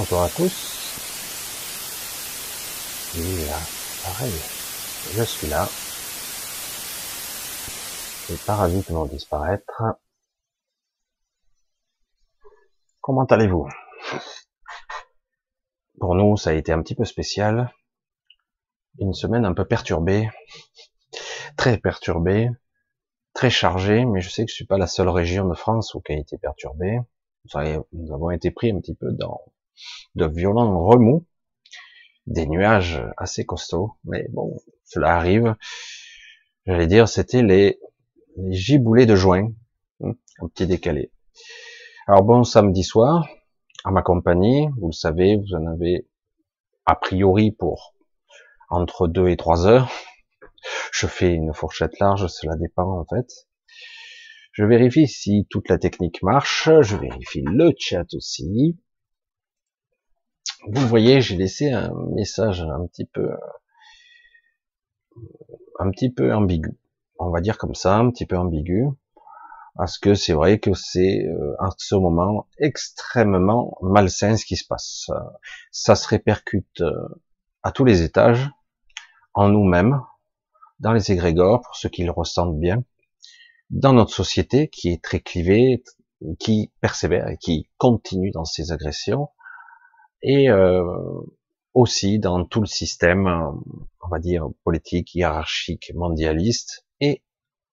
Bonjour à tous. Et là, pareil, je suis là. Les parasites vont disparaître. Comment allez-vous? Pour nous, ça a été un petit peu spécial. Une semaine un peu perturbée, très perturbée, très chargée, mais je sais que je suis pas la seule région de France où qui a été perturbée. Nous avons été pris un petit peu dans de violents remous, des nuages assez costauds, mais bon, cela arrive. J'allais dire, c'était les, les giboulées de juin, hein, un petit décalé. Alors bon, samedi soir, à ma compagnie, vous le savez, vous en avez a priori pour entre deux et trois heures. Je fais une fourchette large, cela dépend en fait. Je vérifie si toute la technique marche, je vérifie le chat aussi. Vous voyez, j'ai laissé un message un petit peu, un petit peu ambigu. On va dire comme ça, un petit peu ambigu. Parce que c'est vrai que c'est euh, en ce moment extrêmement malsain ce qui se passe. Ça se répercute euh, à tous les étages, en nous-mêmes, dans les égrégores, pour ceux qui le ressentent bien, dans notre société qui est très clivée, qui persévère et qui continue dans ses agressions, et euh, aussi dans tout le système, on va dire, politique, hiérarchique, mondialiste, et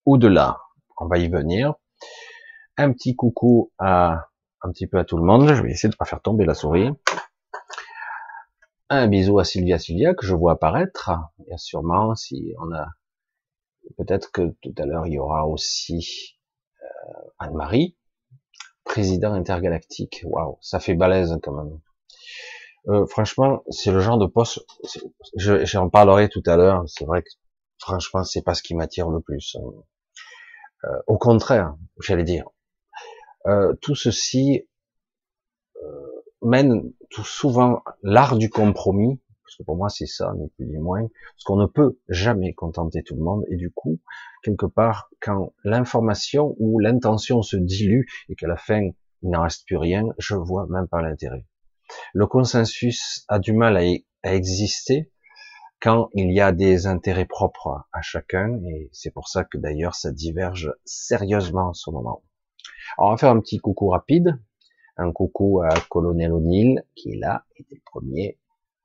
au-delà. On va y venir. Un petit coucou à un petit peu à tout le monde. Je vais essayer de pas faire tomber la souris. Un bisou à Sylvia Sylvia que je vois apparaître. Et sûrement, si on a, peut-être que tout à l'heure il y aura aussi euh, Anne-Marie, président intergalactique. Waouh, ça fait balèze quand même. Euh, franchement, c'est le genre de poste. J'en parlerai tout à l'heure. C'est vrai que franchement, c'est pas ce qui m'attire le plus. Euh, au contraire, j'allais dire, euh, tout ceci euh, mène tout souvent l'art du compromis. Parce que pour moi, c'est ça, ni plus ni moins. Parce qu'on ne peut jamais contenter tout le monde. Et du coup, quelque part, quand l'information ou l'intention se dilue et qu'à la fin, il n'en reste plus rien, je vois même pas l'intérêt. Le consensus a du mal à, exister quand il y a des intérêts propres à chacun, et c'est pour ça que d'ailleurs ça diverge sérieusement en ce moment. Alors on va faire un petit coucou rapide, un coucou à Colonel O'Neill qui est là, était le premier,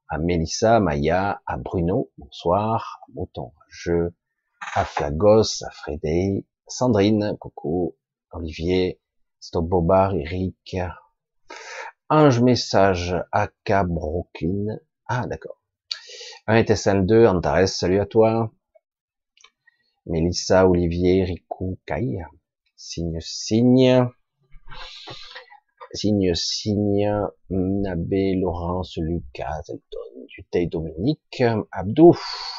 à Melissa, Maya, à Bruno, bonsoir, à Mouton Jeu, à Flagos, à Frédé, Sandrine, coucou, Olivier, Stop Bobard, Eric, Ange Message, AK Brooklyn. Ah, d'accord. 1 ETSL 2, Antares, salut à toi. Mélissa, Olivier, Rico, Kai. Signe, signe. Signe, signe. Nabé, Laurence, Lucas, Elton, Dutey, Dominique, Abdou,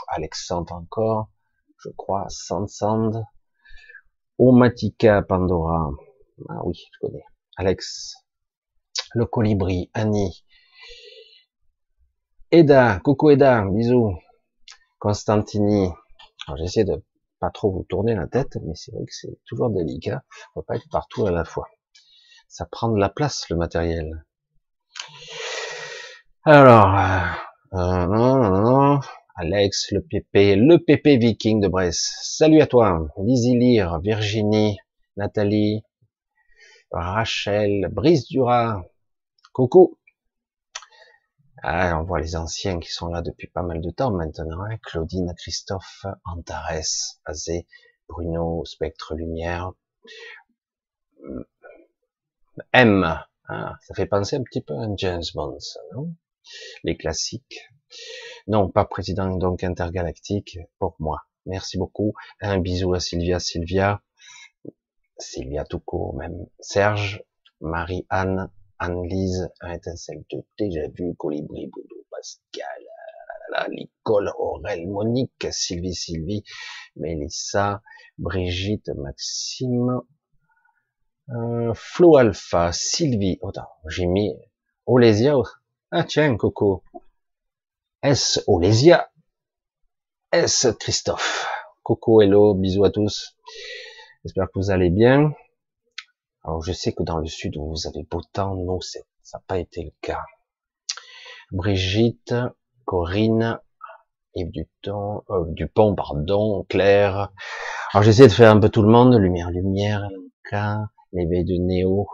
Alexandre encore, je crois, Sansand, Omatika, Pandora. Ah oui, je connais. Alex, le colibri, Annie, Eda, coucou Eda, bisous, Constantini. J'essaie de pas trop vous tourner la tête, mais c'est vrai que c'est toujours délicat. On peut pas être partout à la fois. Ça prend de la place le matériel. Alors, euh, euh non, non, non, Alex, le PP, le PP Viking de Brest. Salut à toi, Lizzie Lire, Virginie, Nathalie, Rachel, Brice Dura, Coucou. Ah, on voit les anciens qui sont là depuis pas mal de temps maintenant. Hein. Claudine, Christophe, Antares, Azé, Bruno, Spectre Lumière. M. Ah, ça fait penser un petit peu à James Bond, non? Les classiques. Non, pas président donc intergalactique pour moi. Merci beaucoup. Un bisou à Sylvia, Sylvia. Sylvia tout même. Serge, Marie-Anne, Anne-Lise, étincelle de déjà vu, Colibri, Boudou, Pascal, Nicole, Aurel, Monique, Sylvie, Sylvie, Mélissa, Brigitte, Maxime, euh, Flo Alpha, Sylvie, oh, j'ai mis Olésia, ah tiens, Coco, S. Olésia, S. Christophe, Coco, hello, bisous à tous, j'espère que vous allez bien, alors je sais que dans le sud où vous avez beau temps, nous ça n'a pas été le cas. Brigitte, Corinne, Yves Dupont, euh, Dupont, pardon, Claire. Alors j'essaie de faire un peu tout le monde, lumière, lumière, l'éveil de Néo,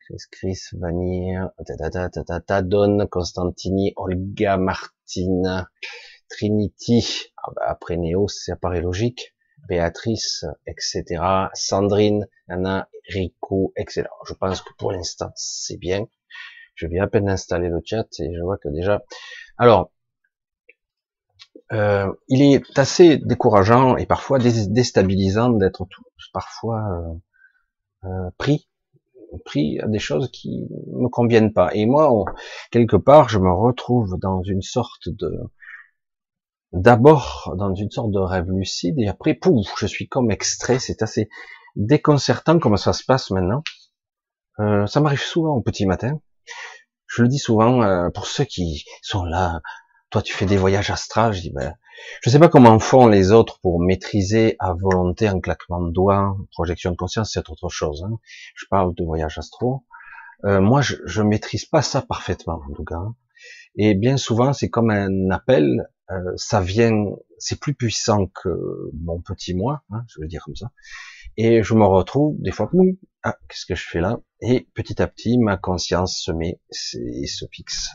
Chris, Chris, Vanille, ta, Don, Constantini, Olga, Martine, Trinity, ah bah, après Néo, ça paraît logique, Béatrice, etc., Sandrine, Anna, Rico, etc. Je pense que pour l'instant, c'est bien. Je viens à peine d'installer le chat et je vois que déjà... Alors, euh, il est assez décourageant et parfois déstabilisant d'être parfois euh, euh, pris pris à des choses qui me conviennent pas. Et moi, quelque part, je me retrouve dans une sorte de d'abord dans une sorte de rêve lucide et après, pouf, je suis comme extrait. C'est assez déconcertant comment ça se passe maintenant. Euh, ça m'arrive souvent au petit matin. Je le dis souvent euh, pour ceux qui sont là. Toi, tu fais des voyages astrales. Je dis, ben, je sais pas comment font les autres pour maîtriser à volonté un claquement de doigts, projection de conscience, c'est autre chose. Hein. Je parle de voyage astro. Euh, moi, je, je maîtrise pas ça parfaitement, en tout cas. Et bien souvent, c'est comme un appel. Euh, ça vient, c'est plus puissant que mon petit moi, hein, je veux dire comme ça. Et je me retrouve des fois, ah, qu'est-ce que je fais là? Et petit à petit, ma conscience se met et se fixe.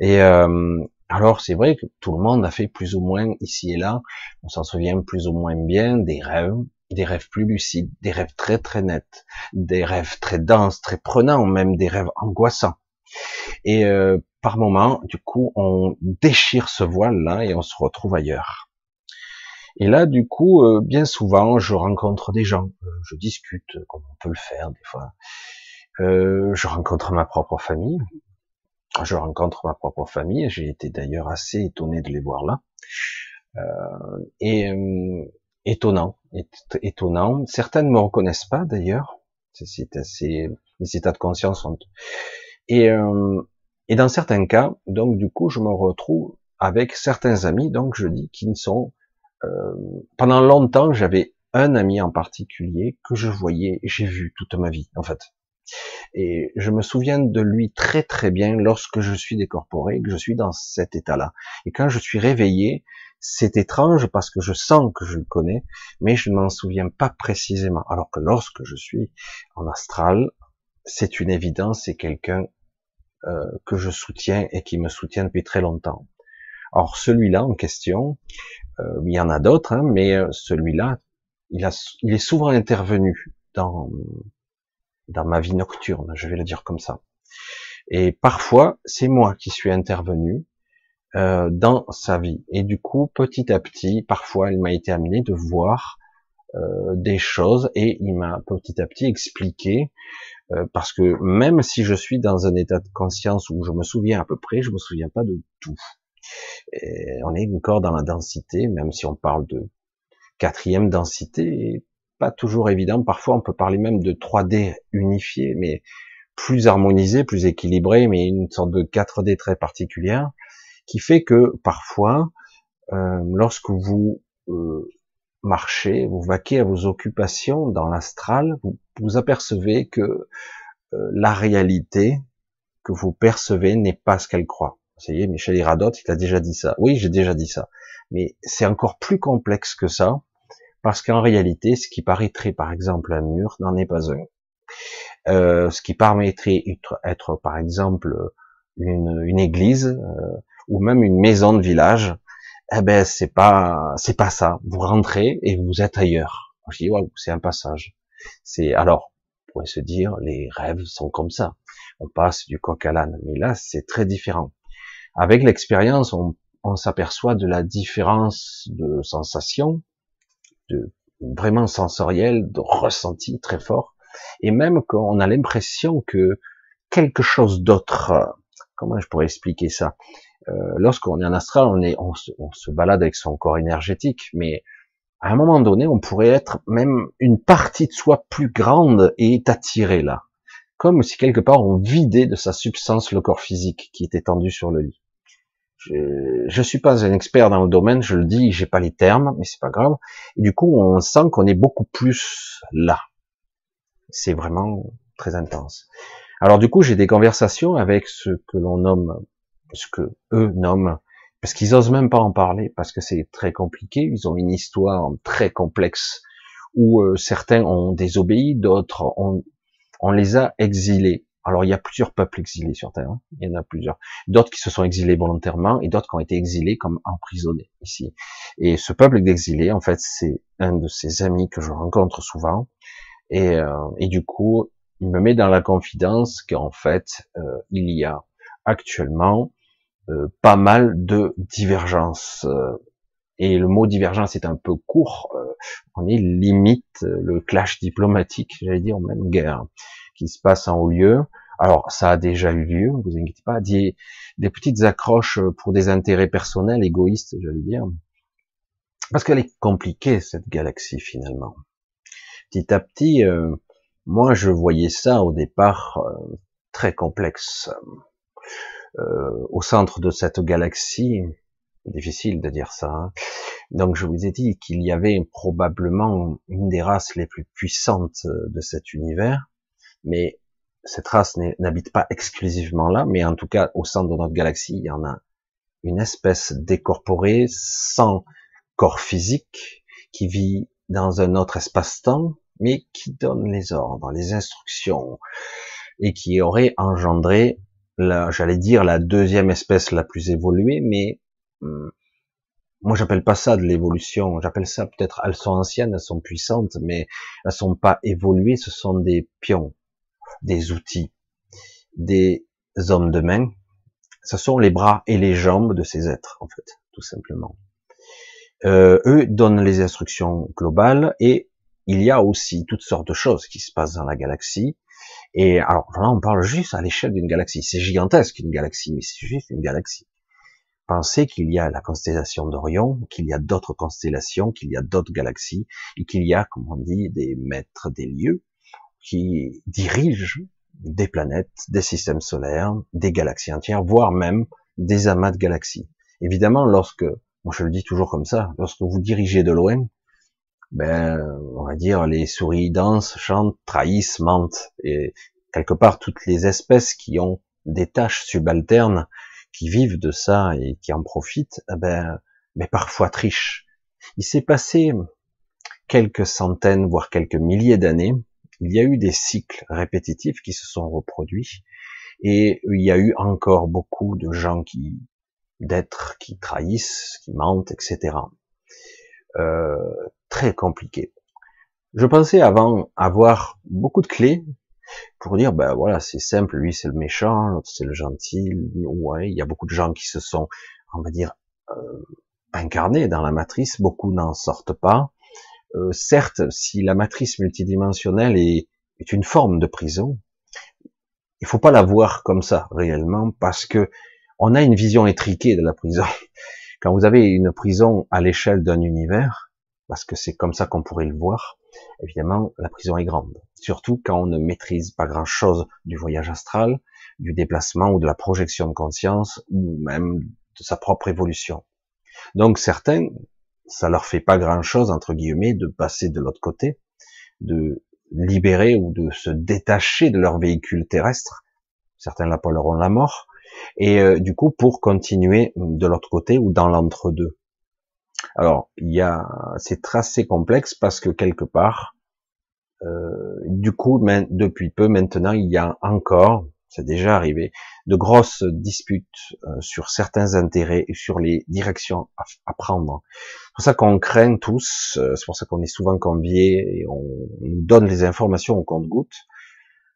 Et, euh, alors c'est vrai que tout le monde a fait plus ou moins ici et là, on s'en souvient plus ou moins bien des rêves, des rêves plus lucides, des rêves très très nets, des rêves très denses, très prenants, même des rêves angoissants. Et euh, par moment, du coup, on déchire ce voile-là et on se retrouve ailleurs. Et là, du coup, euh, bien souvent, je rencontre des gens, euh, je discute, comme on peut le faire des fois. je rencontre ma propre famille, je rencontre ma propre famille, j'ai été d'ailleurs assez étonné de les voir là. Euh, et euh, étonnant, étonnant. Certaines ne me reconnaissent pas d'ailleurs. C'est assez, les états de conscience sont. Et, euh, et dans certains cas, donc du coup, je me retrouve avec certains amis, donc je dis, qui ne sont. Euh, pendant longtemps, j'avais un ami en particulier que je voyais, j'ai vu toute ma vie, en fait. Et je me souviens de lui très très bien lorsque je suis décorporé, que je suis dans cet état-là. Et quand je suis réveillé, c'est étrange parce que je sens que je le connais, mais je ne m'en souviens pas précisément. Alors que lorsque je suis en astral, c'est une évidence, c'est quelqu'un euh, que je soutiens et qui me soutient depuis très longtemps. Or celui-là en question, euh, il y en a d'autres, hein, mais euh, celui-là, il, a, il est souvent intervenu dans dans ma vie nocturne, je vais le dire comme ça. Et parfois, c'est moi qui suis intervenu euh, dans sa vie. Et du coup, petit à petit, parfois, il m'a été amené de voir euh, des choses et il m'a petit à petit expliqué, euh, parce que même si je suis dans un état de conscience où je me souviens à peu près, je me souviens pas de tout. On est encore dans la densité, même si on parle de quatrième densité, pas toujours évident. Parfois, on peut parler même de 3D unifié, mais plus harmonisé, plus équilibré, mais une sorte de 4D très particulière, qui fait que parfois, euh, lorsque vous euh, marchez, vous vaquez à vos occupations dans l'astral, vous, vous apercevez que euh, la réalité que vous percevez n'est pas ce qu'elle croit. Vous voyez, Michel Iradot, il a déjà dit ça. Oui, j'ai déjà dit ça. Mais c'est encore plus complexe que ça. Parce qu'en réalité, ce qui paraîtrait par exemple un mur n'en est pas un. Euh, ce qui permettrait être, par exemple une, église euh, ou même une maison de village, eh ben c'est pas c'est pas ça. Vous rentrez et vous êtes ailleurs. Je dis waouh, c'est un passage. C'est alors on pourrait se dire les rêves sont comme ça. On passe du coq à l'âne, mais là c'est très différent. Avec l'expérience, on, s'aperçoit de la différence de sensation, de vraiment sensoriel, de ressenti très fort, et même qu'on a l'impression que quelque chose d'autre, comment je pourrais expliquer ça? Euh, Lorsqu'on est en astral, on, se, balade avec son corps énergétique, mais à un moment donné, on pourrait être même une partie de soi plus grande et est attiré là, comme si quelque part on vidait de sa substance le corps physique qui est étendu sur le lit. Je, je suis pas un expert dans le domaine, je le dis, j'ai pas les termes, mais c'est pas grave. Et du coup, on sent qu'on est beaucoup plus là. C'est vraiment très intense. Alors du coup, j'ai des conversations avec ce que l'on nomme ce que eux nomment, parce qu'ils osent même pas en parler, parce que c'est très compliqué, ils ont une histoire très complexe, où euh, certains ont désobéi, d'autres on, on les a exilés. Alors il y a plusieurs peuples exilés sur Terre, hein. il y en a plusieurs. D'autres qui se sont exilés volontairement et d'autres qui ont été exilés comme emprisonnés ici. Et ce peuple d'exilés, en fait, c'est un de ces amis que je rencontre souvent. Et, euh, et du coup, il me met dans la confidence qu'en fait, euh, il y a actuellement euh, pas mal de divergences. et le mot divergence est un peu court. on est limite le clash diplomatique, j'allais dire, même guerre qui se passe en haut lieu. Alors, ça a déjà eu lieu, ne vous inquiétez pas, des, des petites accroches pour des intérêts personnels, égoïstes, j'allais dire. Parce qu'elle est compliquée, cette galaxie, finalement. Petit à petit, euh, moi, je voyais ça au départ euh, très complexe. Euh, au centre de cette galaxie, difficile de dire ça, hein. donc je vous ai dit qu'il y avait probablement une des races les plus puissantes de cet univers, mais cette race n'habite pas exclusivement là, mais en tout cas au centre de notre galaxie, il y en a une espèce décorporée, sans corps physique, qui vit dans un autre espace-temps, mais qui donne les ordres, les instructions, et qui aurait engendré, j'allais dire, la deuxième espèce la plus évoluée, mais hum, moi j'appelle pas ça de l'évolution, j'appelle ça peut-être, elles sont anciennes, elles sont puissantes, mais elles sont pas évoluées, ce sont des pions, des outils, des hommes de main. Ce sont les bras et les jambes de ces êtres, en fait, tout simplement. Euh, eux donnent les instructions globales et il y a aussi toutes sortes de choses qui se passent dans la galaxie. Et alors là, on parle juste à l'échelle d'une galaxie. C'est gigantesque une galaxie, mais c'est juste une galaxie. Pensez qu'il y a la constellation d'Orion, qu'il y a d'autres constellations, qu'il y a d'autres galaxies, et qu'il y a, comme on dit, des maîtres des lieux, qui dirigent des planètes, des systèmes solaires, des galaxies entières, voire même des amas de galaxies. Évidemment, lorsque, moi je le dis toujours comme ça, lorsque vous dirigez de loin, ben, on va dire, les souris dansent, chantent, trahissent, mentent, et quelque part toutes les espèces qui ont des tâches subalternes, qui vivent de ça et qui en profitent, eh ben, mais parfois trichent. Il s'est passé quelques centaines, voire quelques milliers d'années, il y a eu des cycles répétitifs qui se sont reproduits et il y a eu encore beaucoup de gens qui d'êtres qui trahissent, qui mentent, etc. Très compliqué. Je pensais avant avoir beaucoup de clés pour dire ben voilà c'est simple, lui c'est le méchant, l'autre c'est le gentil. Ouais, il y a beaucoup de gens qui se sont, on va dire, euh, incarnés dans la matrice. Beaucoup n'en sortent pas. Euh, certes, si la matrice multidimensionnelle est, est, une forme de prison, il faut pas la voir comme ça réellement, parce que on a une vision étriquée de la prison. Quand vous avez une prison à l'échelle d'un univers, parce que c'est comme ça qu'on pourrait le voir, évidemment, la prison est grande. Surtout quand on ne maîtrise pas grand-chose du voyage astral, du déplacement ou de la projection de conscience, ou même de sa propre évolution. Donc certains ça leur fait pas grand chose entre guillemets de passer de l'autre côté, de libérer ou de se détacher de leur véhicule terrestre. Certains l'appelleront la mort. Et euh, du coup, pour continuer de l'autre côté ou dans l'entre-deux. Alors, il y a, c'est assez complexe parce que quelque part, euh, du coup, depuis peu maintenant, il y a encore c'est déjà arrivé, de grosses disputes euh, sur certains intérêts et sur les directions à, prendre. C'est pour ça qu'on craint tous, euh, c'est pour ça qu'on est souvent conviés et on, nous donne les informations au compte-goutte,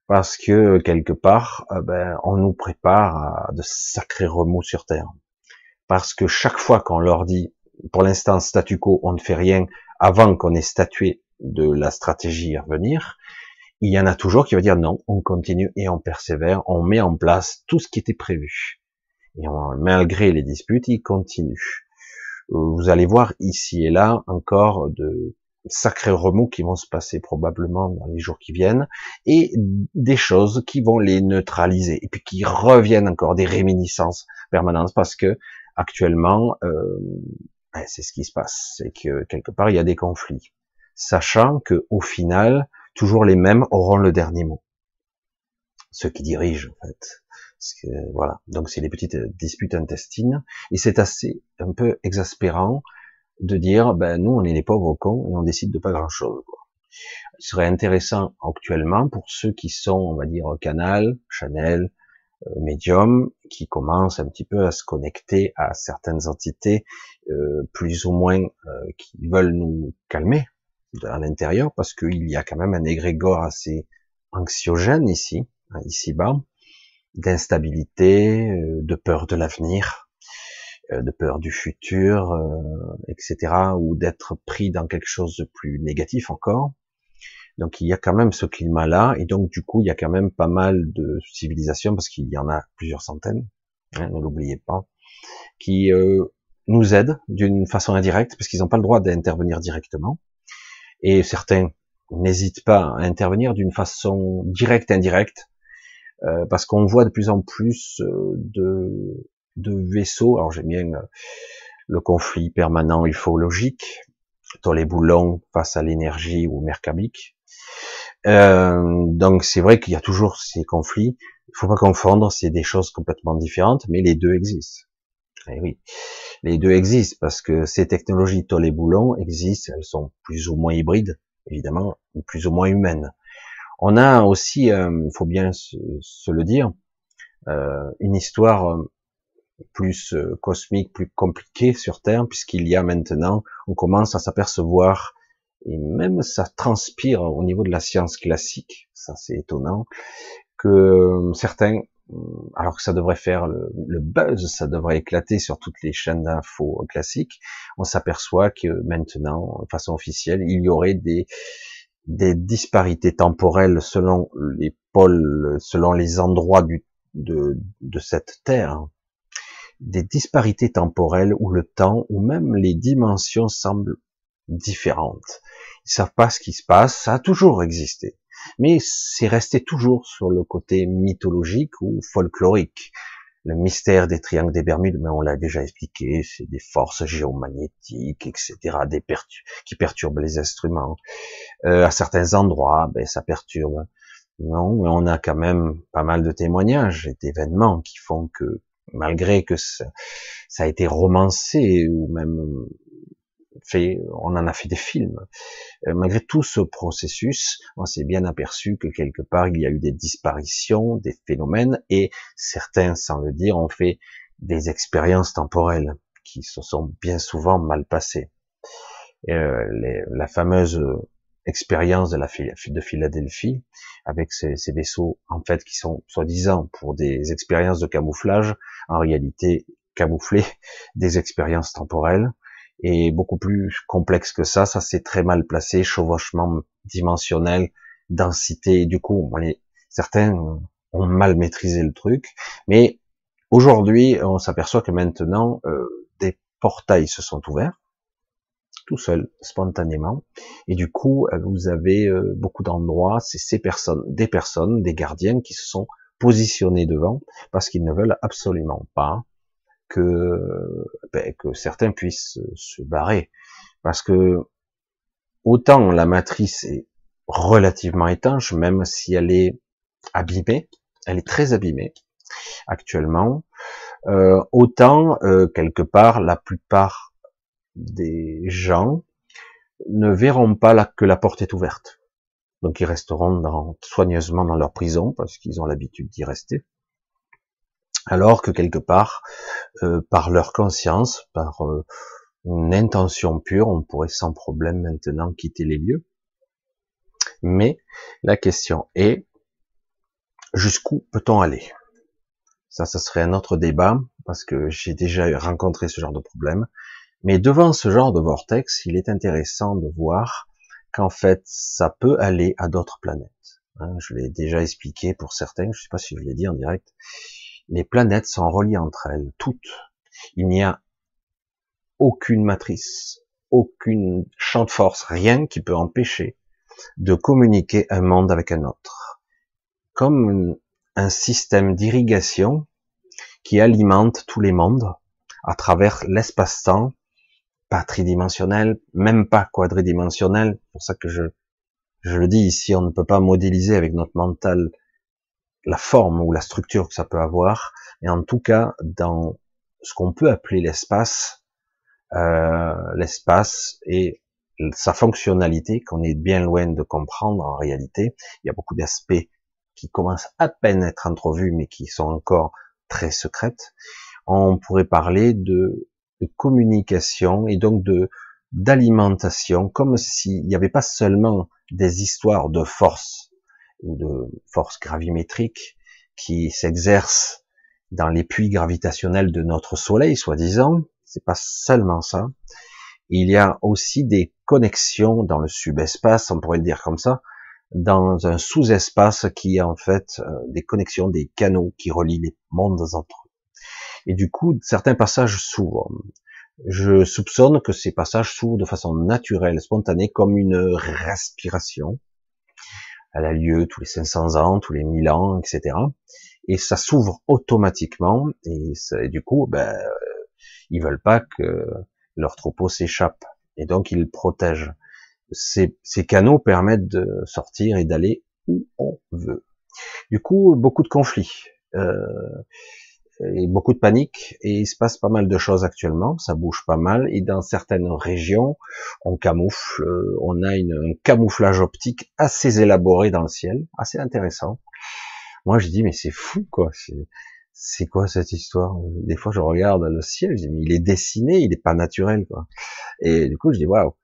parce que quelque part, euh, ben, on nous prépare à de sacrés remous sur Terre. Parce que chaque fois qu'on leur dit, pour l'instant statu quo, on ne fait rien avant qu'on ait statué de la stratégie à venir, il y en a toujours qui va dire non, on continue et on persévère, on met en place tout ce qui était prévu. Et malgré les disputes, il continue. Euh, vous allez voir ici et là encore de sacrés remous qui vont se passer probablement dans les jours qui viennent et des choses qui vont les neutraliser et puis qui reviennent encore des réminiscences permanentes parce que actuellement euh, ben, c'est ce qui se passe c'est que quelque part il y a des conflits sachant que au final toujours les mêmes auront le dernier mot. Ceux qui dirigent, en fait. voilà, donc c'est les petites disputes intestines, et c'est assez un peu exaspérant de dire, ben nous on est les pauvres cons et on décide de pas grand chose. Quoi. Serait intéressant actuellement pour ceux qui sont, on va dire, Canal, Chanel, euh, Medium, qui commencent un petit peu à se connecter à certaines entités euh, plus ou moins euh, qui veulent nous calmer à l'intérieur, parce qu'il y a quand même un égrégore assez anxiogène ici, hein, ici-bas, d'instabilité, euh, de peur de l'avenir, de peur du futur, euh, etc., ou d'être pris dans quelque chose de plus négatif encore. Donc il y a quand même ce climat-là, et donc du coup il y a quand même pas mal de civilisations, parce qu'il y en a plusieurs centaines, hein, ne l'oubliez pas, qui nous aident d'une façon indirecte, parce qu'ils n'ont pas le droit d'intervenir directement, et certains n'hésitent pas à intervenir d'une façon directe, indirecte, euh, parce qu'on voit de plus en plus euh, de, de vaisseaux. Alors j'aime bien euh, le conflit permanent ufologique, dans les boulons face à l'énergie ou mercabique. Euh, donc c'est vrai qu'il y a toujours ces conflits. Il faut pas confondre, c'est des choses complètement différentes, mais les deux existent. Eh oui, les deux existent parce que ces technologies les boulons existent, elles sont plus ou moins hybrides, évidemment, ou plus ou moins humaines. On a aussi, il euh, faut bien se, le dire, euh, une histoire euh, plus cosmique, plus compliquée sur Terre, puisqu'il y a maintenant, on commence à s'apercevoir, et même ça transpire au niveau de la science classique, ça c'est étonnant, que certains, alors que ça devrait faire le, le, buzz, ça devrait éclater sur toutes les chaînes d'infos classiques, on s'aperçoit que maintenant, de façon officielle, il y aurait des, des disparités temporelles selon les pôles, selon les endroits du, de, de cette Terre, des disparités temporelles où le temps, ou même les dimensions semblent différentes. Ils savent pas ce qui se passe, ça a toujours existé. Mais c'est resté toujours sur le côté mythologique ou folklorique le mystère des triangles des Bermudes, mais on l'a déjà expliqué, c'est des forces géomagnétiques, etc., qui perturbent les instruments. Euh, à certains endroits, ben, ça perturbe. Non, mais on a quand même pas mal de témoignages et d'événements qui font que, malgré que ça, a été romancé ou même fait, on en a fait des films. Euh, malgré tout ce processus, on s'est bien aperçu que quelque part il y a eu des disparitions, des phénomènes, et certains, sans le dire, ont fait des expériences temporelles qui se sont bien souvent mal passées. Euh, la fameuse expérience de la de Philadelphie avec ces, ces, vaisseaux en fait qui sont soi-disant pour des expériences de camouflage en réalité camouflées des expériences temporelles et beaucoup plus complexe que ça. Ça c'est très mal placé, chevauchement dimensionnel, densité. du coup, certains ont mal maîtrisé le truc, mais aujourd'hui, on s'aperçoit que maintenant euh, des portails se sont ouverts tout seul, spontanément, et du coup, euh, vous avez euh, beaucoup d'endroits, c'est ces personnes, des personnes, des gardiens qui se sont positionnés devant parce qu'ils ne veulent absolument pas que, ben, que certains puissent se barrer. Parce que autant la matrice est relativement étanche, même si elle est abîmée, elle est très abîmée actuellement, euh, autant euh, quelque part la plupart des gens ne verront pas que la porte est ouverte. Donc ils resteront soigneusement dans leur prison parce qu'ils ont l'habitude d'y rester alors que quelque part, euh, par leur conscience, par euh, une intention pure, on pourrait sans problème maintenant quitter les lieux. Mais la question est, jusqu'où peut-on aller? Ça, ça serait un autre débat, parce que j'ai déjà rencontré ce genre de problème. Mais devant ce genre de vortex, il est intéressant de voir qu'en fait, ça peut aller à d'autres planètes. Hein, je l'ai déjà expliqué pour certains, je ne sais pas si je l'ai dit en direct les planètes sont reliées entre elles, toutes. Il n'y a aucune matrice, aucune champ de force, rien qui peut empêcher de communiquer un monde avec un autre. Comme un système d'irrigation qui alimente tous les mondes à travers l'espace-temps, pas tridimensionnel, même pas quadridimensionnel. C'est pour ça que je, je le dis ici, on ne peut pas modéliser avec notre mental la forme ou la structure que ça peut avoir, et en tout cas dans ce qu'on peut appeler l'espace, euh, l'espace et sa fonctionnalité qu'on est bien loin de comprendre en réalité. Il y a beaucoup d'aspects qui commencent à peine à être entrevus, mais qui sont encore très secrètes. On pourrait parler de, de communication et donc de d'alimentation, comme s'il n'y avait pas seulement des histoires de force ou de force gravimétrique qui s'exercent dans les puits gravitationnels de notre Soleil, soi-disant. C'est pas seulement ça. Il y a aussi des connexions dans le subespace, on pourrait le dire comme ça, dans un sous-espace qui est en fait euh, des connexions, des canaux qui relient les mondes entre eux. Et du coup, certains passages s'ouvrent. Je soupçonne que ces passages s'ouvrent de façon naturelle, spontanée, comme une respiration. Elle a lieu tous les 500 ans, tous les 1000 ans, etc. Et ça s'ouvre automatiquement. Et, du coup, ben, euh, ils veulent pas que leur troupeau s'échappe. Et donc, ils protègent. Ces, canaux permettent de sortir et d'aller où on veut. Du coup, beaucoup de conflits. Euh, et beaucoup de panique et il se passe pas mal de choses actuellement, ça bouge pas mal et dans certaines régions on camoufle, euh, on a une, un camouflage optique assez élaboré dans le ciel, assez intéressant. Moi je dis mais c'est fou quoi, c'est quoi cette histoire? Des fois je regarde le ciel, je dis mais il est dessiné, il est pas naturel quoi. Et du coup je dis waouh,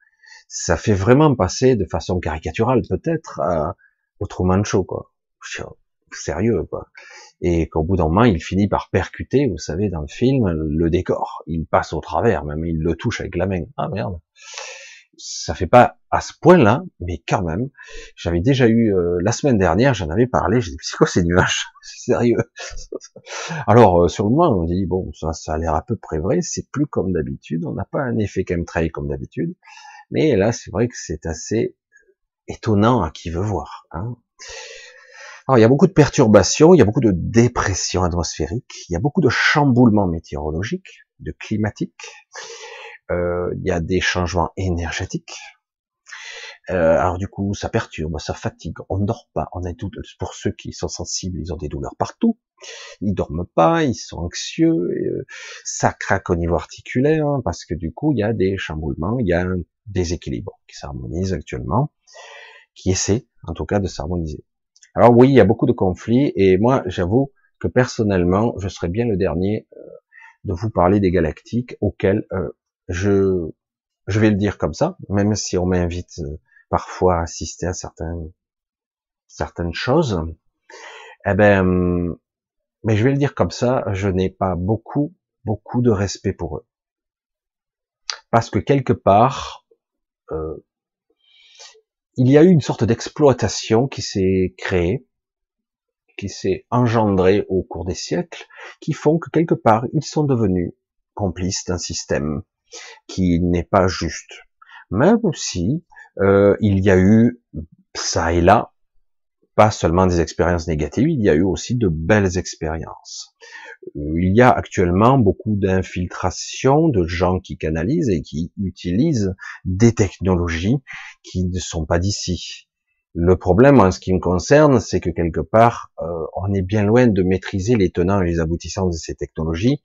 ça fait vraiment passer de façon caricaturale peut-être au Truman Show quoi. Sérieux quoi et qu'au bout d'un moment, il finit par percuter, vous savez, dans le film, le décor. Il passe au travers, même il le touche avec la main. Ah merde. Ça fait pas à ce point-là, mais quand même. J'avais déjà eu euh, la semaine dernière, j'en avais parlé. J'ai dit c'est quoi ces nuages? C'est sérieux? Alors euh, sur le moment, on dit bon, ça, ça a l'air à peu près vrai. C'est plus comme d'habitude. On n'a pas un effet chemtrail comme d'habitude. Mais là, c'est vrai que c'est assez étonnant à qui veut voir. Hein. Alors, il y a beaucoup de perturbations, il y a beaucoup de dépression atmosphérique, il y a beaucoup de chamboulements météorologiques, de climatiques, euh, il y a des changements énergétiques. Euh, alors du coup, ça perturbe, ça fatigue, on ne dort pas, on a tout, pour ceux qui sont sensibles, ils ont des douleurs partout, ils dorment pas, ils sont anxieux, euh, ça craque au niveau articulaire, hein, parce que du coup, il y a des chamboulements, il y a un déséquilibre qui s'harmonise actuellement, qui essaie, en tout cas, de s'harmoniser. Alors oui, il y a beaucoup de conflits, et moi, j'avoue que personnellement, je serais bien le dernier euh, de vous parler des galactiques auxquels euh, je, je vais le dire comme ça, même si on m'invite euh, parfois à assister à certaines, certaines choses. Eh ben, mais je vais le dire comme ça, je n'ai pas beaucoup, beaucoup de respect pour eux. Parce que quelque part, il y a eu une sorte d'exploitation qui s'est créée, qui s'est engendrée au cours des siècles, qui font que quelque part, ils sont devenus complices d'un système qui n'est pas juste. Même si euh, il y a eu ça et là, pas seulement des expériences négatives, il y a eu aussi de belles expériences. Il y a actuellement beaucoup d'infiltration de gens qui canalisent et qui utilisent des technologies qui ne sont pas d'ici. Le problème, en ce qui me concerne, c'est que quelque part, euh, on est bien loin de maîtriser les tenants et les aboutissants de ces technologies.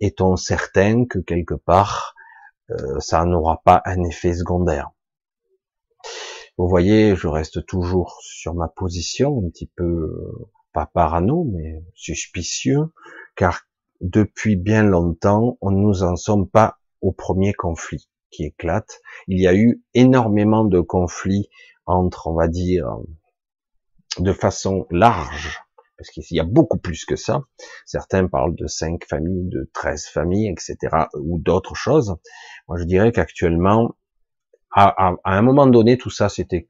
Est-on certain que quelque part, euh, ça n'aura pas un effet secondaire? Vous voyez, je reste toujours sur ma position, un petit peu pas parano, mais suspicieux, car depuis bien longtemps, on nous en sommes pas au premier conflit qui éclate. Il y a eu énormément de conflits entre, on va dire, de façon large, parce qu'il y a beaucoup plus que ça. Certains parlent de cinq familles, de 13 familles, etc., ou d'autres choses. Moi, je dirais qu'actuellement, à, un moment donné, tout ça, c'était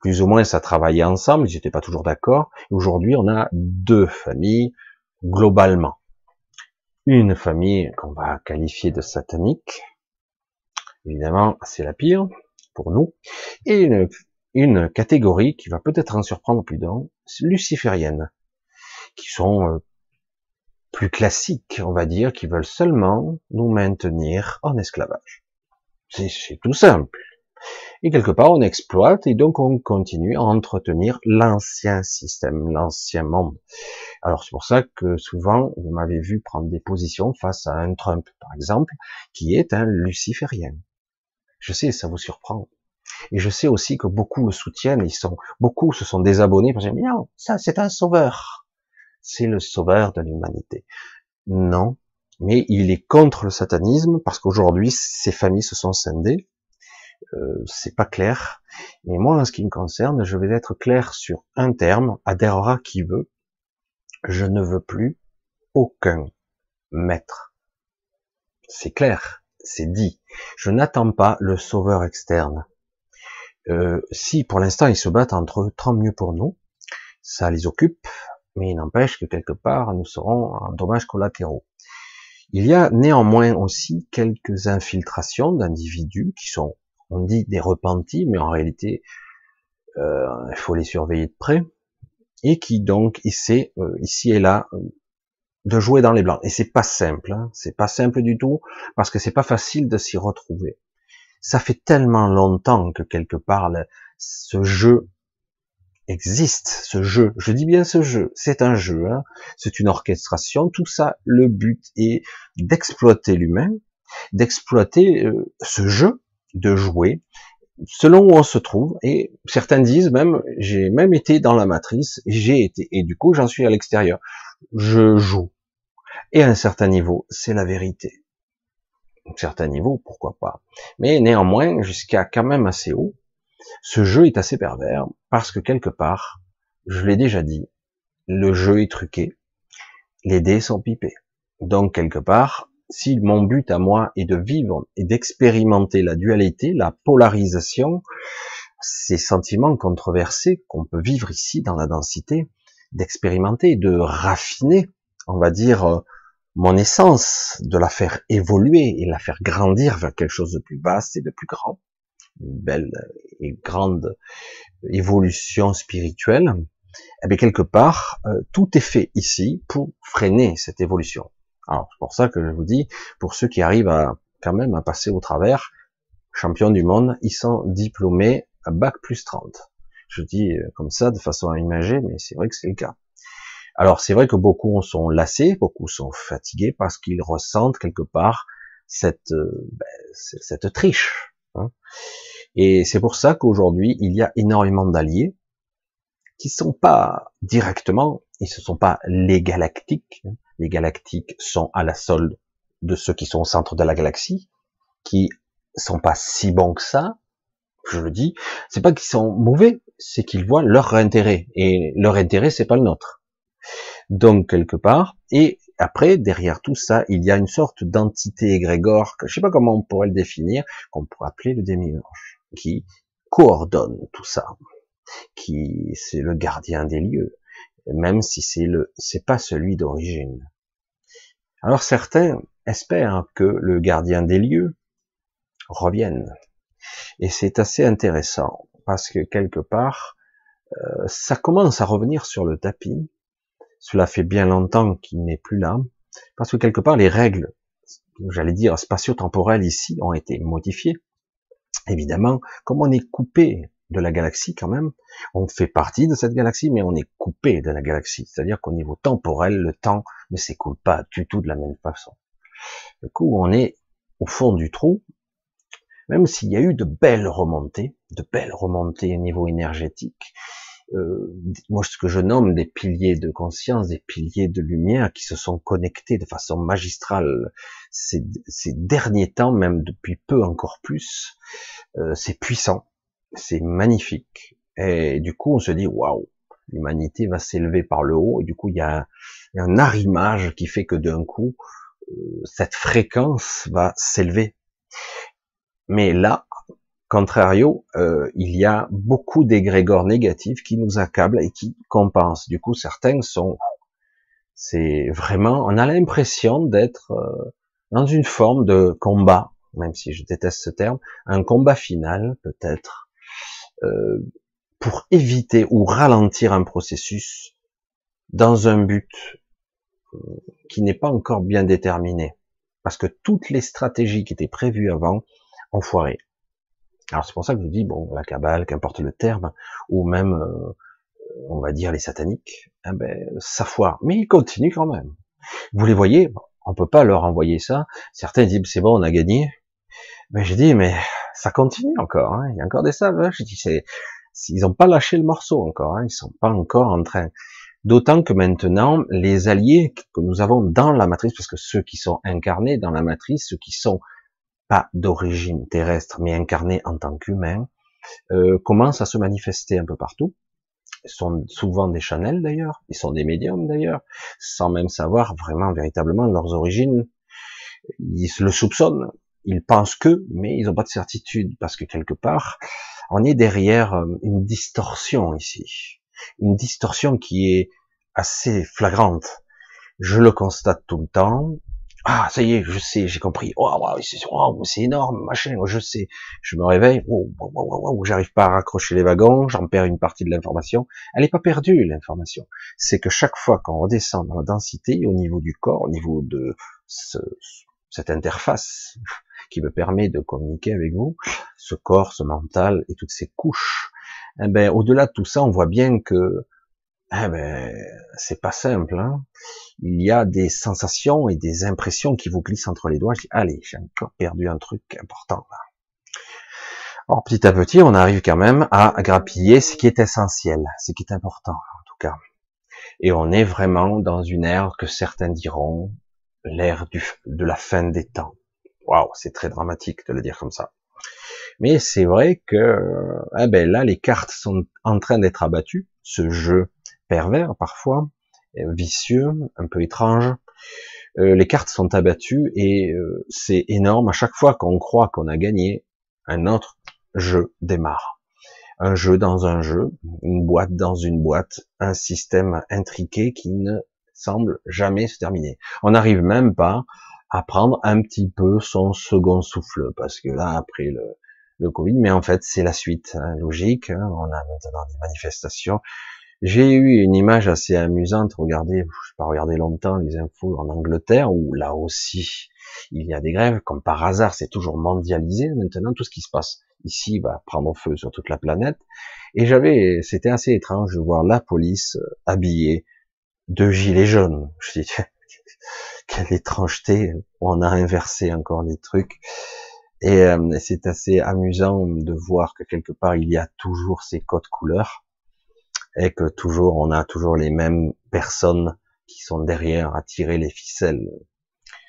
plus ou moins, ça travaillait ensemble, ils n'étaient pas toujours d'accord. Aujourd'hui, on a deux familles, globalement. Une famille qu'on va qualifier de satanique, évidemment, c'est la pire pour nous, et une, une catégorie qui va peut-être en surprendre plus d'un, luciférienne, qui sont euh, plus classiques, on va dire, qui veulent seulement nous maintenir en esclavage. C'est tout simple. Et quelque part, on exploite et donc on continue à entretenir l'ancien système, l'ancien monde. Alors c'est pour ça que souvent, vous m'avez vu prendre des positions face à un Trump, par exemple, qui est un luciférien. Je sais, ça vous surprend. Et je sais aussi que beaucoup le soutiennent, ils sont, beaucoup se sont désabonnés parce que non, ça c'est un sauveur. C'est le sauveur de l'humanité. Non, mais il est contre le satanisme parce qu'aujourd'hui ces familles se sont scindées. Euh, c'est pas clair. Mais moi, en ce qui me concerne, je vais être clair sur un terme, adhérera qui veut. Je ne veux plus aucun maître. C'est clair, c'est dit. Je n'attends pas le sauveur externe. Euh, si pour l'instant ils se battent entre eux, tant mieux pour nous. Ça les occupe, mais il n'empêche que quelque part nous serons en dommages collatéraux. Il y a néanmoins aussi quelques infiltrations d'individus qui sont, on dit des repentis, mais en réalité euh, il faut les surveiller de près, et qui donc essaient euh, ici et là de jouer dans les blancs. Et c'est pas simple, hein. c'est pas simple du tout, parce que c'est pas facile de s'y retrouver ça fait tellement longtemps que quelque part ce jeu existe, ce jeu, je dis bien ce jeu, c'est un jeu, hein. c'est une orchestration, tout ça, le but est d'exploiter l'humain, d'exploiter euh, ce jeu, de jouer, selon où on se trouve, et certains disent même, j'ai même été dans la matrice, j'ai été, et du coup j'en suis à l'extérieur, je joue. Et à un certain niveau, c'est la vérité certain niveau, pourquoi pas. Mais néanmoins, jusqu'à quand même assez haut, ce jeu est assez pervers parce que quelque part, je l'ai déjà dit, le jeu est truqué, les dés sont pipés. Donc quelque part, si mon but à moi est de vivre et d'expérimenter la dualité, la polarisation, ces sentiments controversés qu'on peut vivre ici dans la densité, d'expérimenter, de raffiner, on va dire, mon essence, de la faire évoluer et la faire grandir vers quelque chose de plus vaste et de plus grand, une belle et grande évolution spirituelle, eh bien quelque part, euh, tout est fait ici pour freiner cette évolution. Alors c'est pour ça que je vous dis, pour ceux qui arrivent à quand même à passer au travers, champions du monde, ils sont diplômés à bac plus 30. Je dis euh, comme ça de façon à imager, mais c'est vrai que c'est le cas. Alors c'est vrai que beaucoup sont lassés, beaucoup sont fatigués parce qu'ils ressentent quelque part cette, euh, ben, cette triche. Hein. Et c'est pour ça qu'aujourd'hui il y a énormément d'alliés qui sont pas directement, ils ne sont pas les galactiques. Hein. Les galactiques sont à la solde de ceux qui sont au centre de la galaxie, qui sont pas si bons que ça. Je le dis, c'est pas qu'ils sont mauvais, c'est qu'ils voient leur intérêt et leur intérêt c'est pas le nôtre. Donc quelque part, et après derrière tout ça, il y a une sorte d'entité égrégore, que je sais pas comment on pourrait le définir, qu'on pourrait appeler le démiurge, qui coordonne tout ça, qui c'est le gardien des lieux, même si c'est le c'est pas celui d'origine. Alors certains espèrent que le gardien des lieux revienne. Et c'est assez intéressant parce que quelque part, euh, ça commence à revenir sur le tapis cela fait bien longtemps qu'il n'est plus là, parce que quelque part les règles, j'allais dire spatio-temporelles ici, ont été modifiées. Évidemment, comme on est coupé de la galaxie quand même, on fait partie de cette galaxie, mais on est coupé de la galaxie. C'est-à-dire qu'au niveau temporel, le temps ne s'écoule pas du tout de la même façon. Du coup, on est au fond du trou, même s'il y a eu de belles remontées, de belles remontées au niveau énergétique, euh, moi ce que je nomme des piliers de conscience, des piliers de lumière qui se sont connectés de façon magistrale ces, ces derniers temps, même depuis peu encore plus. Euh, c'est puissant, c'est magnifique. Et du coup, on se dit waouh, l'humanité va s'élever par le haut. Et du coup, il y a un arrimage qui fait que d'un coup, euh, cette fréquence va s'élever. Mais là, Contrario, euh, il y a beaucoup d'égrégores négatifs qui nous accablent et qui compensent. Du coup, certains sont, c'est vraiment, on a l'impression d'être euh, dans une forme de combat, même si je déteste ce terme, un combat final peut-être euh, pour éviter ou ralentir un processus dans un but qui n'est pas encore bien déterminé, parce que toutes les stratégies qui étaient prévues avant ont foiré. Alors c'est pour ça que je dis, bon, la cabale, qu'importe le terme, ou même, euh, on va dire les sataniques, eh ben, ça foire. Mais ils continuent quand même. Vous les voyez, on peut pas leur envoyer ça. Certains disent, c'est bon, on a gagné. Mais j'ai dit, mais ça continue encore. Hein. Il y a encore des sables. Hein. Je dis, c'est, ils n'ont pas lâché le morceau encore. Hein. Ils sont pas encore en train. D'autant que maintenant, les alliés que nous avons dans la matrice, parce que ceux qui sont incarnés dans la matrice, ceux qui sont pas d'origine terrestre, mais incarnés en tant qu'humains, euh, commencent à se manifester un peu partout. Ils sont souvent des chanels d'ailleurs, ils sont des médiums d'ailleurs, sans même savoir vraiment véritablement leurs origines. Ils le soupçonnent, ils pensent que, mais ils n'ont pas de certitude, parce que quelque part, on est derrière euh, une distorsion ici une distorsion qui est assez flagrante. Je le constate tout le temps. Ah, ça y est, je sais, j'ai compris. Oh, c'est énorme, machin, je sais. Je me réveille, oh, oh, j'arrive pas à raccrocher les wagons, j'en perds une partie de l'information. Elle n'est pas perdue, l'information. C'est que chaque fois qu'on redescend dans la densité, au niveau du corps, au niveau de ce, cette interface qui me permet de communiquer avec vous, ce corps, ce mental et toutes ces couches eh ben, au-delà de tout ça, on voit bien que eh ben, c'est pas simple. Hein. Il y a des sensations et des impressions qui vous glissent entre les doigts. Je dis, allez, j'ai encore perdu un truc important. Là. Alors petit à petit, on arrive quand même à grappiller ce qui est essentiel, ce qui est important en tout cas. Et on est vraiment dans une ère que certains diront l'ère de la fin des temps. Waouh, c'est très dramatique de le dire comme ça. Mais c'est vrai que ah ben là, les cartes sont en train d'être abattues. Ce jeu pervers parfois, euh, vicieux, un peu étrange. Euh, les cartes sont abattues et euh, c'est énorme. À chaque fois qu'on croit qu'on a gagné, un autre jeu démarre. Un jeu dans un jeu, une boîte dans une boîte, un système intriqué qui ne semble jamais se terminer. On n'arrive même pas à prendre un petit peu son second souffle parce que là, après le, le Covid, mais en fait c'est la suite hein, logique. Hein. On a maintenant des manifestations. J'ai eu une image assez amusante. Regardez, je n'ai pas regardé longtemps les infos en Angleterre où là aussi il y a des grèves. Comme par hasard, c'est toujours mondialisé maintenant tout ce qui se passe ici va prendre feu sur toute la planète. Et j'avais, c'était assez étrange de voir la police euh, habillée de gilets jaunes. Je dis quelle étrangeté. On a inversé encore les trucs. Et euh, c'est assez amusant de voir que quelque part il y a toujours ces codes couleurs et que toujours on a toujours les mêmes personnes qui sont derrière à tirer les ficelles.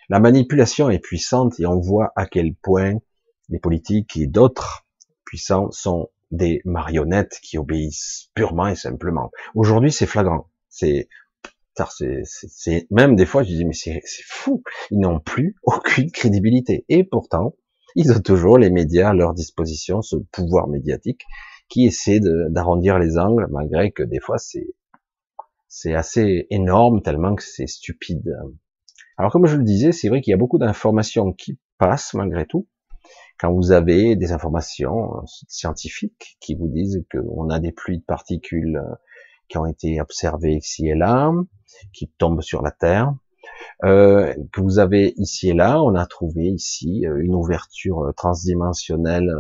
La manipulation est puissante et on voit à quel point les politiques et d'autres puissants sont des marionnettes qui obéissent purement et simplement. Aujourd'hui, c'est flagrant. C'est c'est même des fois je dis mais c'est fou, ils n'ont plus aucune crédibilité et pourtant ils ont toujours les médias à leur disposition, ce pouvoir médiatique qui essaie d'arrondir les angles, malgré que des fois c'est c'est assez énorme tellement que c'est stupide. Alors comme je le disais, c'est vrai qu'il y a beaucoup d'informations qui passent malgré tout. Quand vous avez des informations scientifiques qui vous disent qu'on a des pluies de particules qui ont été observées ici et là, qui tombent sur la Terre, euh, que vous avez ici et là. On a trouvé ici euh, une ouverture euh, transdimensionnelle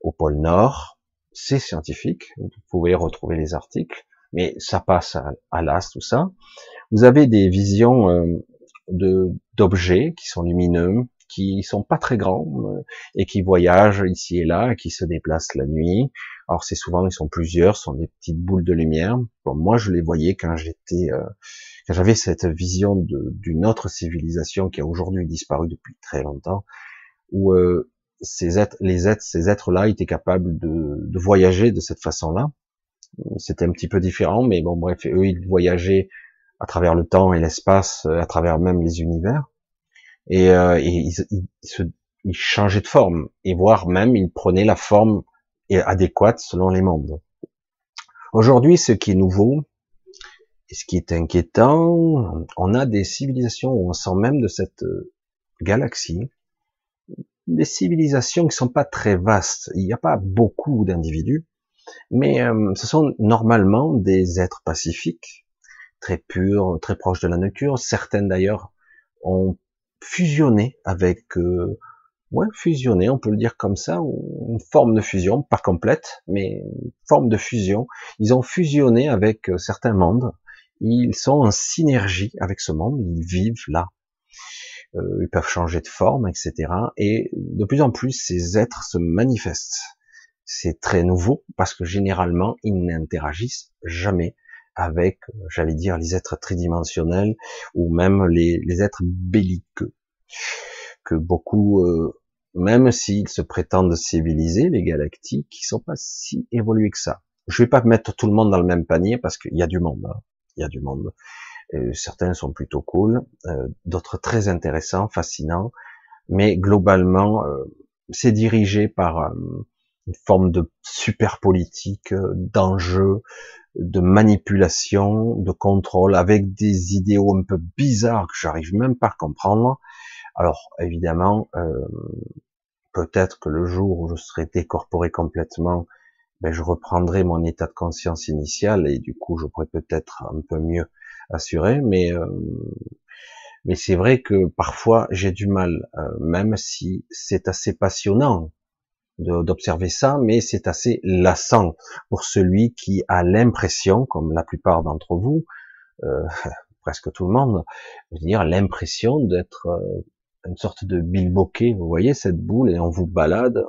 au pôle Nord. C'est scientifique. Vous pouvez retrouver les articles, mais ça passe à, l'as tout ça. Vous avez des visions de d'objets qui sont lumineux, qui sont pas très grands et qui voyagent ici et là, qui se déplacent la nuit. Alors c'est souvent ils sont plusieurs, sont des petites boules de lumière. Bon, moi je les voyais quand j'étais j'avais cette vision d'une autre civilisation qui a aujourd'hui disparu depuis très longtemps, où euh, ces êtres, les êtres, ces êtres-là étaient capables de, de, voyager de cette façon-là. C'était un petit peu différent, mais bon, bref, eux, ils voyageaient à travers le temps et l'espace, à travers même les univers, et, euh, ils, ils, se, changeaient de forme, et voire même ils prenaient la forme adéquate selon les mondes. Aujourd'hui, ce qui est nouveau, et ce qui est inquiétant, on a des civilisations on sent même de cette euh, galaxie, des civilisations qui sont pas très vastes. Il n'y a pas beaucoup d'individus, mais euh, ce sont normalement des êtres pacifiques, très purs, très proches de la nature. Certaines d'ailleurs ont fusionné avec euh, ouais, fusionné, on peut le dire comme ça, une forme de fusion, pas complète, mais une forme de fusion. Ils ont fusionné avec euh, certains mondes. Ils sont en synergie avec ce monde. Ils vivent là. Euh, ils peuvent changer de forme, etc. Et de plus en plus, ces êtres se manifestent. C'est très nouveau parce que généralement, ils n'interagissent jamais avec, j'allais dire, les êtres tridimensionnels ou même les, les êtres belliqueux que beaucoup, euh, même s'ils se prétendent civilisés, les galactiques, ils sont pas si évolués que ça. Je vais pas mettre tout le monde dans le même panier parce qu'il y a du monde. Hein. Il y a du monde. Certains sont plutôt cool, euh, d'autres très intéressants, fascinants, mais globalement, euh, c'est dirigé par une forme de super politique, d'enjeu, de manipulation, de contrôle, avec des idéaux un peu bizarres que j'arrive même pas à comprendre. Alors évidemment, euh, peut-être que le jour où je serai décorporé complètement, ben, je reprendrai mon état de conscience initial et du coup je pourrais peut-être un peu mieux assurer, mais euh, mais c'est vrai que parfois j'ai du mal, euh, même si c'est assez passionnant d'observer ça, mais c'est assez lassant pour celui qui a l'impression, comme la plupart d'entre vous, euh, presque tout le monde, dire l'impression d'être une sorte de bilboquet, vous voyez cette boule et on vous balade,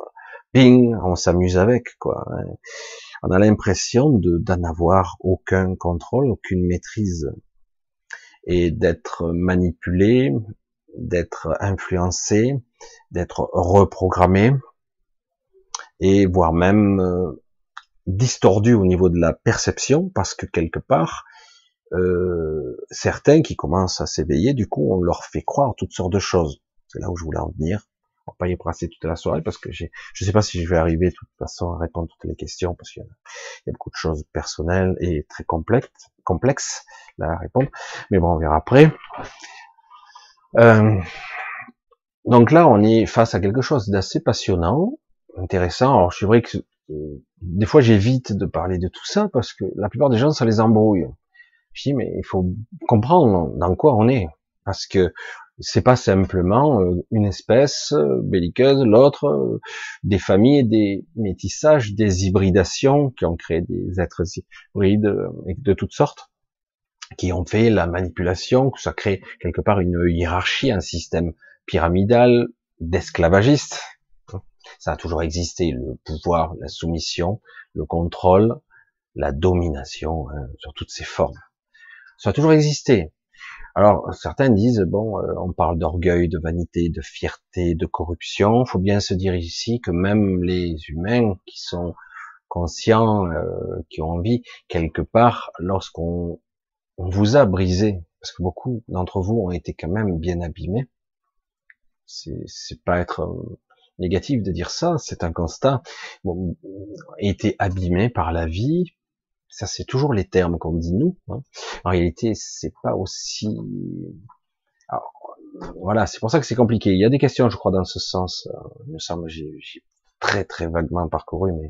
ping, on s'amuse avec quoi. On a l'impression de d'en avoir aucun contrôle, aucune maîtrise et d'être manipulé, d'être influencé, d'être reprogrammé et voire même euh, distordu au niveau de la perception parce que quelque part euh, certains qui commencent à s'éveiller, du coup, on leur fait croire toutes sortes de choses. C'est là où je voulais en venir. On va pas y passer toute la soirée parce que j'ai, je sais pas si je vais arriver de toute façon à répondre à toutes les questions parce qu'il y, a beaucoup de choses personnelles et très complexes, complexes à répondre. Mais bon, on verra après. Euh, donc là, on est face à quelque chose d'assez passionnant, intéressant. Alors, c'est vrai que euh, des fois, j'évite de parler de tout ça parce que la plupart des gens, ça les embrouille. Je dis, mais il faut comprendre dans quoi on est. Parce que c'est pas simplement euh, une espèce euh, belliqueuse, l'autre, euh, des familles, des métissages, des hybridations qui ont créé des êtres hybrides de toutes sortes, qui ont fait la manipulation, que ça crée quelque part une hiérarchie, un système pyramidal d'esclavagistes. Ça a toujours existé, le pouvoir, la soumission, le contrôle, la domination, hein, sur toutes ces formes. Ça a toujours existé. Alors certains disent bon, euh, on parle d'orgueil, de vanité, de fierté, de corruption. Faut bien se dire ici que même les humains qui sont conscients, euh, qui ont envie, quelque part, lorsqu'on vous a brisé, parce que beaucoup d'entre vous ont été quand même bien abîmés. C'est pas être euh, négatif de dire ça, c'est un constat. Bon, été abîmés par la vie, ça, c'est toujours les termes qu'on dit nous. Hein. En réalité, c'est pas aussi. voilà, c'est pour ça que c'est compliqué. Il y a des questions, je crois, dans ce sens. Euh, il me semble, j'ai très très vaguement parcouru, mais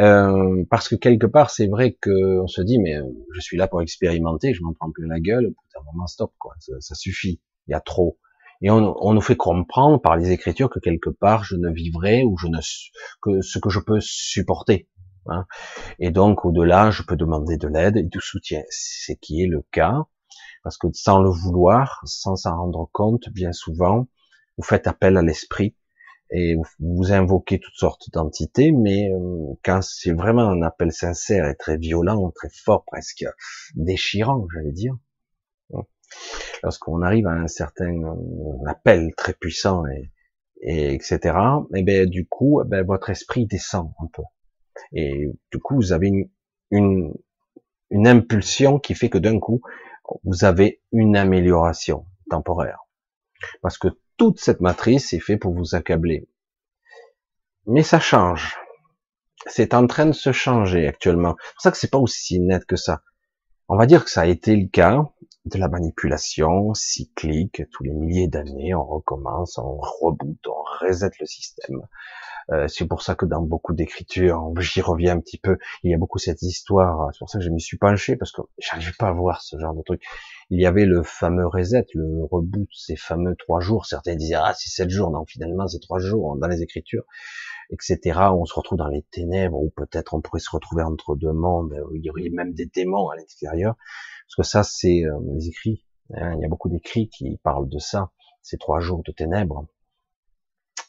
euh, parce que quelque part, c'est vrai que on se dit, mais euh, je suis là pour expérimenter, je m'en prends plus la gueule. Bout moment, stop, quoi. Ça, suffit. Il y a trop. Et on, on, nous fait comprendre par les Écritures que quelque part, je ne vivrai ou je ne que ce que je peux supporter. Hein. Et donc, au-delà, je peux demander de l'aide et du soutien, ce qui est le cas, parce que sans le vouloir, sans s'en rendre compte, bien souvent, vous faites appel à l'esprit et vous invoquez toutes sortes d'entités, mais euh, quand c'est vraiment un appel sincère et très violent, très fort, presque déchirant, j'allais dire, hein, lorsqu'on arrive à un certain euh, appel très puissant et, et etc. Et eh ben du coup, eh ben, votre esprit descend un peu. Et du coup, vous avez une, impulsion qui fait que d'un coup, vous avez une amélioration temporaire. Parce que toute cette matrice est faite pour vous accabler. Mais ça change. C'est en train de se changer actuellement. C'est pour ça que c'est pas aussi net que ça. On va dire que ça a été le cas de la manipulation cyclique. Tous les milliers d'années, on recommence, on reboot, on reset le système. Euh, c'est pour ça que dans beaucoup d'écritures, j'y reviens un petit peu, il y a beaucoup cette histoire. C'est pour ça que je m'y suis penché parce que j'arrive pas à voir ce genre de truc. Il y avait le fameux reset, le reboot, ces fameux trois jours. Certains disaient ah c'est sept jours, non finalement c'est trois jours dans les écritures, etc. On se retrouve dans les ténèbres ou peut-être on pourrait se retrouver entre deux mondes. Où il y aurait même des démons à l'intérieur. Parce que ça c'est euh, les écrits. Hein. il y a beaucoup d'écrits qui parlent de ça, ces trois jours de ténèbres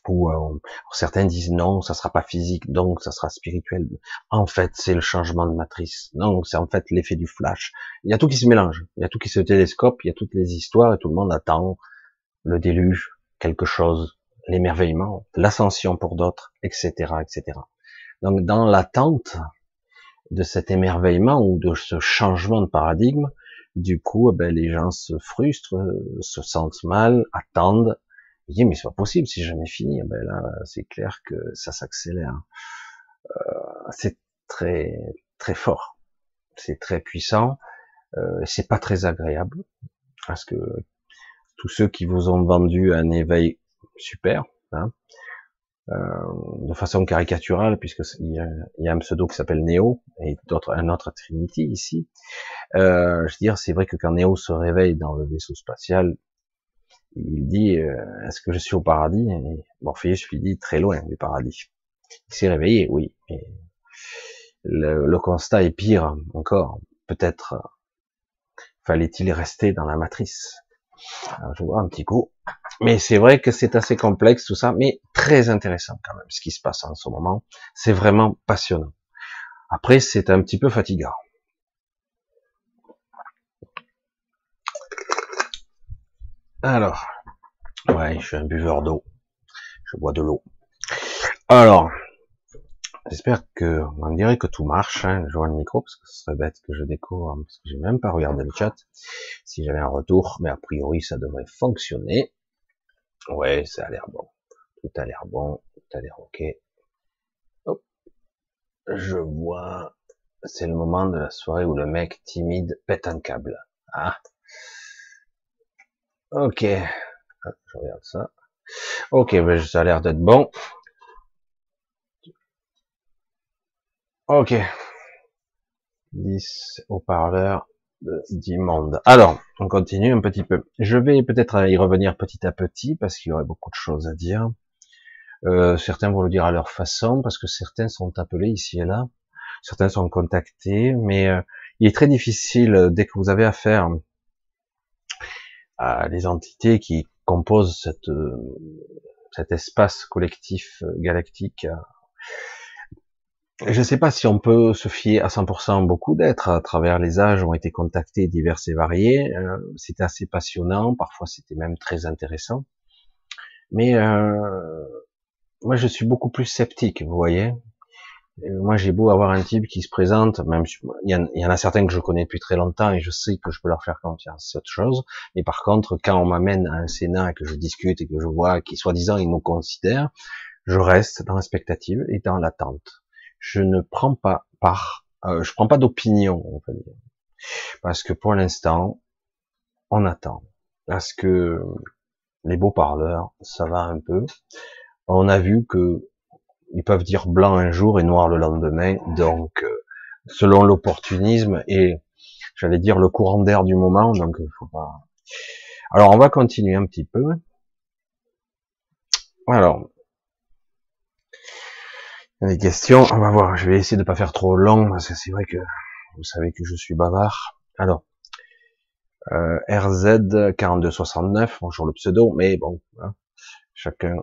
euh, certains disent non, ça sera pas physique, donc ça sera spirituel. En fait, c'est le changement de matrice. Non, c'est en fait l'effet du flash. Il y a tout qui se mélange, il y a tout qui se télescope, il y a toutes les histoires et tout le monde attend le déluge, quelque chose, l'émerveillement, l'ascension pour d'autres, etc., etc. Donc dans l'attente de cet émerveillement ou de ce changement de paradigme, du coup, eh ben, les gens se frustrent, se sentent mal, attendent, il dit mais c'est pas possible, c'est jamais fini. Ben là, c'est clair que ça s'accélère. Euh, c'est très très fort, c'est très puissant. Euh, c'est pas très agréable parce que tous ceux qui vous ont vendu un éveil super, hein, euh, de façon caricaturale, puisque il y, a, il y a un pseudo qui s'appelle Neo et d'autres un autre Trinity ici. Euh, je veux dire, c'est vrai que quand Neo se réveille dans le vaisseau spatial, il dit euh, est-ce que je suis au paradis? Et Morpheus lui dit très loin du paradis. Il s'est réveillé, oui, mais le, constat est pire encore. Peut-être euh, fallait-il rester dans la matrice. Je vois un petit coup, mais c'est vrai que c'est assez complexe tout ça, mais très intéressant quand même ce qui se passe en ce moment. C'est vraiment passionnant. Après, c'est un petit peu fatigant. Alors, ouais, je suis un buveur d'eau. Je bois de l'eau. Alors, j'espère que, on dirait que tout marche. Hein. Je vois le micro parce que ce serait bête que je découvre hein, parce que j'ai même pas regardé le chat. Si j'avais un retour, mais a priori ça devrait fonctionner. Ouais, ça a l'air bon. Tout a l'air bon, tout a l'air ok. Hop. Je vois. C'est le moment de la soirée où le mec timide pète un câble. Ah, Ok. Ah, je regarde ça. Ok, ben, ça a l'air d'être bon. Ok. 10 haut-parleurs de 10 mondes. Alors, on continue un petit peu. Je vais peut-être y revenir petit à petit parce qu'il y aurait beaucoup de choses à dire. Euh, certains vont le dire à leur façon parce que certains sont appelés ici et là. Certains sont contactés, mais euh, il est très difficile dès que vous avez affaire à les entités qui composent cette, euh, cet espace collectif euh, galactique. Je ne sais pas si on peut se fier à 100%. Beaucoup d'êtres à travers les âges ont été contactés divers et variés. Euh, c'était assez passionnant, parfois c'était même très intéressant. Mais moi, je suis beaucoup plus sceptique, vous voyez moi, j'ai beau avoir un type qui se présente, même il y, en, a certains que je connais depuis très longtemps et je sais que je peux leur faire confiance, c'est autre chose. Mais par contre, quand on m'amène à un Sénat et que je discute et que je vois qu'ils soi-disant ils nous considèrent, je reste dans l'expectative et dans l'attente. Je ne prends pas part, euh, je prends pas d'opinion, on va dire, parce que pour l'instant, on attend. Parce que les beaux parleurs, ça va un peu. On a vu que ils peuvent dire blanc un jour et noir le lendemain. Donc, euh, selon l'opportunisme et j'allais dire le courant d'air du moment. Donc, faut pas. Alors, on va continuer un petit peu. Alors, il y a des questions. On va voir. Je vais essayer de pas faire trop long parce que c'est vrai que vous savez que je suis bavard. Alors, euh, RZ 4269, bonjour le pseudo, mais bon, hein, chacun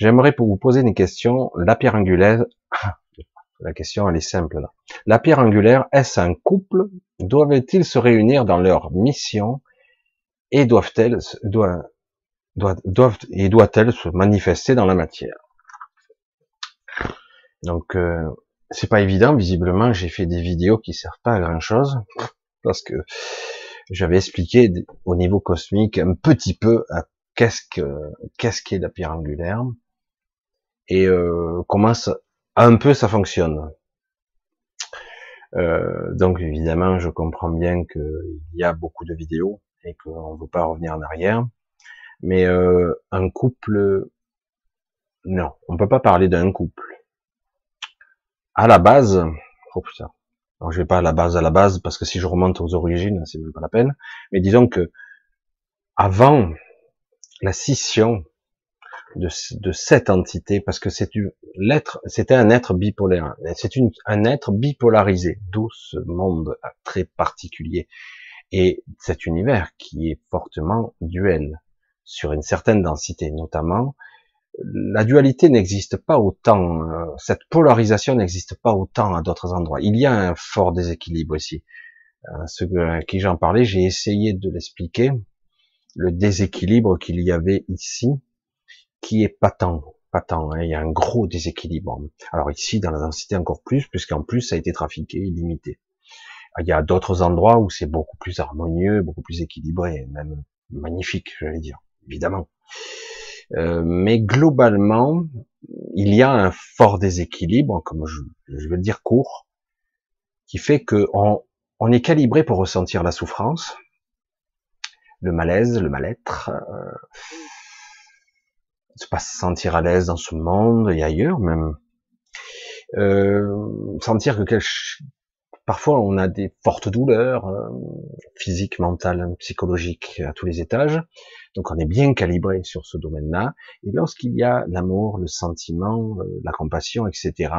J'aimerais vous poser une question. La pierre angulaire, la question elle est simple là. La pierre angulaire, est-ce un couple? Doivent-ils se réunir dans leur mission? Et doivent-elles doivent, doivent, et doit-elle se manifester dans la matière? Donc euh, c'est pas évident. Visiblement, j'ai fait des vidéos qui servent pas à grand chose parce que j'avais expliqué au niveau cosmique un petit peu qu'est-ce que qu'est-ce qu'est la pierre angulaire et euh, comment ça, un peu ça fonctionne. Euh, donc évidemment, je comprends bien qu'il y a beaucoup de vidéos et qu'on ne veut pas revenir en arrière. Mais euh, un couple, Non, on peut pas parler d'un couple. À la base, oh putain, alors je vais pas à la base à la base parce que si je remonte aux origines, c'est même pas la peine. Mais disons que avant la scission de, de cette entité, parce que c'est l'être, c'était un être bipolaire, c'est un être bipolarisé, d'où ce monde très particulier et cet univers qui est fortement duel sur une certaine densité, notamment la dualité n'existe pas autant, euh, cette polarisation n'existe pas autant à d'autres endroits. Il y a un fort déséquilibre ici. Euh, ce à qui j'en parlais, j'ai essayé de l'expliquer, le déséquilibre qu'il y avait ici, qui est patent, patent. Hein, il y a un gros déséquilibre. Alors ici, dans la densité encore plus, puisqu'en plus ça a été trafiqué, limité. Il y a d'autres endroits où c'est beaucoup plus harmonieux, beaucoup plus équilibré, même magnifique, j'allais dire, évidemment. Euh, mais globalement, il y a un fort déséquilibre, comme je, je veux dire court, qui fait que on, on, est calibré pour ressentir la souffrance, le malaise, le mal-être, euh, se pas se sentir à l'aise dans ce monde et ailleurs même, euh, sentir que quelque, parfois on a des fortes douleurs euh, physiques, mentales, psychologiques à tous les étages, donc on est bien calibré sur ce domaine-là. Et lorsqu'il y a l'amour, le sentiment, euh, la compassion, etc.,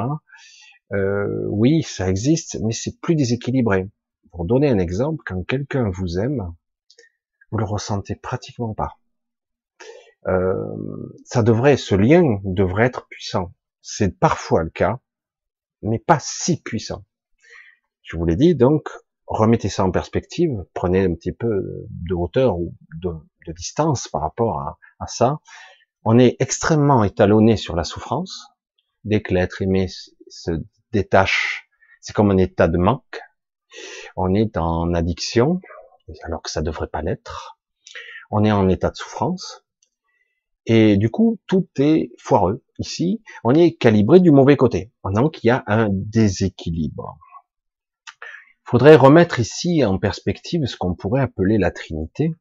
euh, oui, ça existe, mais c'est plus déséquilibré. Pour donner un exemple, quand quelqu'un vous aime, vous le ressentez pratiquement pas. Euh, ça devrait, ce lien devrait être puissant. C'est parfois le cas, mais pas si puissant. Je vous l'ai dit, donc remettez ça en perspective, prenez un petit peu de hauteur ou de, distance par rapport à, à, ça. On est extrêmement étalonné sur la souffrance. Dès que l'être aimé se détache, c'est comme un état de manque. On est en addiction, alors que ça devrait pas l'être. On est en état de souffrance. Et du coup, tout est foireux. Ici, on est calibré du mauvais côté. Donc, il y a un déséquilibre. Il faudrait remettre ici en perspective ce qu'on pourrait appeler la Trinité.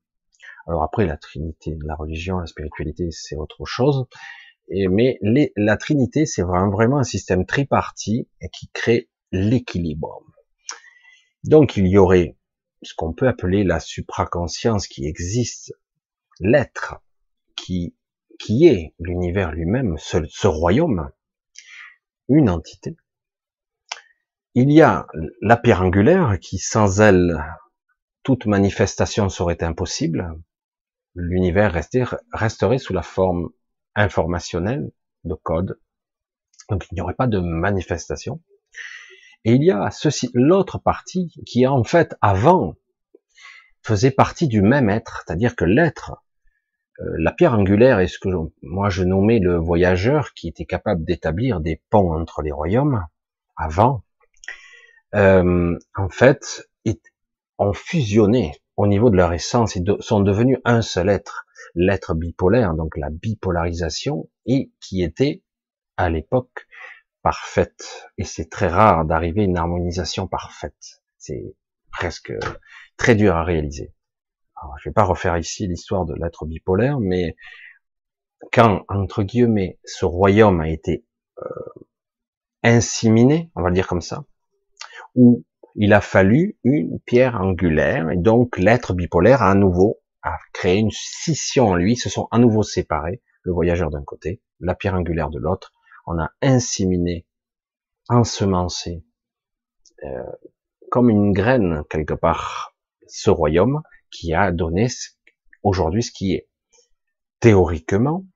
Alors après, la Trinité, la religion, la spiritualité, c'est autre chose. Mais la Trinité, c'est vraiment un système tripartite qui crée l'équilibre. Donc il y aurait ce qu'on peut appeler la supraconscience qui existe, l'être qui, qui est l'univers lui-même, ce, royaume, une entité. Il y a la pierre angulaire qui, sans elle, toute manifestation serait impossible l'univers resterait sous la forme informationnelle de code. Donc il n'y aurait pas de manifestation. Et il y a ceci, l'autre partie qui en fait avant faisait partie du même être, c'est-à-dire que l'être, la pierre angulaire est ce que moi je nommais le voyageur qui était capable d'établir des ponts entre les royaumes avant, euh, en fait, ont fusionné au niveau de leur essence, ils sont devenus un seul être, l'être bipolaire, donc la bipolarisation, et qui était à l'époque parfaite. Et c'est très rare d'arriver à une harmonisation parfaite. C'est presque très dur à réaliser. Alors, je vais pas refaire ici l'histoire de l'être bipolaire, mais quand, entre guillemets, ce royaume a été euh, inséminé, on va le dire comme ça, ou il a fallu une pierre angulaire, et donc l'être bipolaire a à nouveau a créé une scission en lui, se sont à nouveau séparés, le voyageur d'un côté, la pierre angulaire de l'autre, on a inséminé, ensemencé, euh, comme une graine quelque part, ce royaume qui a donné aujourd'hui ce qui est. Théoriquement,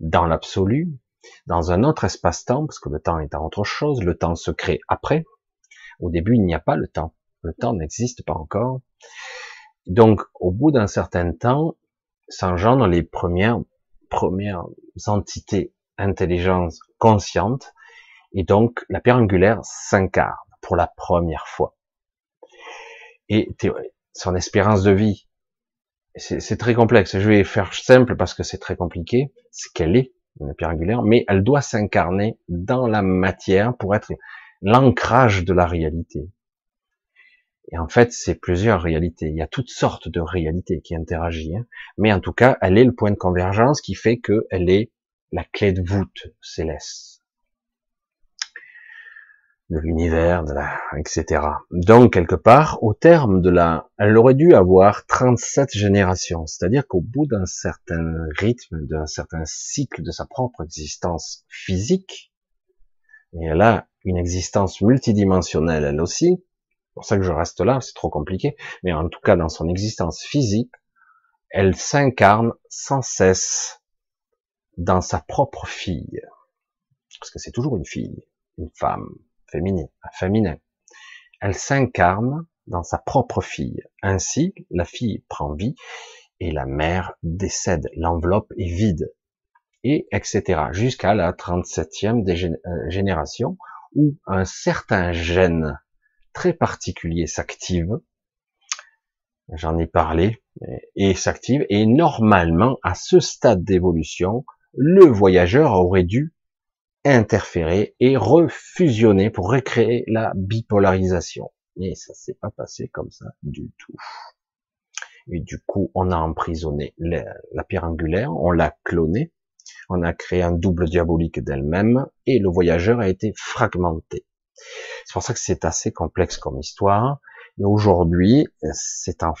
dans l'absolu, dans un autre espace-temps, parce que le temps est autre chose, le temps se crée après, au début, il n'y a pas le temps. Le temps n'existe pas encore. Donc, au bout d'un certain temps, s'engendrent les premières, entités intelligence conscientes, et donc la pierre angulaire s'incarne pour la première fois. Et son espérance de vie, c'est très complexe. Je vais faire simple parce que c'est très compliqué, ce qu'elle est, une pierre angulaire, mais elle doit s'incarner dans la matière pour être l'ancrage de la réalité. Et en fait, c'est plusieurs réalités. Il y a toutes sortes de réalités qui interagissent. Hein. Mais en tout cas, elle est le point de convergence qui fait qu'elle est la clé de voûte céleste de l'univers, de la, etc. Donc, quelque part, au terme de la, elle aurait dû avoir 37 générations. C'est-à-dire qu'au bout d'un certain rythme, d'un certain cycle de sa propre existence physique, et elle a une existence multidimensionnelle elle aussi, c'est pour ça que je reste là, c'est trop compliqué, mais en tout cas dans son existence physique, elle s'incarne sans cesse dans sa propre fille. Parce que c'est toujours une fille, une femme, féminine, féminin. Elle s'incarne dans sa propre fille. Ainsi, la fille prend vie et la mère décède. L'enveloppe est vide. Et etc. Jusqu'à la 37e euh, génération où un certain gène très particulier s'active. J'en ai parlé et s'active. Et normalement, à ce stade d'évolution, le voyageur aurait dû interférer et refusionner pour recréer la bipolarisation. Mais ça s'est pas passé comme ça du tout. Et du coup, on a emprisonné la, pierre angulaire, on l'a clonée, on a créé un double diabolique d'elle-même, et le voyageur a été fragmenté. C'est pour ça que c'est assez complexe comme histoire. Et aujourd'hui, c'est en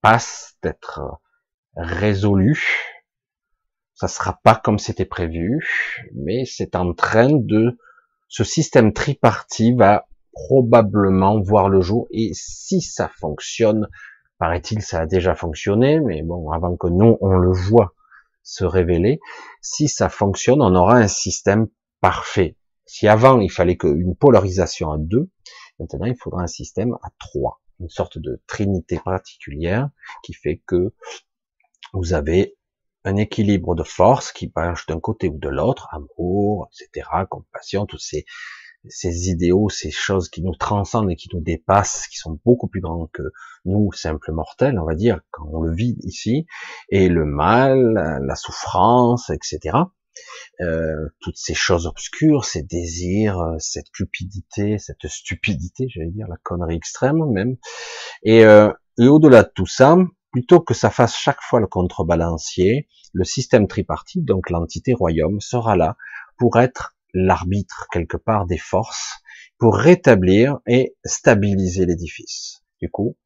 passe d'être résolu ça sera pas comme c'était prévu, mais c'est en train de, ce système tripartite va probablement voir le jour, et si ça fonctionne, paraît-il, ça a déjà fonctionné, mais bon, avant que nous, on le voit se révéler, si ça fonctionne, on aura un système parfait. Si avant, il fallait qu'une polarisation à deux, maintenant, il faudra un système à trois, une sorte de trinité particulière qui fait que vous avez un équilibre de force qui penche d'un côté ou de l'autre, amour, etc., compassion, tous ces, ces idéaux, ces choses qui nous transcendent et qui nous dépassent, qui sont beaucoup plus grands que nous, simples mortels, on va dire, quand on le vit ici, et le mal, la souffrance, etc. Euh, toutes ces choses obscures, ces désirs, cette cupidité, cette stupidité, j'allais dire, la connerie extrême même. Et, euh, et au-delà de tout ça, plutôt que ça fasse chaque fois le contrebalancier, le système tripartite, donc l'entité royaume, sera là pour être l'arbitre quelque part des forces, pour rétablir et stabiliser l'édifice. Du coup,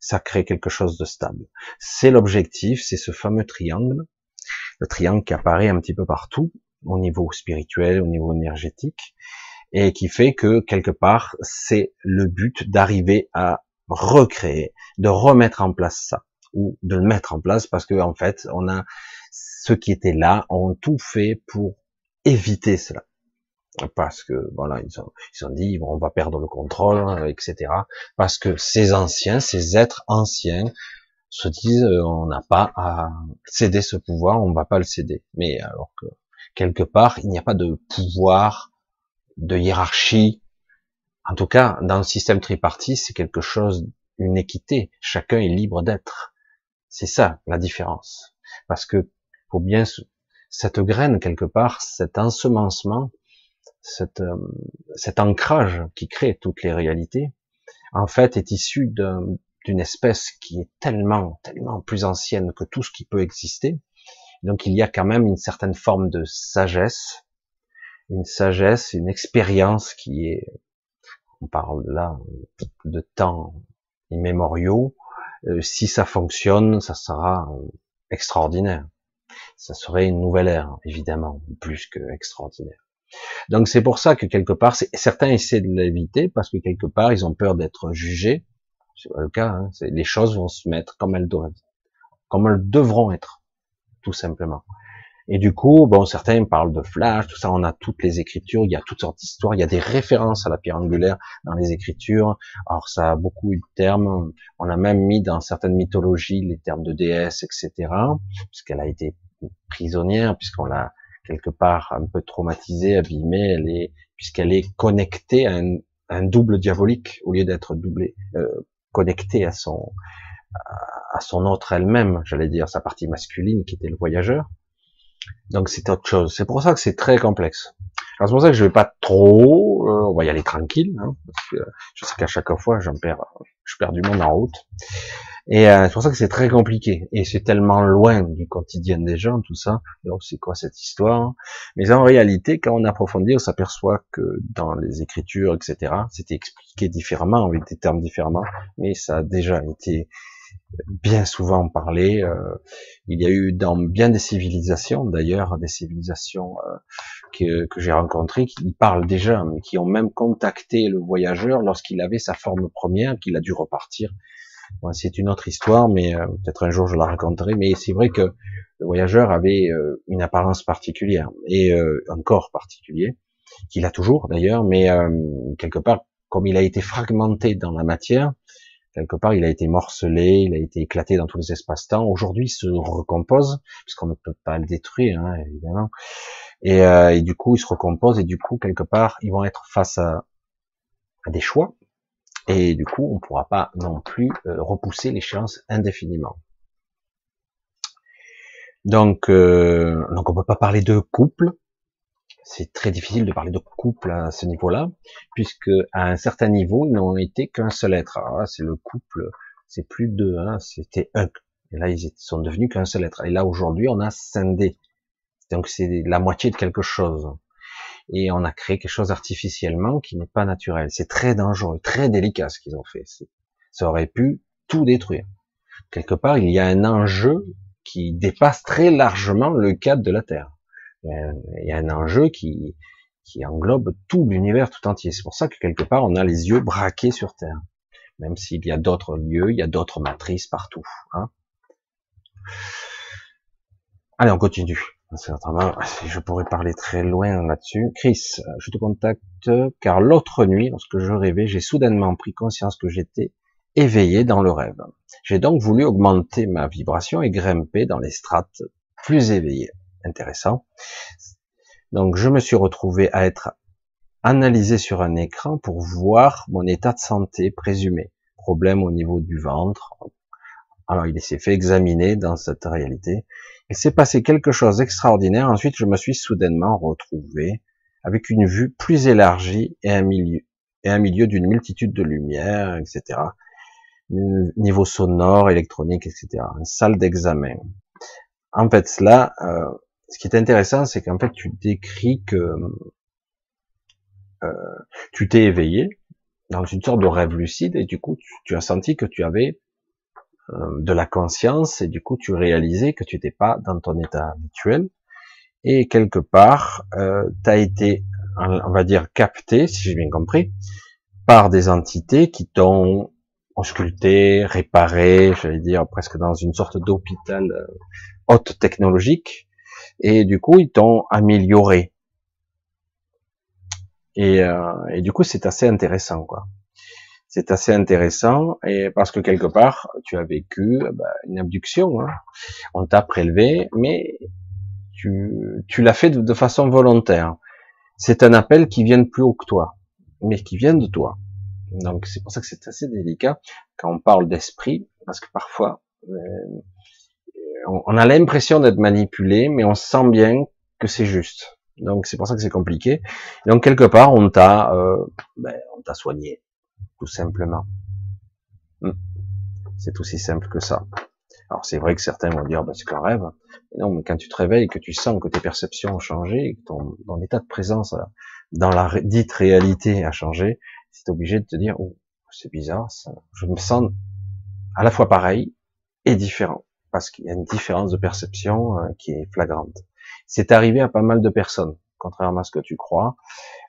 ça crée quelque chose de stable. C'est l'objectif, c'est ce fameux triangle, le triangle qui apparaît un petit peu partout, au niveau spirituel, au niveau énergétique, et qui fait que quelque part, c'est le but d'arriver à recréer, de remettre en place ça ou de le mettre en place parce que en fait, on a ceux qui étaient là ont tout fait pour éviter cela. Parce que voilà, ils ont, ils ont dit on va perdre le contrôle, etc. Parce que ces anciens, ces êtres anciens se disent euh, on n'a pas à céder ce pouvoir, on va pas le céder. Mais alors que quelque part il n'y a pas de pouvoir, de hiérarchie. En tout cas, dans le système tripartite, c'est quelque chose, une équité. Chacun est libre d'être. C'est ça la différence. Parce que faut bien cette graine quelque part, cet ensemencement, cet, euh, cet ancrage qui crée toutes les réalités, en fait, est issu d'une espèce qui est tellement, tellement plus ancienne que tout ce qui peut exister. Donc il y a quand même une certaine forme de sagesse, une sagesse, une expérience qui est, on parle là de temps immémoriaux, euh, si ça fonctionne, ça sera euh, extraordinaire. Ça serait une nouvelle ère, évidemment, plus que extraordinaire. Donc c'est pour ça que quelque part, certains essaient de l'éviter parce que quelque part ils ont peur d'être jugés. C'est pas le cas. Hein. Les choses vont se mettre comme elles doivent, comme elles devront être, tout simplement. Et du coup, bon, certains parlent de flash, tout ça, on a toutes les écritures, il y a toutes sortes d'histoires, il y a des références à la pierre angulaire dans les écritures. Alors ça a beaucoup eu de termes. On a même mis dans certaines mythologies les termes de déesse, etc. Puisqu'elle a été prisonnière, puisqu'on l'a quelque part un peu traumatisée, abîmée, elle est, puisqu'elle est connectée à un, double diabolique au lieu d'être doublée, euh, connectée à son à son autre elle-même, j'allais dire sa partie masculine qui était le voyageur. Donc c'est autre chose. C'est pour ça que c'est très complexe. c'est pour ça que je vais pas trop, euh, on va y aller tranquille, hein, parce que je sais qu'à chaque fois j'en perds, je perds du monde en route. Et euh, c'est pour ça que c'est très compliqué. Et c'est tellement loin du quotidien des gens, tout ça. Donc c'est quoi cette histoire? Mais en réalité, quand on approfondit, on s'aperçoit que dans les écritures, etc., c'était expliqué différemment, avec des termes différemment, mais ça a déjà été bien souvent parlé. Euh, il y a eu dans bien des civilisations, d'ailleurs, des civilisations euh, que, que j'ai rencontrées, qui parlent déjà, mais qui ont même contacté le voyageur lorsqu'il avait sa forme première, qu'il a dû repartir. c'est une autre histoire, mais euh, peut-être un jour je la raconterai. Mais c'est vrai que le voyageur avait une apparence particulière et un corps particulier, qu'il a toujours d'ailleurs, mais quelque part, comme il a été fragmenté dans la matière, quelque part, il a été morcelé, il a été éclaté dans tous les espaces-temps. Aujourd'hui, il se recompose, puisqu'on ne peut pas le détruire, hein, évidemment. Et, euh, et, du coup, il se recompose, et du coup, quelque part, ils vont être face à, à des choix, et du coup, on ne pourra pas non plus euh, repousser l'échéance indéfiniment. Donc, euh, donc on peut pas parler de couple, c'est très difficile de parler de couple à ce niveau-là, puisque à un certain niveau, ils n'ont été qu'un seul être. Alors là, c'est le couple, c'est plus deux, hein, c'était un. Et là, ils sont devenus qu'un seul être. Et là, aujourd'hui, on a scindé. Donc, c'est la moitié de quelque chose. Et on a créé quelque chose artificiellement qui n'est pas naturel. C'est très dangereux, très délicat ce qu'ils ont fait. Ça aurait pu tout détruire. Quelque part, il y a un enjeu qui dépasse très largement le cadre de la Terre. Il y a un enjeu qui, englobe tout l'univers tout entier. C'est pour ça que quelque part, on a les yeux braqués sur Terre. Même s'il y a d'autres lieux, il y a d'autres matrices partout. Hein. Allez, on continue. Je pourrais parler très loin là-dessus. Chris, je te contacte car l'autre nuit, lorsque je rêvais, j'ai soudainement pris conscience que j'étais éveillé dans le rêve. J'ai donc voulu augmenter ma vibration et grimper dans les strates plus éveillées intéressant. Donc je me suis retrouvé à être analysé sur un écran pour voir mon état de santé présumé. Problème au niveau du ventre. Alors il s'est fait examiner dans cette réalité. Il s'est passé quelque chose d'extraordinaire. Ensuite je me suis soudainement retrouvé avec une vue plus élargie et un milieu et un milieu d'une multitude de lumières, etc. Niveau sonore, électronique, etc. Une salle d'examen. En fait, cela, euh, ce qui est intéressant, c'est qu'en fait, tu décris que euh, tu t'es éveillé dans une sorte de rêve lucide et du coup, tu, as senti que tu avais euh, de la conscience et du coup, tu réalisais que tu n'étais pas dans ton état habituel. Et quelque part, euh, tu as été, on va dire, capté, si j'ai bien compris, par des entités qui t'ont ausculté, réparé, j'allais dire presque dans une sorte d'hôpital euh, haute technologique, et du coup ils t'ont amélioré. Et, euh, et, du coup c'est assez intéressant quoi. C'est assez intéressant et parce que quelque part tu as vécu bah, une abduction, hein. on t'a prélevé, mais tu, tu l'as fait de, façon volontaire. C'est un appel qui vient de plus haut que toi, mais qui vient de toi. Donc c'est pour ça que c'est assez délicat quand on parle d'esprit, parce que parfois euh, on, a l'impression d'être manipulé, mais on sent bien que c'est juste. Donc c'est pour ça que c'est compliqué. Donc quelque part, on t'a, euh, ben, on t'a soigné, tout simplement. Hmm. C'est aussi simple que ça. Alors c'est vrai que certains vont dire, ben, c'est qu'un rêve. non, mais quand tu te réveilles, que tu sens que tes perceptions ont changé, que ton, ton état de présence euh, dans la dite réalité a changé, c'est obligé de te dire, oh, c'est bizarre, ça. je me sens à la fois pareil et différent parce qu'il y a une différence de perception euh, qui est flagrante. C'est arrivé à pas mal de personnes, contrairement à ce que tu crois.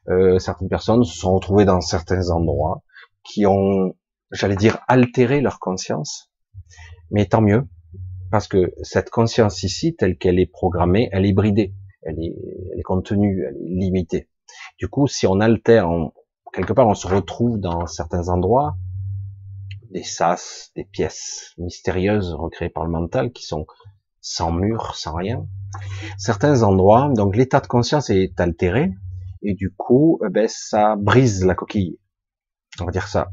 Euh, certaines personnes se sont retrouvées dans certains endroits qui ont, j'allais dire, altéré leur conscience. Mais tant mieux, parce que cette conscience ici, telle qu'elle est programmée, elle est bridée, elle est, elle est contenue, elle est limitée. Du coup, si on altère, quelque part, on se retrouve dans certains endroits des sas, des pièces mystérieuses recréées par le mental qui sont sans mur, sans rien. Certains endroits, donc l'état de conscience est altéré et du coup, eh ben, ça brise la coquille. On va dire ça.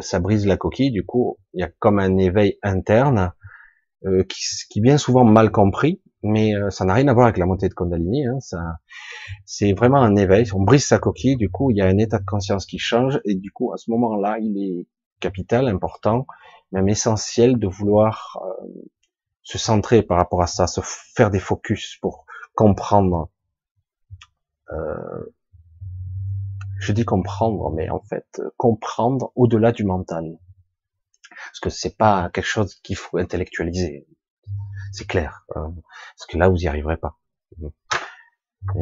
ça brise la coquille. Du coup, il y a comme un éveil interne euh, qui, est bien souvent mal compris, mais euh, ça n'a rien à voir avec la montée de Kundalini. Hein, ça, c'est vraiment un éveil. On brise sa coquille. Du coup, il y a un état de conscience qui change et du coup, à ce moment-là, il est capital, important, même essentiel de vouloir euh, se centrer par rapport à ça, se faire des focus pour comprendre. Euh, je dis comprendre, mais en fait comprendre au-delà du mental, parce que c'est pas quelque chose qu'il faut intellectualiser, c'est clair, hein. parce que là vous y arriverez pas.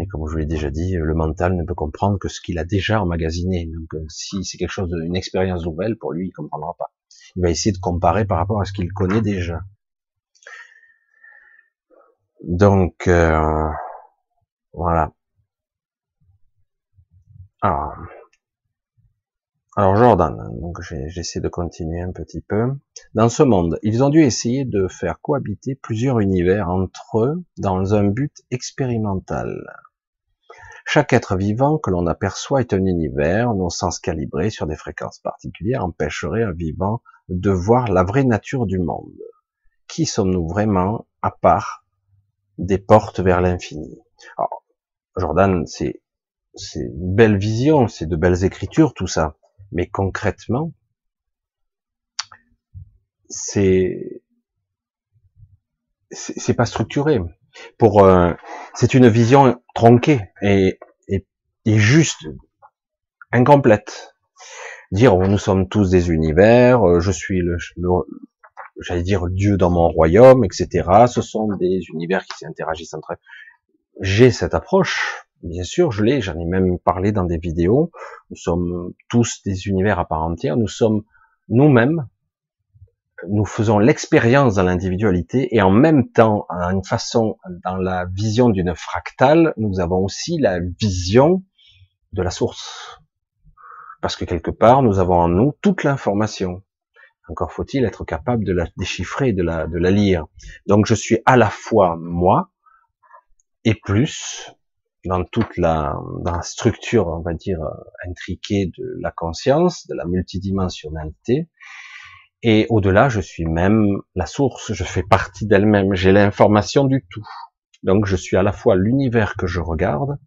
Et comme je vous l'ai déjà dit, le mental ne peut comprendre que ce qu'il a déjà emmagasiné. Donc, euh, si c'est quelque chose d'une expérience nouvelle, pour lui, il comprendra pas. Il va essayer de comparer par rapport à ce qu'il connaît déjà. Donc, euh, voilà. Alors, alors Jordan, donc j'essaie de continuer un petit peu. Dans ce monde, ils ont dû essayer de faire cohabiter plusieurs univers entre eux dans un but expérimental. Chaque être vivant que l'on aperçoit est un univers, nos sens calibrés sur des fréquences particulières empêcherait un vivant de voir la vraie nature du monde. Qui sommes-nous vraiment à part des portes vers l'infini? Jordan, c'est une belle vision, c'est de belles écritures, tout ça. Mais concrètement, c'est c'est pas structuré. Pour euh, c'est une vision tronquée et, et, juste incomplète. Dire oh, nous sommes tous des univers, euh, je suis le, le j'allais dire Dieu dans mon royaume, etc. Ce sont des univers qui s'interagissent entre eux. J'ai cette approche, Bien sûr, je l'ai, j'en ai même parlé dans des vidéos. Nous sommes tous des univers à part entière. Nous sommes nous-mêmes. Nous faisons l'expérience dans l'individualité et en même temps, en une façon, dans la vision d'une fractale, nous avons aussi la vision de la source. Parce que quelque part, nous avons en nous toute l'information. Encore faut-il être capable de la déchiffrer, de la, de la lire. Donc je suis à la fois moi et plus dans toute la, dans la structure, on va dire, intriquée de la conscience, de la multidimensionnalité. Et au-delà, je suis même la source, je fais partie d'elle-même, j'ai l'information du tout. Donc je suis à la fois l'univers que je regarde,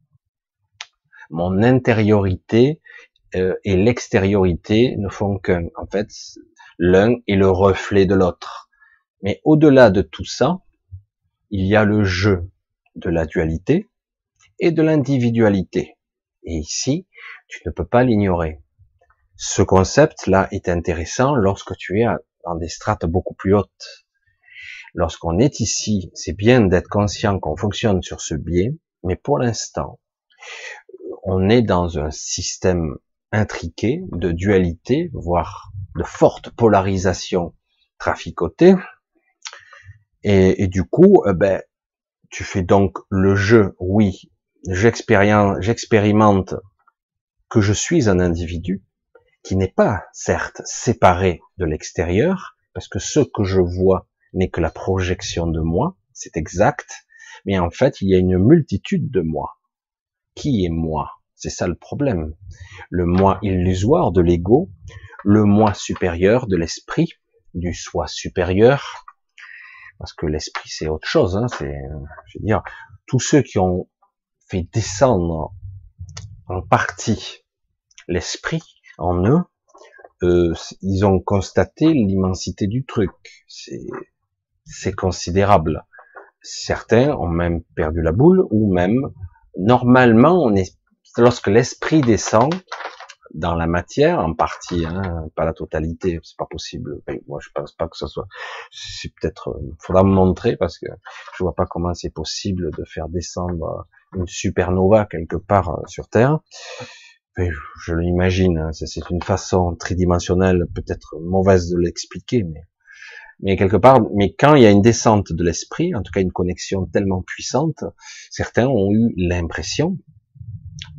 mon intériorité euh, et l'extériorité ne font qu'un. En fait, l'un est le reflet de l'autre. Mais au-delà de tout ça, il y a le jeu de la dualité, et de l'individualité. Et ici, tu ne peux pas l'ignorer. Ce concept-là est intéressant lorsque tu es dans des strates beaucoup plus hautes. Lorsqu'on est ici, c'est bien d'être conscient qu'on fonctionne sur ce biais, mais pour l'instant, on est dans un système intriqué de dualité, voire de forte polarisation traficotée. Et, du coup, eh ben, tu fais donc le jeu, oui, j'expérimente que je suis un individu qui n'est pas, certes, séparé de l'extérieur, parce que ce que je vois n'est que la projection de moi, c'est exact, mais en fait, il y a une multitude de moi. Qui est moi? C'est ça le problème. Le moi illusoire de l'ego, le moi supérieur de l'esprit, du soi supérieur, parce que l'esprit c'est autre chose. Hein, c'est, je veux dire, tous ceux qui ont fait descendre en partie l'esprit en eux, euh, ils ont constaté l'immensité du truc. C'est considérable. Certains ont même perdu la boule, ou même, normalement, lorsque l'esprit descend, dans la matière, en partie, hein, pas la totalité, c'est pas possible. moi, je pense pas que ce soit. C'est peut-être, euh, faudra me montrer parce que je vois pas comment c'est possible de faire descendre une supernova quelque part euh, sur Terre. je l'imagine, hein, c'est une façon tridimensionnelle peut-être mauvaise de l'expliquer, mais mais quelque part, mais quand il y a une descente de l'esprit, en tout cas une connexion tellement puissante, certains ont eu l'impression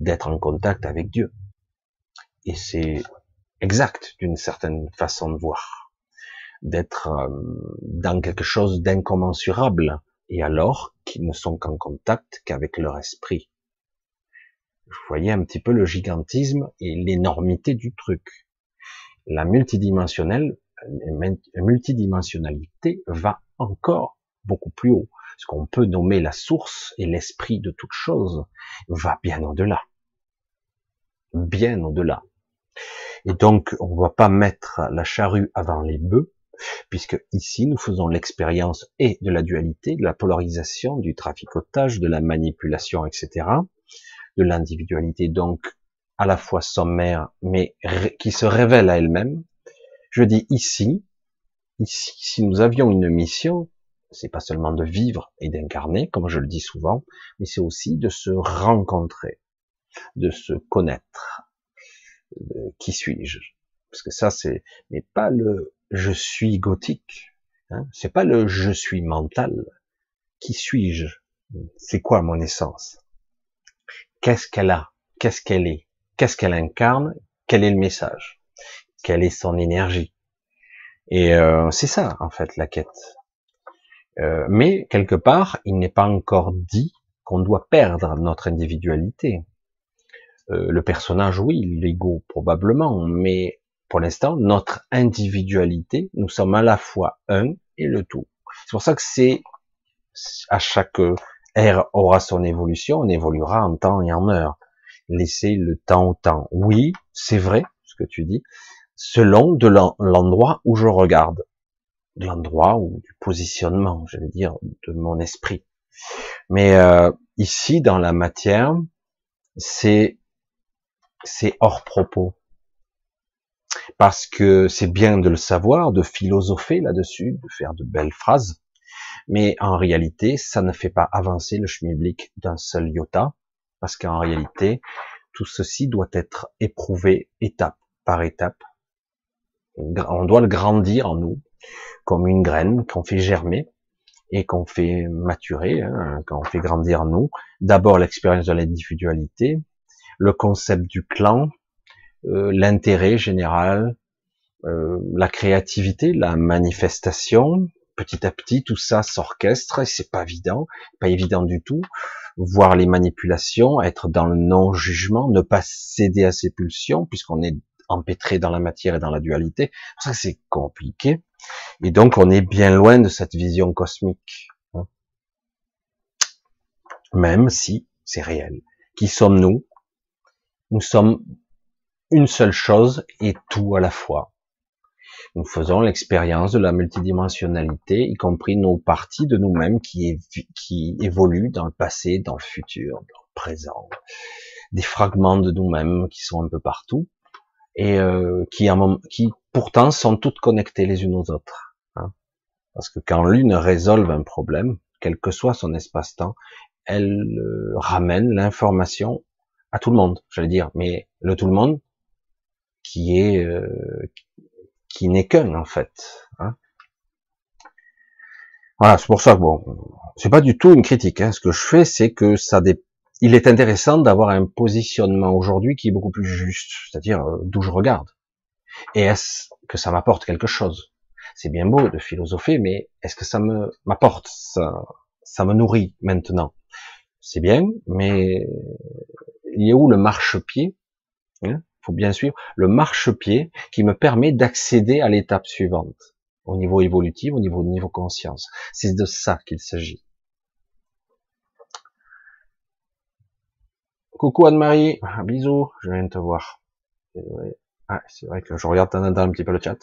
d'être en contact avec Dieu. Et c'est exact d'une certaine façon de voir, d'être euh, dans quelque chose d'incommensurable, et alors qu'ils ne sont qu'en contact qu'avec leur esprit. Vous voyez un petit peu le gigantisme et l'énormité du truc. La multidimensionnelle, multidimensionnalité va encore beaucoup plus haut. Ce qu'on peut nommer la source et l'esprit de toute chose va bien au-delà. Bien au-delà. Et donc, on ne va pas mettre la charrue avant les bœufs. puisque ici nous faisons l'expérience et de la dualité, de la polarisation, du traficotage, de la manipulation, etc., de l'individualité donc à la fois sommaire, mais qui se révèle à elle-même. Je dis ici, ici, si nous avions une mission, c'est pas seulement de vivre et d'incarner, comme je le dis souvent, mais c'est aussi de se rencontrer, de se connaître. Qui suis-je Parce que ça, c'est, mais pas le je suis gothique. Hein c'est pas le je suis mental. Qui suis-je? C'est quoi mon essence? Qu'est-ce qu'elle a? Qu'est-ce qu'elle est? Qu'est-ce qu'elle incarne? Quel est le message? Quelle est son énergie? Et euh, c'est ça, en fait, la quête. Euh, mais quelque part, il n'est pas encore dit qu'on doit perdre notre individualité. Euh, le personnage, oui, l'ego probablement, mais pour l'instant, notre individualité, nous sommes à la fois un et le tout. C'est pour ça que c'est à chaque ère aura son évolution, on évoluera en temps et en heure. Laissez le temps au temps. Oui, c'est vrai ce que tu dis, selon de l'endroit où je regarde de l'endroit ou du positionnement, je vais dire, de mon esprit. Mais euh, ici, dans la matière, c'est c'est hors propos. Parce que c'est bien de le savoir, de philosopher là-dessus, de faire de belles phrases, mais en réalité, ça ne fait pas avancer le schmilblick d'un seul iota, parce qu'en réalité, tout ceci doit être éprouvé étape par étape. On doit le grandir en nous, comme une graine qu'on fait germer et qu'on fait maturer, hein, qu'on fait grandir nous. D'abord l'expérience de l'individualité, le concept du clan, euh, l'intérêt général, euh, la créativité, la manifestation. Petit à petit, tout ça s'orchestre et c'est pas évident, pas évident du tout. Voir les manipulations, être dans le non-jugement, ne pas céder à ses pulsions, puisqu'on est empêtré dans la matière et dans la dualité. Ça, c'est compliqué. Et donc, on est bien loin de cette vision cosmique. Hein. Même si c'est réel. Qui sommes-nous Nous sommes une seule chose et tout à la fois. Nous faisons l'expérience de la multidimensionnalité, y compris nos parties de nous-mêmes qui, évoluent dans le passé, dans le futur, dans le présent. Des fragments de nous-mêmes qui sont un peu partout et euh, qui, qui pourtant sont toutes connectées les unes aux autres. Hein. Parce que quand l'une résolve un problème, quel que soit son espace-temps, elle euh, ramène l'information à tout le monde, j'allais dire, mais le tout le monde qui est euh, qui n'est qu'un en fait. Hein. Voilà, c'est pour ça que bon, c'est pas du tout une critique. Hein. Ce que je fais, c'est que ça dé il est intéressant d'avoir un positionnement aujourd'hui qui est beaucoup plus juste, c'est-à-dire euh, d'où je regarde. Et est-ce que ça m'apporte quelque chose? C'est bien beau de philosopher, mais est-ce que ça me m'apporte ça, ça me nourrit maintenant? C'est bien, mais il y a où le marchepied hein? Faut bien suivre le marchepied qui me permet d'accéder à l'étape suivante au niveau évolutif, au niveau niveau conscience. C'est de ça qu'il s'agit. Coucou Anne-Marie, ah, bisous, je viens de te voir. Ah, c'est vrai que je regarde un petit peu le chat.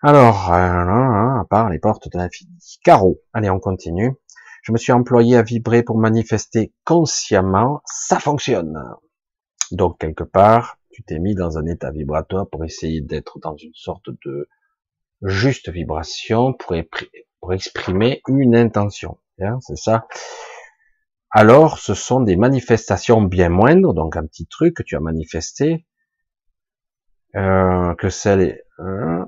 Alors, euh, à part les portes de l'infini. Caro, allez, on continue. Je me suis employé à vibrer pour manifester consciemment, ça fonctionne. Donc, quelque part, tu t'es mis dans un état vibratoire pour essayer d'être dans une sorte de juste vibration pour, exprimer une intention. Hein, c'est ça alors ce sont des manifestations bien moindres, donc un petit truc que tu as manifesté, euh, que celle euh,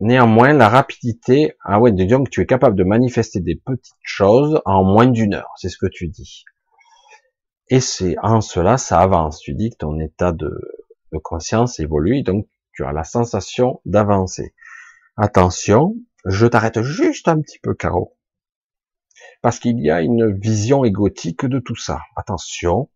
néanmoins la rapidité, ah ouais, que tu es capable de manifester des petites choses en moins d'une heure, c'est ce que tu dis. Et c'est en cela ça avance. Tu dis que ton état de, de conscience évolue, donc tu as la sensation d'avancer. Attention, je t'arrête juste un petit peu, Caro parce qu'il y a une vision égotique de tout ça. Attention,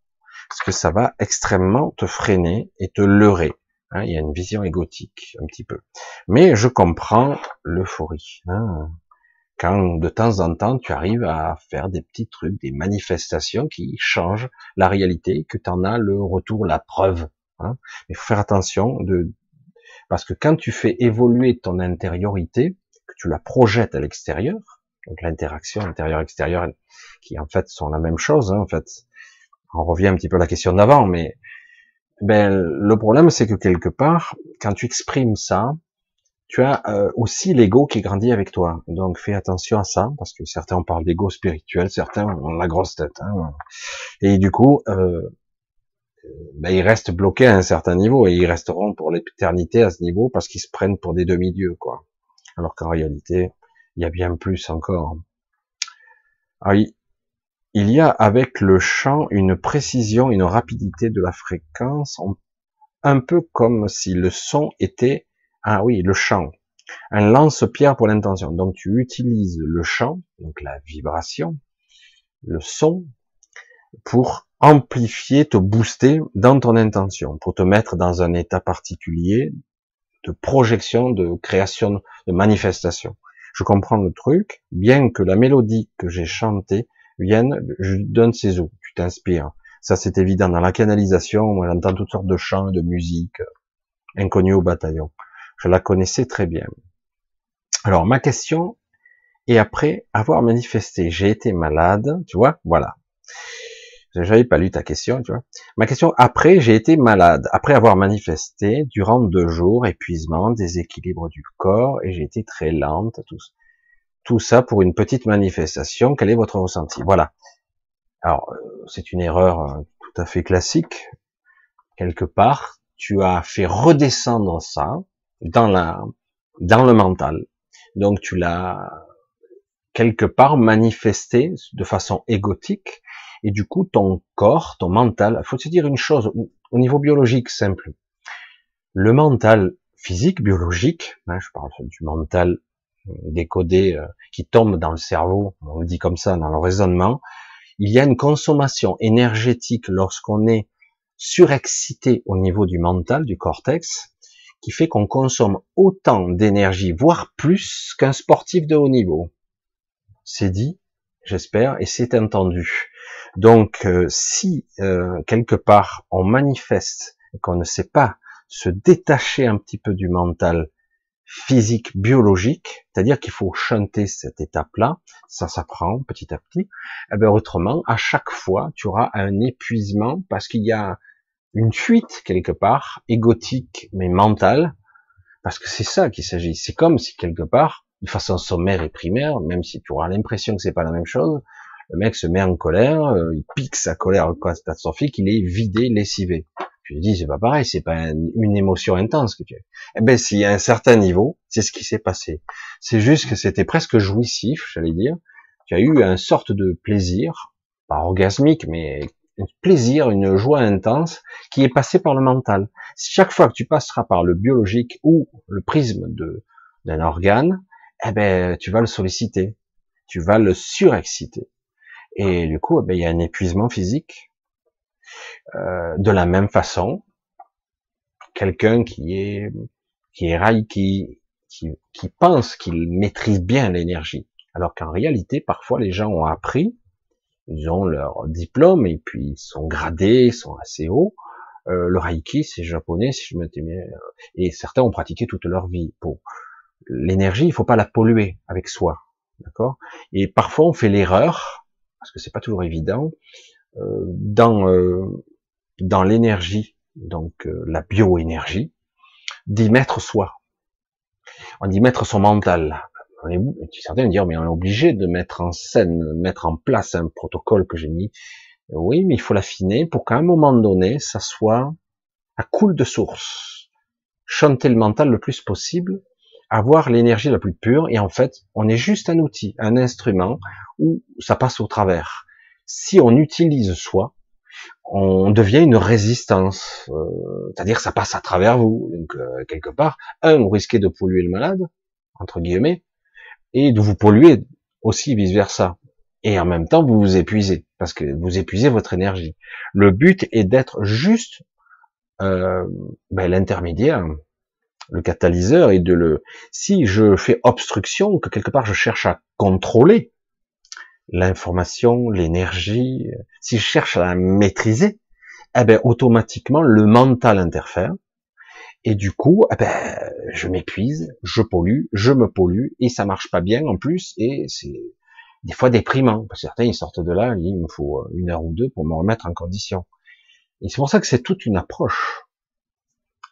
parce que ça va extrêmement te freiner et te leurrer. Hein, il y a une vision égotique un petit peu. Mais je comprends l'euphorie. Hein. quand de temps en temps tu arrives à faire des petits trucs, des manifestations qui changent la réalité, que tu en as le retour, la preuve. Hein. Il faut faire attention de Parce que quand tu fais évoluer ton intériorité, que tu la projettes à l'extérieur, donc l'interaction intérieure-extérieure, qui en fait sont la même chose, hein, en fait. On revient un petit peu à la question d'avant, mais ben, le problème c'est que quelque part, quand tu exprimes ça, tu as euh, aussi l'ego qui grandit avec toi. Donc fais attention à ça, parce que certains parlent d'ego spirituel, certains ont la grosse tête. Hein. Et du coup, euh, ben, ils restent bloqués à un certain niveau et ils resteront pour l'éternité à ce niveau parce qu'ils se prennent pour des demi-dieux, quoi. Alors qu'en réalité, il y a bien plus encore. Ah, il y a avec le chant une précision, une rapidité de la fréquence, un peu comme si le son était ah oui, le chant. Un lance-pierre pour l'intention. Donc tu utilises le chant, donc la vibration, le son, pour amplifier, te booster dans ton intention, pour te mettre dans un état particulier de projection, de création, de manifestation. Je comprends le truc, bien que la mélodie que j'ai chantée vienne, je donne ses eaux, tu t'inspires. Ça c'est évident dans la canalisation, moi j'entends toutes sortes de chants, de musique, inconnus au bataillon. Je la connaissais très bien. Alors ma question est après avoir manifesté, j'ai été malade, tu vois, voilà. J'avais pas lu ta question, tu vois. Ma question après, j'ai été malade, après avoir manifesté durant deux jours, épuisement, déséquilibre du corps, et j'ai été très lente, tout, tout ça pour une petite manifestation. Quel est votre ressenti? Voilà. Alors, euh, c'est une erreur euh, tout à fait classique. Quelque part, tu as fait redescendre ça, dans la, dans le mental. Donc tu l'as quelque part manifesté de façon égotique, et du coup ton corps, ton mental, faut se dire une chose au niveau biologique simple. Le mental physique, biologique, hein, je parle du mental décodé euh, qui tombe dans le cerveau, on le dit comme ça, dans le raisonnement, il y a une consommation énergétique lorsqu'on est surexcité au niveau du mental, du cortex, qui fait qu'on consomme autant d'énergie, voire plus qu'un sportif de haut niveau. C'est dit, j'espère, et c'est entendu. Donc, euh, si euh, quelque part on manifeste qu'on ne sait pas se détacher un petit peu du mental physique, biologique, c'est-à-dire qu'il faut chanter cette étape-là, ça s'apprend petit à petit, eh bien autrement, à chaque fois, tu auras un épuisement parce qu'il y a une fuite quelque part, égotique mais mentale, parce que c'est ça qu'il s'agit. C'est comme si quelque part, de façon sommaire et primaire, même si tu auras l'impression que c'est pas la même chose, le mec se met en colère, euh, il pique sa colère catastrophique, il est vidé, lessivé. Lui dis, c'est pas pareil, c'est pas une émotion intense que tu as. Eh ben, s'il y a un certain niveau, c'est ce qui s'est passé. C'est juste que c'était presque jouissif, j'allais dire. Tu as eu un sorte de plaisir, pas orgasmique, mais un plaisir, une joie intense qui est passée par le mental. Chaque fois que tu passeras par le biologique ou le prisme de d'un organe, eh ben tu vas le solliciter, tu vas le surexciter, et du coup, eh ben, il y a un épuisement physique. Euh, de la même façon, quelqu'un qui est qui est qui, qui pense qu'il maîtrise bien l'énergie, alors qu'en réalité, parfois les gens ont appris ils ont leur diplôme et puis ils sont gradés, ils sont assez hauts. Euh, le Reiki, c'est japonais, si je me bien, et certains ont pratiqué toute leur vie. Pour l'énergie, il faut pas la polluer avec soi, d'accord? Et parfois, on fait l'erreur, parce que c'est pas toujours évident, euh, dans euh, dans l'énergie, donc euh, la bioénergie, d'y mettre soi. On dit mettre son mental on est, certains dire, mais on est obligé de mettre en scène, mettre en place un protocole que j'ai mis. Oui, mais il faut l'affiner pour qu'à un moment donné, ça soit à coule de source. Chanter le mental le plus possible, avoir l'énergie la plus pure, et en fait, on est juste un outil, un instrument où ça passe au travers. Si on utilise soi, on devient une résistance, euh, c'est-à-dire ça passe à travers vous. Donc euh, quelque part, un, vous risquez de polluer le malade, entre guillemets, et de vous polluer aussi vice versa. Et en même temps, vous vous épuisez parce que vous épuisez votre énergie. Le but est d'être juste euh, ben, l'intermédiaire, le catalyseur et de le. Si je fais obstruction, que quelque part je cherche à contrôler l'information, l'énergie, si je cherche à la maîtriser, eh ben automatiquement le mental interfère Et du coup, eh ben, je m'épuise, je pollue, je me pollue, et ça marche pas bien en plus, et c'est des fois déprimant. Certains, ils sortent de là, il me faut une heure ou deux pour me remettre en condition. Et c'est pour ça que c'est toute une approche.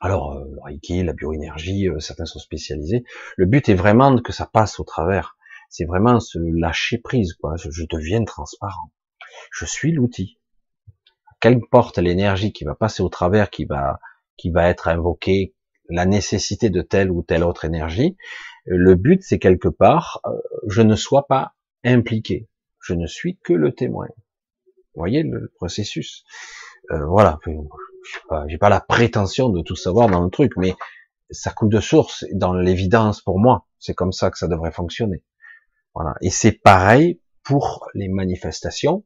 Alors, euh, le Reiki, la bioénergie, euh, certains sont spécialisés. Le but est vraiment que ça passe au travers. C'est vraiment se lâcher prise, quoi. Je, deviens transparent. Je suis l'outil. Qu'importe l'énergie qui va passer au travers, qui va, qui va être invoquée, la nécessité de telle ou telle autre énergie, le but c'est quelque part, euh, je ne sois pas impliqué. Je ne suis que le témoin. Vous voyez le processus? Euh, voilà. J'ai pas la prétention de tout savoir dans le truc, mais ça coule de source dans l'évidence pour moi. C'est comme ça que ça devrait fonctionner. Voilà. Et c'est pareil pour les manifestations.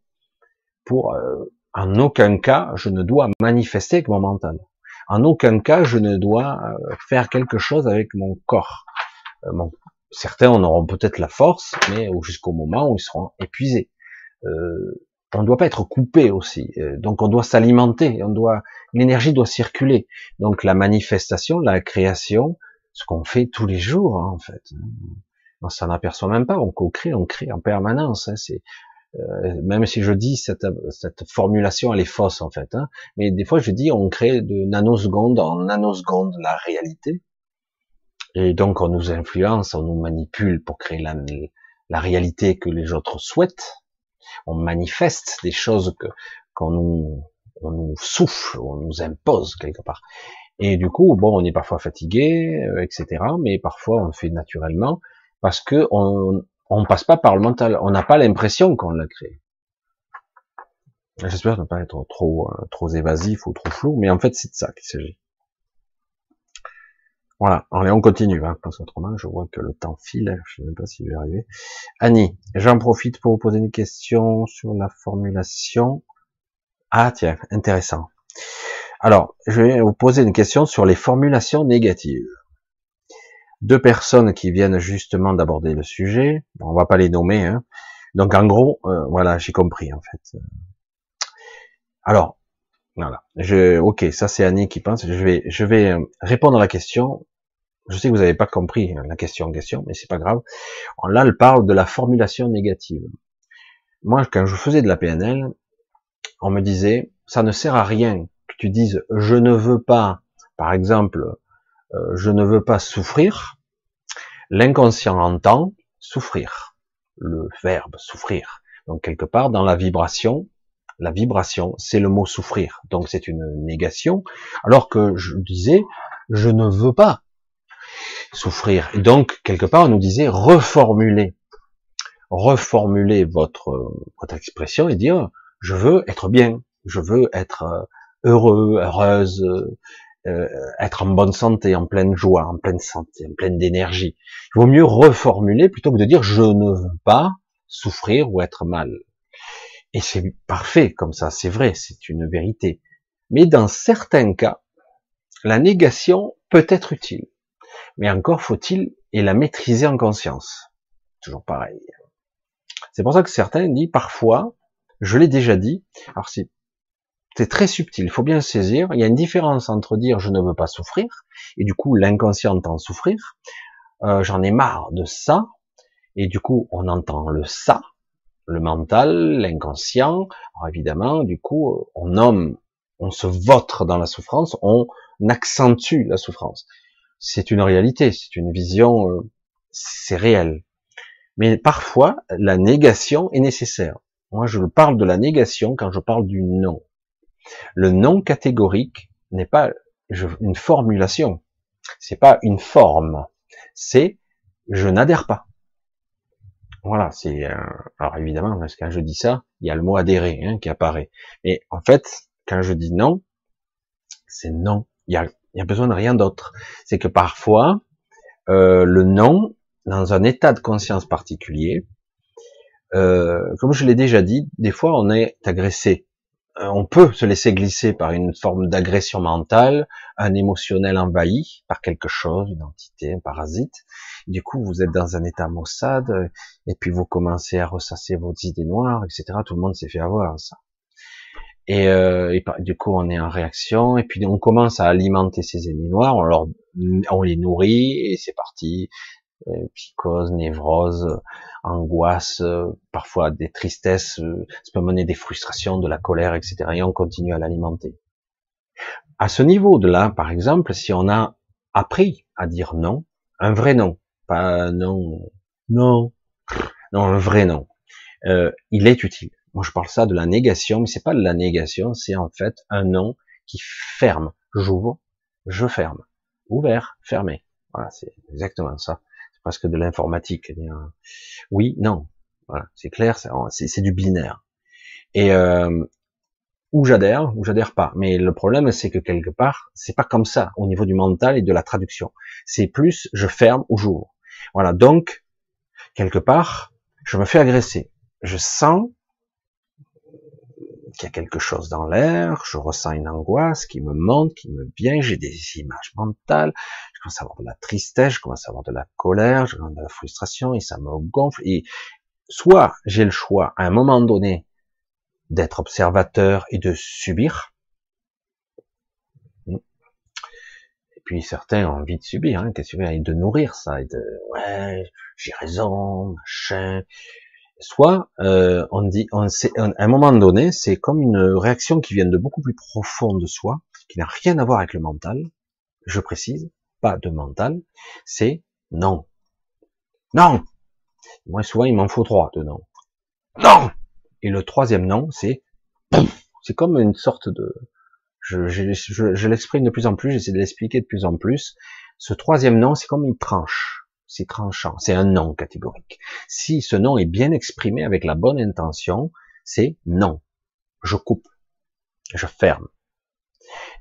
Pour euh, en aucun cas je ne dois manifester avec mon mental. En aucun cas je ne dois euh, faire quelque chose avec mon corps. mon, certains en auront peut-être la force, mais jusqu'au moment où ils seront épuisés. Euh, on ne doit pas être coupé aussi. Euh, donc on doit s'alimenter, on doit, l'énergie doit circuler. Donc la manifestation, la création, ce qu'on fait tous les jours hein, en fait. On s'en aperçoit même pas. On co-crée, on crée en permanence. Hein, c'est euh, même si je dis cette, cette formulation elle est fausse en fait. Hein, mais des fois je dis on crée de nanosecondes en nanosecondes la réalité. Et donc on nous influence, on nous manipule pour créer la, la réalité que les autres souhaitent. On manifeste des choses que qu'on nous, on nous souffle, on nous impose quelque part. Et du coup, bon, on est parfois fatigué, euh, etc. Mais parfois on le fait naturellement parce que on, on passe pas par le mental. On n'a pas l'impression qu'on l'a créé. J'espère ne pas être trop euh, trop évasif ou trop flou, mais en fait c'est de ça qu'il s'agit. Voilà, allez, on continue, hein, parce qu'autrement, je vois que le temps file, je sais même pas si je vais arriver. Annie, j'en profite pour vous poser une question sur la formulation. Ah, tiens, intéressant. Alors, je vais vous poser une question sur les formulations négatives. Deux personnes qui viennent justement d'aborder le sujet, on va pas les nommer, hein. Donc, en gros, euh, voilà, j'ai compris, en fait. Alors, voilà. Je, ok, ça c'est Annie qui pense. Je vais, je vais euh, répondre à la question je sais que vous n'avez pas compris la question en question, mais c'est pas grave. Là, elle parle de la formulation négative. Moi, quand je faisais de la PNL, on me disait, ça ne sert à rien que tu dises, je ne veux pas, par exemple, euh, je ne veux pas souffrir. L'inconscient entend souffrir, le verbe souffrir. Donc quelque part dans la vibration, la vibration, c'est le mot souffrir. Donc c'est une négation. Alors que je disais, je ne veux pas souffrir. Donc, quelque part, on nous disait reformuler, reformuler votre, votre expression et dire, je veux être bien, je veux être euh, heureux, heureuse, euh, être en bonne santé, en pleine joie, en pleine santé, en pleine d'énergie. Il vaut mieux reformuler plutôt que de dire je ne veux pas souffrir ou être mal. Et c'est parfait comme ça, c'est vrai, c'est une vérité. Mais dans certains cas, la négation peut être utile mais encore faut-il la maîtriser en conscience. Toujours pareil. C'est pour ça que certains disent parfois, je l'ai déjà dit, alors c'est c'est très subtil, il faut bien saisir, il y a une différence entre dire je ne veux pas souffrir, et du coup l'inconscient entend souffrir, euh, j'en ai marre de ça, et du coup on entend le ça, le mental, l'inconscient, alors évidemment, du coup on nomme, on se vautre dans la souffrance, on accentue la souffrance c'est une réalité, c'est une vision, euh, c'est réel. Mais parfois, la négation est nécessaire. Moi, je parle de la négation quand je parle du non. Le non catégorique n'est pas une formulation, c'est pas une forme, c'est je n'adhère pas. Voilà, c'est euh, alors évidemment parce que quand je dis ça, il y a le mot adhérer hein, qui apparaît. Et en fait, quand je dis non, c'est non. Il y a n'y a besoin de rien d'autre. C'est que parfois, euh, le non, dans un état de conscience particulier, euh, comme je l'ai déjà dit, des fois on est agressé. Euh, on peut se laisser glisser par une forme d'agression mentale, un émotionnel envahi par quelque chose, une entité, un parasite. Du coup, vous êtes dans un état maussade, et puis vous commencez à ressasser vos idées noires, etc. Tout le monde s'est fait avoir ça. Et, euh, du coup, on est en réaction, et puis on commence à alimenter ces ennemis noirs, on, leur, on les nourrit, et c'est parti. Euh, psychose, névrose, angoisse, euh, parfois des tristesses, euh, ça peut mener des frustrations, de la colère, etc. Et on continue à l'alimenter. À ce niveau de là, par exemple, si on a appris à dire non, un vrai non, pas non, non, non, un vrai non, euh, il est utile. Moi, je parle ça de la négation, mais c'est pas de la négation, c'est en fait un non qui ferme. J'ouvre, je ferme. Ouvert, fermé. Voilà, c'est exactement ça. Presque de l'informatique. Oui, non. Voilà, c'est clair, c'est du binaire. Et euh, ou j'adhère, ou j'adhère pas. Mais le problème, c'est que quelque part, c'est pas comme ça au niveau du mental et de la traduction. C'est plus je ferme ou j'ouvre. Voilà. Donc, quelque part, je me fais agresser. Je sens qu'il y a quelque chose dans l'air, je ressens une angoisse qui me monte, qui me vient, j'ai des images mentales, je commence à avoir de la tristesse, je commence à avoir de la colère, je commence à avoir de la frustration, et ça me gonfle, et soit j'ai le choix, à un moment donné, d'être observateur et de subir, et puis certains ont envie de subir, hein, et de nourrir ça, et de, ouais, j'ai raison, machin, soit euh, on dit, on sait, à un moment donné, c'est comme une réaction qui vient de beaucoup plus profond de soi, qui n'a rien à voir avec le mental. Je précise, pas de mental. C'est non, non. Moi, souvent, il m'en faut trois de non. Non. Et le troisième non, c'est c'est comme une sorte de, je, je, je, je l'exprime de plus en plus, j'essaie de l'expliquer de plus en plus. Ce troisième non, c'est comme une tranche c'est tranchant, c'est un non catégorique. Si ce non est bien exprimé avec la bonne intention, c'est non. Je coupe, je ferme.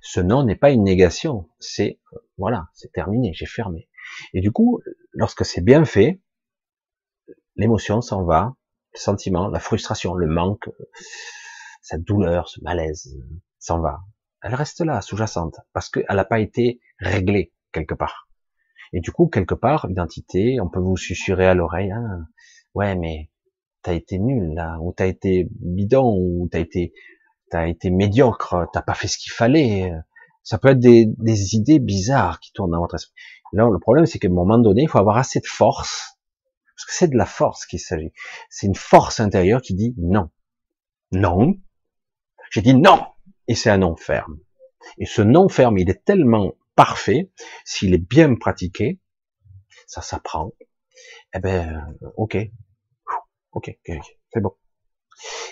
Ce non n'est pas une négation, c'est voilà, c'est terminé, j'ai fermé. Et du coup, lorsque c'est bien fait, l'émotion s'en va, le sentiment, la frustration, le manque, cette douleur, ce malaise s'en va. Elle reste là, sous-jacente, parce qu'elle n'a pas été réglée quelque part. Et du coup, quelque part, identité, on peut vous susurrer à l'oreille, hein, ouais, mais t'as été nul là, ou t'as été bidon, ou t'as été, t'as été médiocre, t'as pas fait ce qu'il fallait. Ça peut être des, des, idées bizarres qui tournent dans votre esprit. Là, le problème, c'est qu'à un moment donné, il faut avoir assez de force, parce que c'est de la force qu'il s'agit. C'est une force intérieure qui dit non, non. J'ai dit non, et c'est un non ferme. Et ce non ferme, il est tellement parfait, s'il est bien pratiqué, ça s'apprend. Eh ben, ok, ok, c'est bon.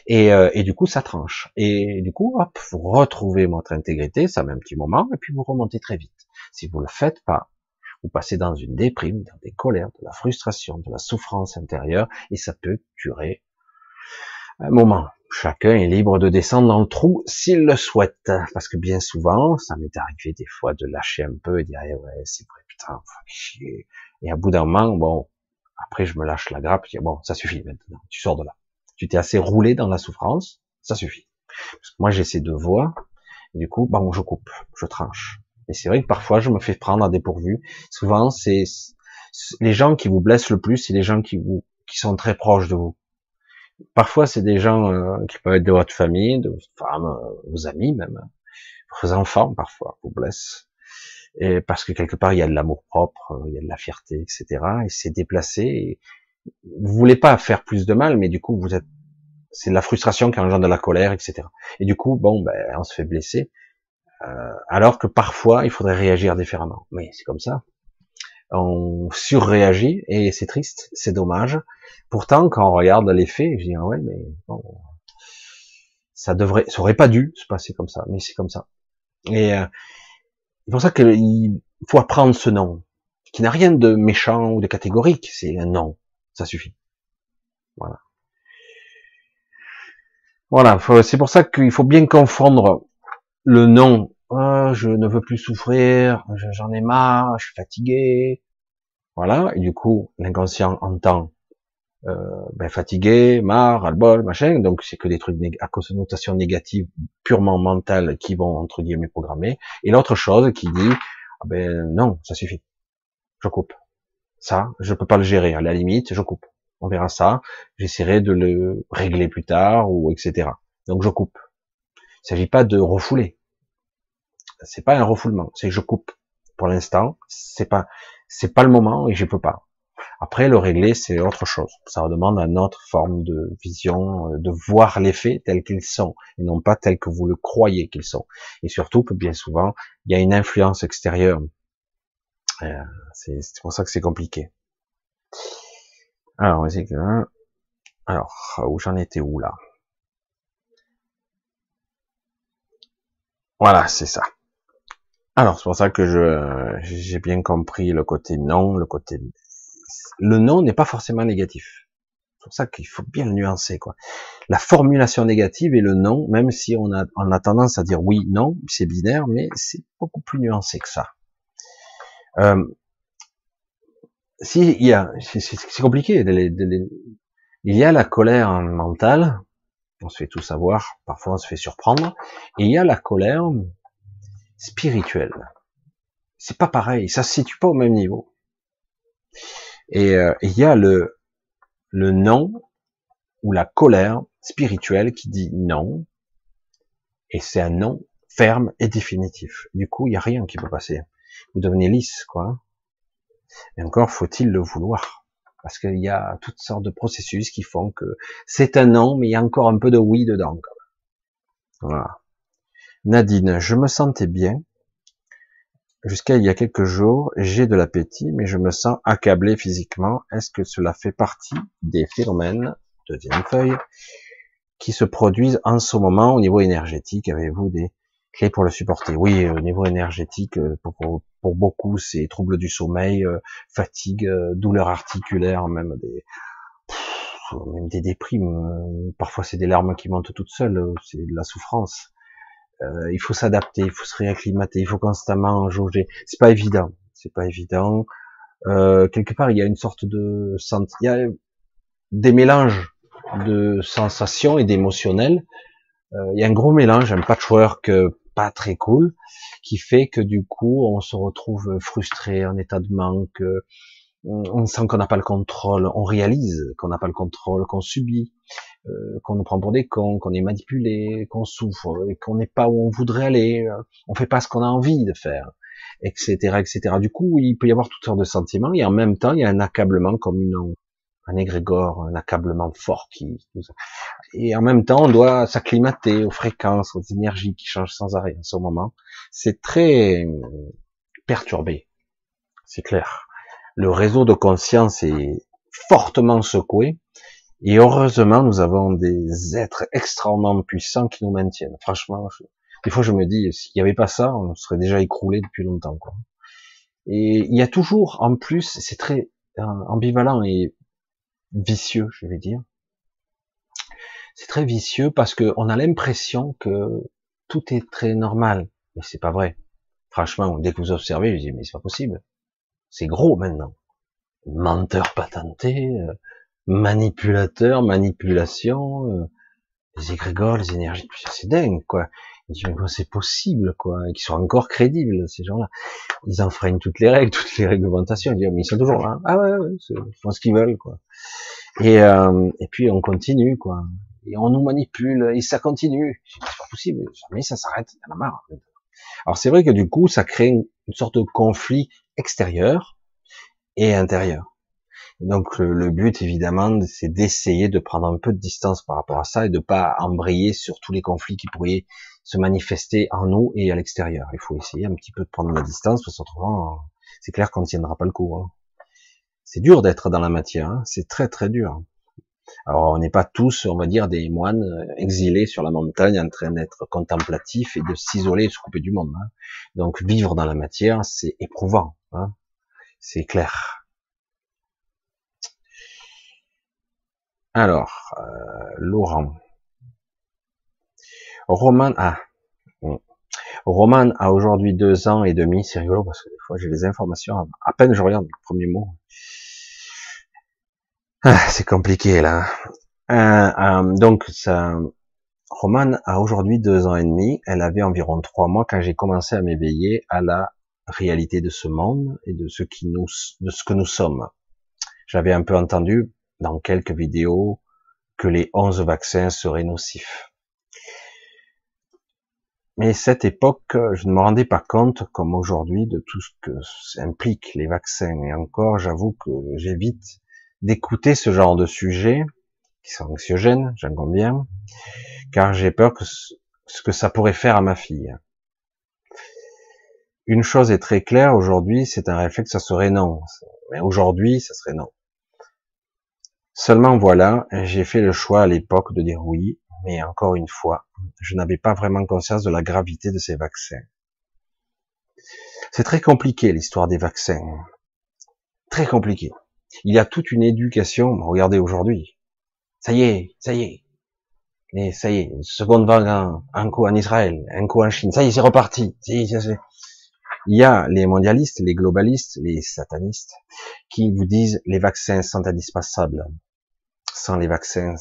Et, euh, et, du coup, ça tranche. Et du coup, hop, vous retrouvez votre intégrité, ça met un petit moment, et puis vous remontez très vite. Si vous le faites pas, vous passez dans une déprime, dans des colères, de la frustration, de la souffrance intérieure, et ça peut durer un moment. Chacun est libre de descendre dans le trou s'il le souhaite, parce que bien souvent, ça m'est arrivé des fois de lâcher un peu et dire eh ouais c'est vrai putain, chier. Et à bout d'un moment, bon, après je me lâche la grappe, je dis bon ça suffit maintenant, tu sors de là. Tu t'es assez roulé dans la souffrance, ça suffit. Parce que moi j'ai ces deux voies, et du coup bon je coupe, je tranche. Et c'est vrai que parfois je me fais prendre à dépourvu. Souvent c'est les gens qui vous blessent le plus, c'est les gens qui vous qui sont très proches de vous Parfois, c'est des gens euh, qui peuvent être de votre famille, de votre femme, euh, vos amis même, vos enfants parfois vous blessent. Et parce que quelque part, il y a de l'amour propre, il y a de la fierté, etc. Et c'est déplacé. Et vous voulez pas faire plus de mal, mais du coup, vous êtes, c'est de la frustration qui engendre de la colère, etc. Et du coup, bon, ben, on se fait blesser. Euh, alors que parfois, il faudrait réagir différemment. Mais c'est comme ça on surréagit et c'est triste, c'est dommage. Pourtant, quand on regarde les faits, je dis ah ouais, mais bon, ça devrait, ça aurait pas dû se passer comme ça, mais c'est comme ça. Et euh, c'est pour ça qu'il faut apprendre ce nom, qui n'a rien de méchant ou de catégorique, c'est un nom, ça suffit. Voilà. Voilà, c'est pour ça qu'il faut bien confondre le nom oh, je ne veux plus souffrir, j'en ai marre, je suis fatigué. Voilà, et du coup, l'inconscient entend euh, ben, fatigué, marre, ras-le-bol, machin, donc c'est que des trucs à connotation négative, purement mentale, qui vont, entre guillemets, programmer. Et l'autre chose qui dit, ah ben non, ça suffit, je coupe. Ça, je peux pas le gérer, à la limite, je coupe. On verra ça, j'essaierai de le régler plus tard, ou etc. Donc je coupe. Il s'agit pas de refouler. C'est pas un refoulement, c'est je coupe. Pour l'instant, c'est pas, c'est pas le moment et je peux pas. Après, le régler, c'est autre chose. Ça demande une autre forme de vision, euh, de voir les faits tels qu'ils sont, et non pas tels que vous le croyez qu'ils sont. Et surtout bien souvent, il y a une influence extérieure. Euh, c'est pour ça que c'est compliqué. Alors, que, alors, où j'en étais où là? Voilà, c'est ça. Alors, c'est pour ça que je j'ai bien compris le côté non, le côté le non n'est pas forcément négatif. C'est pour ça qu'il faut bien le nuancer, quoi. La formulation négative et le non, même si on a, on a tendance à dire oui, non, c'est binaire, mais c'est beaucoup plus nuancé que ça. Euh, si il y a, c'est compliqué. il y a la colère mentale, on se fait tout savoir, parfois on se fait surprendre, et il y a la colère spirituelle. C'est pas pareil, ça se situe pas au même niveau. Et euh, il y a le, le non ou la colère spirituelle qui dit non, et c'est un non ferme et définitif. Du coup, il n'y a rien qui peut passer. Vous devenez lisse, quoi. Et encore faut-il le vouloir? Parce qu'il y a toutes sortes de processus qui font que c'est un non, mais il y a encore un peu de oui dedans. Voilà. Nadine, je me sentais bien, Jusqu'à il y a quelques jours, j'ai de l'appétit, mais je me sens accablé physiquement. Est-ce que cela fait partie des phénomènes, deuxième feuille, qui se produisent en ce moment au niveau énergétique? Avez-vous des clés pour le supporter? Oui, au niveau énergétique, euh, pour, beaucoup, c'est troubles du sommeil, euh, fatigue, euh, douleurs articulaires, même des même des déprimes. Parfois, c'est des larmes qui montent toutes seules. C'est de la souffrance. Euh, il faut s'adapter, il faut se réacclimater, il faut constamment jauger. C'est pas évident, c'est pas évident. Euh, quelque part, il y a une sorte de, il y a des mélanges de sensations et d'émotionnels. Euh, il y a un gros mélange, un patchwork pas très cool, qui fait que du coup, on se retrouve frustré, en état de manque. On sent qu'on n'a pas le contrôle, on réalise qu'on n'a pas le contrôle, qu'on subit. Euh, qu'on nous prend pour des cons, qu'on est manipulé, qu'on souffre, et qu'on n'est pas où on voudrait aller, euh, on fait pas ce qu'on a envie de faire, etc., etc. Du coup, il peut y avoir toutes sortes de sentiments, et en même temps, il y a un accablement comme une, un égrégore, un accablement fort qui, et en même temps, on doit s'acclimater aux fréquences, aux énergies qui changent sans arrêt en ce moment. C'est très perturbé, c'est clair. Le réseau de conscience est fortement secoué, et heureusement, nous avons des êtres extrêmement puissants qui nous maintiennent. Franchement, des fois, je me dis, s'il n'y avait pas ça, on serait déjà écroulé depuis longtemps. Quoi. Et il y a toujours, en plus, c'est très euh, ambivalent et vicieux, je vais dire. C'est très vicieux parce qu'on a l'impression que tout est très normal, mais c'est pas vrai. Franchement, dès que vous observez, je dis mais c'est pas possible. C'est gros maintenant. Menteur patenté, euh, manipulateur, manipulation, euh, les égrégores, les énergies, c'est dingue, quoi. c'est possible, quoi, qu'ils soient encore crédibles, ces gens-là. Ils enfreignent toutes les règles, toutes les réglementations. Ils disent, mais ils sont toujours là. Ah ouais, ouais, ils font ce qu'ils veulent, quoi. Et, euh, et puis on continue, quoi. Et on nous manipule, et ça continue. C'est pas possible, jamais ça s'arrête, il y en a marre. Alors c'est vrai que du coup, ça crée une sorte de conflit extérieur et intérieur. Donc le, but évidemment, c'est d'essayer de prendre un peu de distance par rapport à ça et de pas embrayer sur tous les conflits qui pourraient se manifester en nous et à l'extérieur. Il faut essayer un petit peu de prendre la distance parce qu'autrement, c'est clair qu'on ne tiendra pas le coup. Hein. C'est dur d'être dans la matière, hein. c'est très très dur. Alors on n'est pas tous, on va dire, des moines exilés sur la montagne en train d'être contemplatifs et de s'isoler et se couper du monde. Hein. Donc vivre dans la matière, c'est éprouvant, c'est clair. Alors, euh, Laurent. Roman, ah, Roman a aujourd'hui deux ans et demi, c'est rigolo parce que des fois j'ai des informations, à peine je regarde le premier mot. Ah, c'est compliqué là. Euh, euh, donc, ça, Roman a aujourd'hui deux ans et demi, elle avait environ trois mois quand j'ai commencé à m'éveiller à la réalité de ce monde et de ce qui nous, de ce que nous sommes. J'avais un peu entendu dans quelques vidéos que les 11 vaccins seraient nocifs. Mais cette époque, je ne me rendais pas compte, comme aujourd'hui, de tout ce que implique les vaccins. Et encore, j'avoue que j'évite d'écouter ce genre de sujets qui sont anxiogènes, j'en conviens, car j'ai peur que ce que ça pourrait faire à ma fille. Une chose est très claire aujourd'hui, c'est un réflexe, ça serait non. Mais aujourd'hui, ça serait non. Seulement voilà, j'ai fait le choix à l'époque de dire oui, mais encore une fois, je n'avais pas vraiment conscience de la gravité de ces vaccins. C'est très compliqué l'histoire des vaccins. Très compliqué. Il y a toute une éducation. Regardez aujourd'hui. Ça y est, ça y est. Et ça y est, une seconde vague, un, coup en Israël, un coup en Chine. Ça y est, c'est reparti. Il y a les mondialistes, les globalistes, les satanistes qui vous disent les vaccins sont indispensables. Sans les vaccins,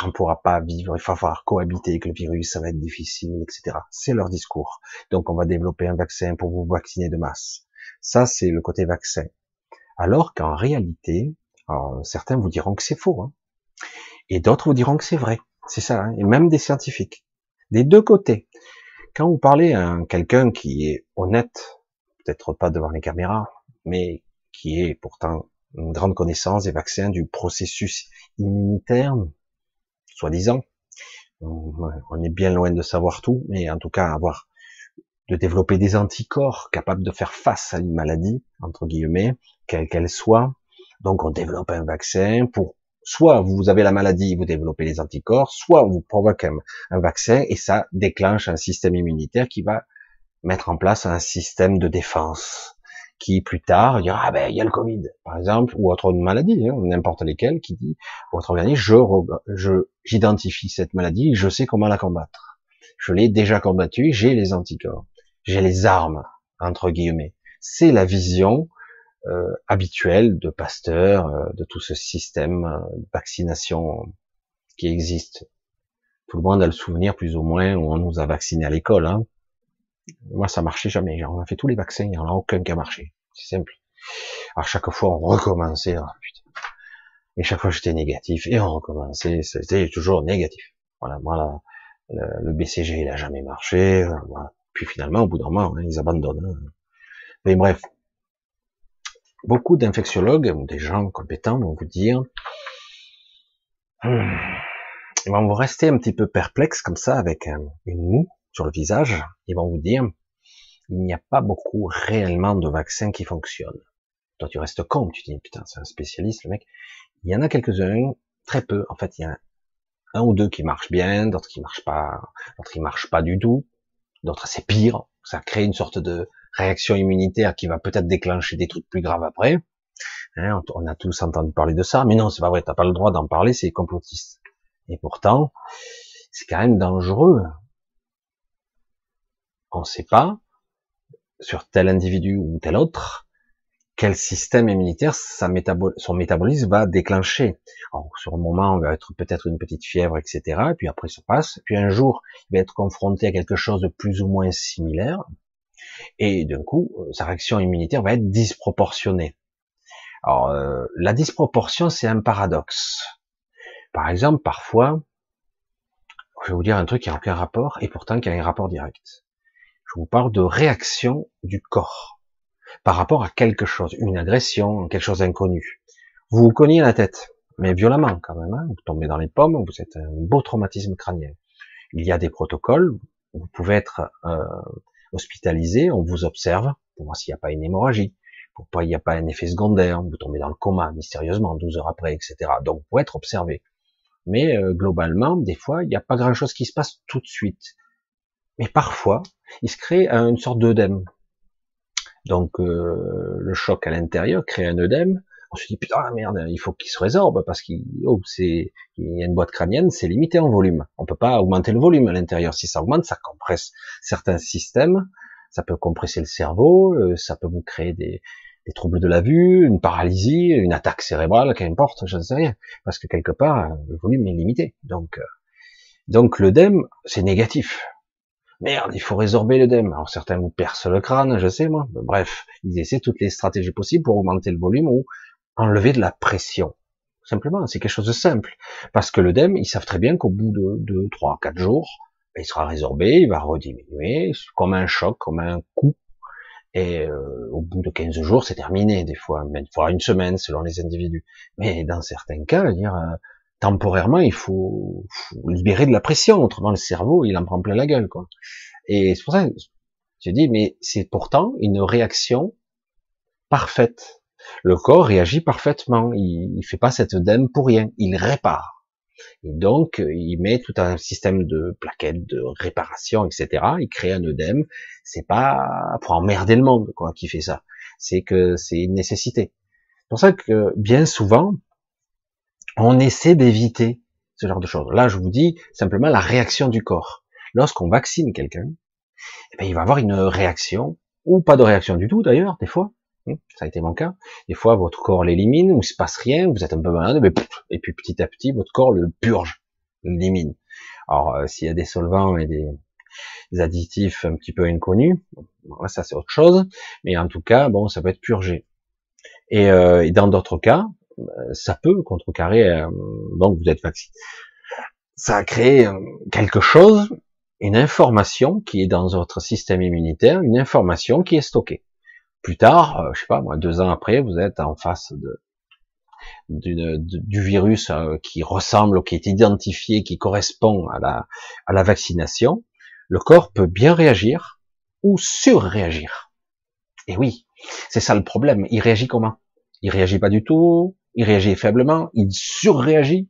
on ne pourra pas vivre, il va falloir cohabiter avec le virus, ça va être difficile, etc. C'est leur discours. Donc on va développer un vaccin pour vous vacciner de masse. Ça, c'est le côté vaccin. Alors qu'en réalité, certains vous diront que c'est faux, hein. et d'autres vous diront que c'est vrai. C'est ça, hein. et même des scientifiques. Des deux côtés. Quand vous parlez à quelqu'un qui est honnête, peut-être pas devant les caméras, mais qui est pourtant une grande connaissance des vaccins, du processus immunitaire, soi-disant. On est bien loin de savoir tout, mais en tout cas avoir de développer des anticorps capables de faire face à une maladie, entre guillemets, quelle qu'elle soit. Donc on développe un vaccin pour soit vous avez la maladie, vous développez les anticorps, soit vous provoquez un, vaccin et ça déclenche un système immunitaire qui va mettre en place un système de défense qui plus tard dira ah ben il y a le Covid par exemple ou autre maladie hein, n'importe lesquelles qui dit votre organisme je j'identifie cette maladie je sais comment la combattre. Je l'ai déjà combattue j'ai les anticorps j'ai les armes entre guillemets. C'est la vision euh, de Pasteur euh, de tout ce système euh, de vaccination qui existe tout le monde a le souvenir plus ou moins où on nous a vaccinés à l'école hein. Moi, ça marchait jamais. On a fait tous les vaccins, il n'y en a aucun qui a marché. C'est simple. À chaque fois, on recommençait. Oh, et chaque fois, j'étais négatif. Et on recommençait. C'était toujours négatif. Voilà. Voilà. Le, BCG, il a jamais marché. Puis finalement, au bout d'un moment, hein, ils abandonnent. Hein. Mais bref. Beaucoup d'infectiologues ou des gens compétents vont vous dire, hmm, ils vont vous rester un petit peu perplexe comme ça avec une moue sur le visage, ils vont vous dire, il n'y a pas beaucoup réellement de vaccins qui fonctionnent. Toi, tu restes con, tu dis, putain, c'est un spécialiste, le mec. Il y en a quelques-uns, très peu. En fait, il y a un ou deux qui marchent bien, d'autres qui marchent pas, d'autres qui marchent pas du tout, d'autres c'est pire. Ça crée une sorte de réaction immunitaire qui va peut-être déclencher des trucs plus graves après. Hein, on a tous entendu parler de ça, mais non, c'est pas vrai, t'as pas le droit d'en parler, c'est complotiste. Et pourtant, c'est quand même dangereux on ne sait pas sur tel individu ou tel autre quel système immunitaire son métabolisme va déclencher. Alors, sur le moment, on va être peut-être une petite fièvre, etc. Et puis après, ça passe. puis un jour, il va être confronté à quelque chose de plus ou moins similaire. Et d'un coup, euh, sa réaction immunitaire va être disproportionnée. Alors, euh, la disproportion, c'est un paradoxe. Par exemple, parfois, je vais vous dire un truc qui n'a aucun rapport, et pourtant qui a un rapport direct. Je vous parle de réaction du corps par rapport à quelque chose, une agression, quelque chose d'inconnu. Vous vous cognez la tête, mais violemment quand même. Hein. vous tombez dans les pommes, vous êtes un beau traumatisme crânien. Il y a des protocoles. Vous pouvez être euh, hospitalisé, on vous observe pour voir s'il n'y a pas une hémorragie, pour pas il n'y a pas un effet secondaire. Vous tombez dans le coma mystérieusement 12 heures après, etc. Donc vous pouvez être observé. Mais euh, globalement, des fois, il n'y a pas grand-chose qui se passe tout de suite. Mais parfois, il se crée une sorte d'œdème. Donc euh, le choc à l'intérieur crée un œdème. On se dit putain merde, il faut qu'il se résorbe parce qu'il oh, c'est il y a une boîte crânienne, c'est limité en volume. On peut pas augmenter le volume à l'intérieur. Si ça augmente, ça compresse certains systèmes. Ça peut compresser le cerveau, euh, ça peut vous créer des, des troubles de la vue, une paralysie, une attaque cérébrale, qu'importe, je ne sais rien, parce que quelque part le volume est limité. Donc euh, donc l'œdème c'est négatif. Merde, il faut résorber l'œdème. Alors certains vous percent le crâne, je sais moi. Bref, ils essaient toutes les stratégies possibles pour augmenter le volume ou enlever de la pression. Simplement, c'est quelque chose de simple. Parce que l'œdème, ils savent très bien qu'au bout de 2, 3, 4 jours, il sera résorbé, il va rediminuer, comme un choc, comme un coup. Et euh, au bout de 15 jours, c'est terminé, des fois, même fois une semaine, selon les individus. Mais dans certains cas, dire, euh, temporairement, il faut, faut, libérer de la pression, autrement le cerveau, il en prend plein la gueule. Quoi. Et c'est pour ça que je dis, mais c'est pourtant une réaction parfaite. Le corps réagit parfaitement, il, il fait pas cette dème pour rien, il répare. Et donc, il met tout un système de plaquettes, de réparation, etc. Il crée un œdème. C'est pas pour emmerder le monde, quoi, qui fait ça. C'est que c'est une nécessité. C'est pour ça que, bien souvent, on essaie d'éviter ce genre de choses. Là, je vous dis simplement la réaction du corps. Lorsqu'on vaccine quelqu'un, eh bien, il va avoir une réaction, ou pas de réaction du tout d'ailleurs, des fois, ça a été mon cas. Des fois, votre corps l'élimine, ou il se passe rien, vous êtes un peu malade, mais et puis petit à petit, votre corps le purge, l'élimine. Alors, euh, s'il y a des solvants et des, additifs un petit peu inconnus, ça c'est autre chose, mais en tout cas, bon, ça peut être purgé. Et, euh, dans d'autres cas, euh, ça peut contrecarrer, donc vous êtes vacciné. Ça a créé quelque chose, une information qui est dans votre système immunitaire, une information qui est stockée plus tard, euh, je sais pas moi, deux ans après, vous êtes en face de, du virus euh, qui ressemble ou qui est identifié, qui correspond à la, à la vaccination, le corps peut bien réagir ou surréagir. Et oui, c'est ça le problème. Il réagit comment? Il réagit pas du tout, il réagit faiblement, il surréagit,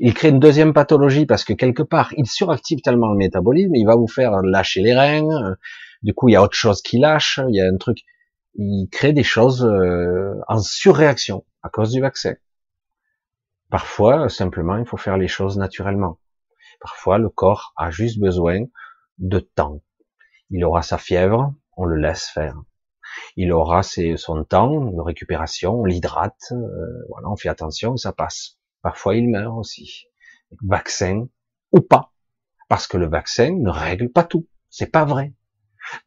il crée une deuxième pathologie parce que quelque part, il suractive tellement le métabolisme, il va vous faire lâcher les reins, du coup il y a autre chose qui lâche, il y a un truc, il crée des choses euh, en surréaction à cause du vaccin. Parfois, simplement, il faut faire les choses naturellement. Parfois, le corps a juste besoin de temps. Il aura sa fièvre, on le laisse faire. Il aura ses, son temps de récupération, on l'hydrate, euh, voilà, on fait attention, ça passe. Parfois, il meurt aussi. Vaccin ou pas, parce que le vaccin ne règle pas tout. C'est pas vrai.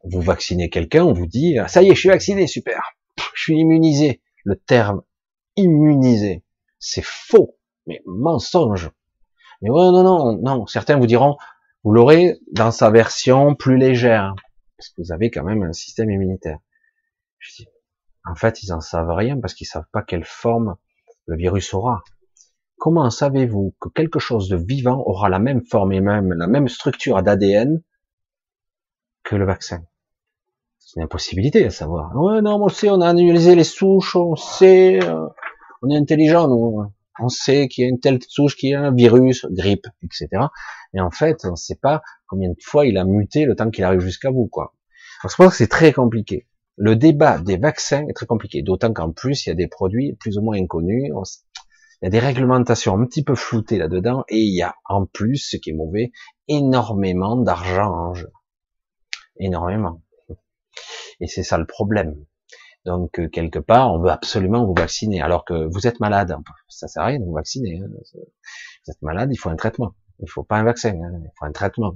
Vous vaccinez quelqu'un, on vous dit, ça y est, je suis vacciné, super. Je suis immunisé. Le terme immunisé, c'est faux, mais mensonge. Mais ouais, non, non, non. Certains vous diront, vous l'aurez dans sa version plus légère, parce que vous avez quand même un système immunitaire. Je dis, en fait, ils en savent rien parce qu'ils savent pas quelle forme le virus aura. Comment savez-vous que quelque chose de vivant aura la même forme et même la même structure d'ADN que le vaccin. C'est une impossibilité à savoir. Ouais, non, on sait, on a analysé les souches, on sait, euh, on est intelligent, nous. On sait qu'il y a une telle souche qui a un virus, grippe, etc. Mais en fait, on ne sait pas combien de fois il a muté le temps qu'il arrive jusqu'à vous, quoi. C'est pour ça que c'est très compliqué. Le débat des vaccins est très compliqué, d'autant qu'en plus, il y a des produits plus ou moins inconnus. Il y a des réglementations un petit peu floutées là-dedans, et il y a en plus, ce qui est mauvais, énormément d'argent en jeu énormément. Et c'est ça le problème. Donc euh, quelque part, on veut absolument vous vacciner, alors que vous êtes malade. Ça sert à rien de vous vacciner. Hein. Vous êtes malade, il faut un traitement. Il faut pas un vaccin, hein. il faut un traitement.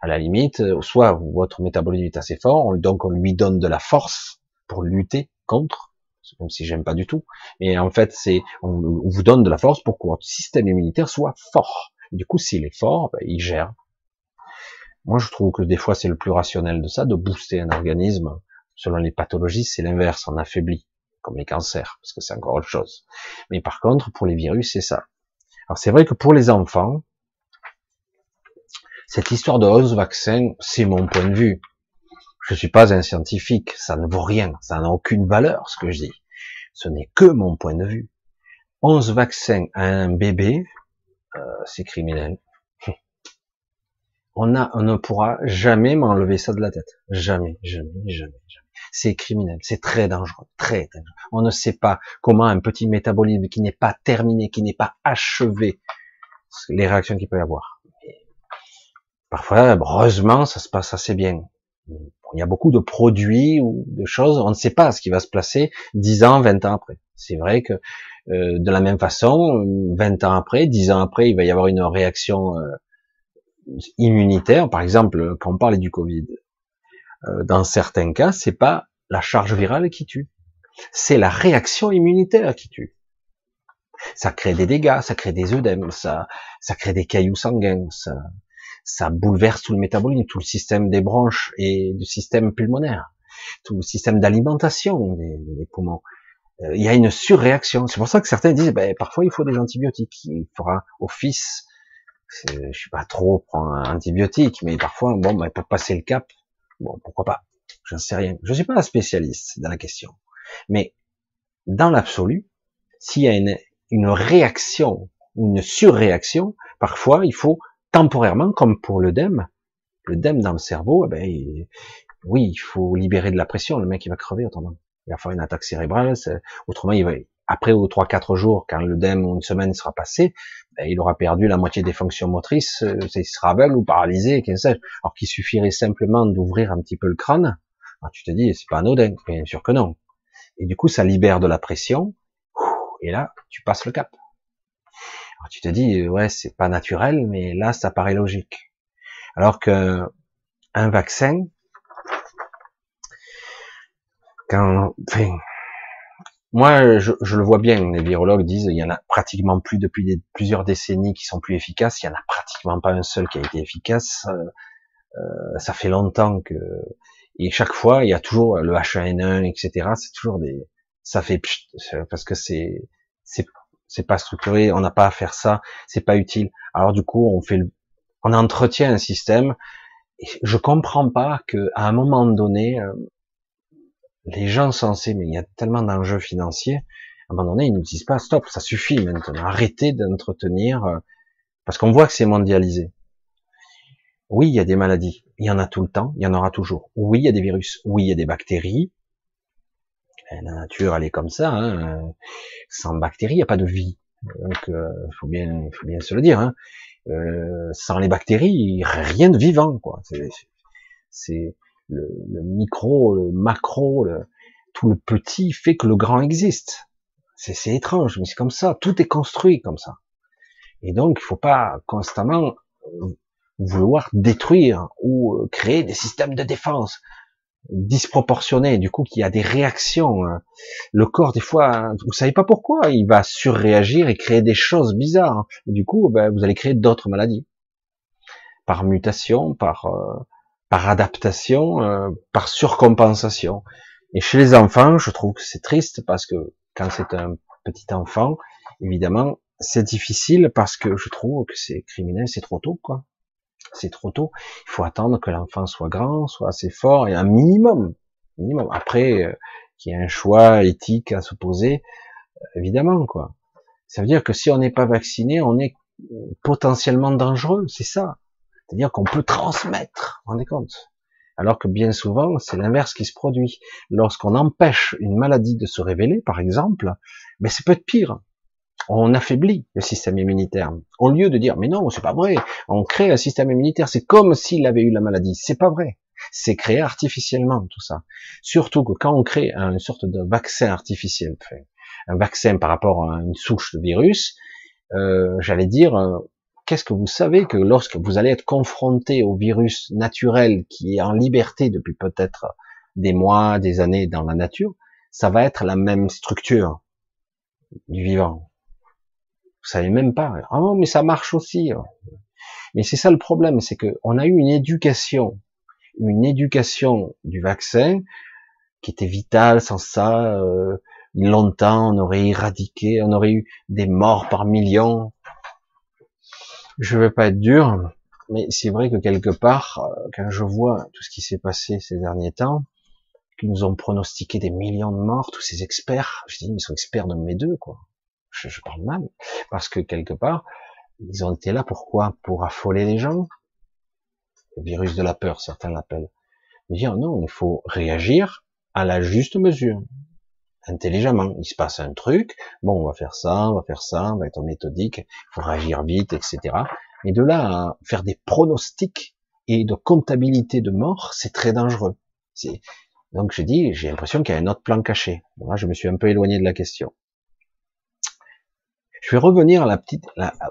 À la limite, euh, soit votre métabolisme est assez fort, donc on lui donne de la force pour lutter contre. Même si j'aime pas du tout. Mais en fait, c'est on, vous donne de la force pour que votre système immunitaire soit fort. Du coup, s'il est fort, ben, il gère moi, je trouve que des fois, c'est le plus rationnel de ça, de booster un organisme. Selon les pathologies, c'est l'inverse, on affaiblit, comme les cancers, parce que c'est encore autre chose. Mais par contre, pour les virus, c'est ça. Alors c'est vrai que pour les enfants, cette histoire de 11 vaccins, c'est mon point de vue. Je suis pas un scientifique, ça ne vaut rien, ça n'a aucune valeur, ce que je dis. Ce n'est que mon point de vue. 11 vaccins à un bébé, euh, c'est criminel on, a, on ne pourra jamais m'enlever ça de la tête. Jamais, jamais, jamais, jamais. C'est criminel, c'est très dangereux, très dangereux. On ne sait pas comment un petit métabolisme qui n'est pas terminé, qui n'est pas achevé, les réactions qu'il peut y avoir. parfois, heureusement, ça se passe assez bien. il y a beaucoup de produits ou de choses, on ne sait pas ce qui va se placer 10 ans, 20 ans après. C'est vrai que euh, de la même façon, 20 ans après, 10 ans après, il va y avoir une réaction euh, immunitaire, par exemple, quand on parlait du Covid, euh, dans certains cas, c'est pas la charge virale qui tue, c'est la réaction immunitaire qui tue. Ça crée des dégâts, ça crée des œdèmes, ça, ça crée des cailloux sanguins, ça, ça bouleverse tout le métabolisme, tout le système des bronches et du système pulmonaire, tout le système d'alimentation des, poumons. Euh, il y a une surréaction. C'est pour ça que certains disent, ben, parfois il faut des antibiotiques. Il fera office. Je suis pas trop pour un antibiotique, mais parfois, bon, ben, pour passer le cap, bon, pourquoi pas. J'en sais rien. Je suis pas un spécialiste dans la question. Mais, dans l'absolu, s'il y a une, réaction, une surréaction, parfois il faut temporairement, comme pour l'œdème, l'œdème dans le cerveau, eh ben, oui, il faut libérer de la pression, le mec il va crever autrement. Il va faire une attaque cérébrale, autrement il va, après ou trois quatre jours, quand l'œdème ou une semaine sera passé, ben, il aura perdu la moitié des fonctions motrices, euh, il sera aveugle ou paralysé, qu'est-ce que Alors qu'il suffirait simplement d'ouvrir un petit peu le crâne. Alors tu te dis, c'est pas anodin, bien sûr que non. Et du coup, ça libère de la pression, et là, tu passes le cap. Alors tu te dis, euh, ouais, c'est pas naturel, mais là, ça paraît logique. Alors que un vaccin, quand, moi, je, le vois bien. Les virologues disent, il y en a pratiquement plus depuis plusieurs décennies qui sont plus efficaces. Il y en a pratiquement pas un seul qui a été efficace. Euh, euh ça fait longtemps que, et chaque fois, il y a toujours le H1N1, etc. C'est toujours des, ça fait parce que c'est, c'est c'est pas structuré, on n'a pas à faire ça, c'est pas utile. Alors du coup, on fait le, on entretient un système. Et je comprends pas que à un moment donné, euh, les gens censés, mais il y a tellement d'enjeux financiers, à un moment donné, ils nous disent pas stop, ça suffit maintenant, arrêtez d'entretenir, euh, parce qu'on voit que c'est mondialisé. Oui, il y a des maladies, il y en a tout le temps, il y en aura toujours. Oui, il y a des virus, oui, il y a des bactéries, la nature, elle est comme ça. Hein. Sans bactéries, il n'y a pas de vie. Donc, euh, faut bien, faut bien se le dire. Hein. Euh, sans les bactéries, rien de vivant. quoi. C'est le, le, micro, le macro, le, tout le petit fait que le grand existe. C'est étrange, mais c'est comme ça. Tout est construit comme ça. Et donc, il faut pas constamment euh, vouloir détruire ou euh, créer des systèmes de défense disproportionné, du coup, qu'il y a des réactions. Hein. Le corps, des fois, vous savez pas pourquoi, il va surréagir et créer des choses bizarres. Et du coup, ben, vous allez créer d'autres maladies. Par mutation, par, euh, par adaptation, euh, par surcompensation. Et chez les enfants, je trouve que c'est triste parce que quand c'est un petit enfant, évidemment, c'est difficile parce que je trouve que c'est criminel, c'est trop tôt, quoi c'est trop tôt. Il faut attendre que l'enfant soit grand, soit assez fort, et un minimum, minimum. Après, euh, qu'il y ait un choix éthique à se poser, euh, évidemment, quoi. Ça veut dire que si on n'est pas vacciné, on est potentiellement dangereux, c'est ça. C'est-à-dire qu'on peut transmettre, vous rendez compte? Alors que bien souvent, c'est l'inverse qui se produit. Lorsqu'on empêche une maladie de se révéler, par exemple, mais c'est peut être pire on affaiblit le système immunitaire. Au lieu de dire, mais non, c'est pas vrai, on crée un système immunitaire, c'est comme s'il avait eu la maladie. C'est pas vrai. C'est créé artificiellement, tout ça. Surtout que quand on crée une sorte de vaccin artificiel, un vaccin par rapport à une souche de virus, euh, j'allais dire, euh, qu'est-ce que vous savez que lorsque vous allez être confronté au virus naturel qui est en liberté depuis peut-être des mois, des années dans la nature, ça va être la même structure du vivant. Vous savez même pas. Ah non, mais ça marche aussi. Mais c'est ça le problème, c'est que on a eu une éducation, une éducation du vaccin qui était vitale. Sans ça, euh, longtemps, on aurait éradiqué, on aurait eu des morts par millions. Je vais pas être dur, mais c'est vrai que quelque part, euh, quand je vois tout ce qui s'est passé ces derniers temps, qu'ils nous ont pronostiqué des millions de morts, tous ces experts, je dis, ils sont experts de mes deux, quoi. Je, parle mal, parce que quelque part, ils ont été là pourquoi? Pour affoler les gens? Le virus de la peur, certains l'appellent. Dire non, il faut réagir à la juste mesure, intelligemment. Il se passe un truc, bon, on va faire ça, on va faire ça, on va être méthodique, il faut réagir vite, etc. Mais de là à faire des pronostics et de comptabilité de mort, c'est très dangereux. Donc je dis, j'ai l'impression qu'il y a un autre plan caché. Moi, je me suis un peu éloigné de la question. Je vais revenir à la petite,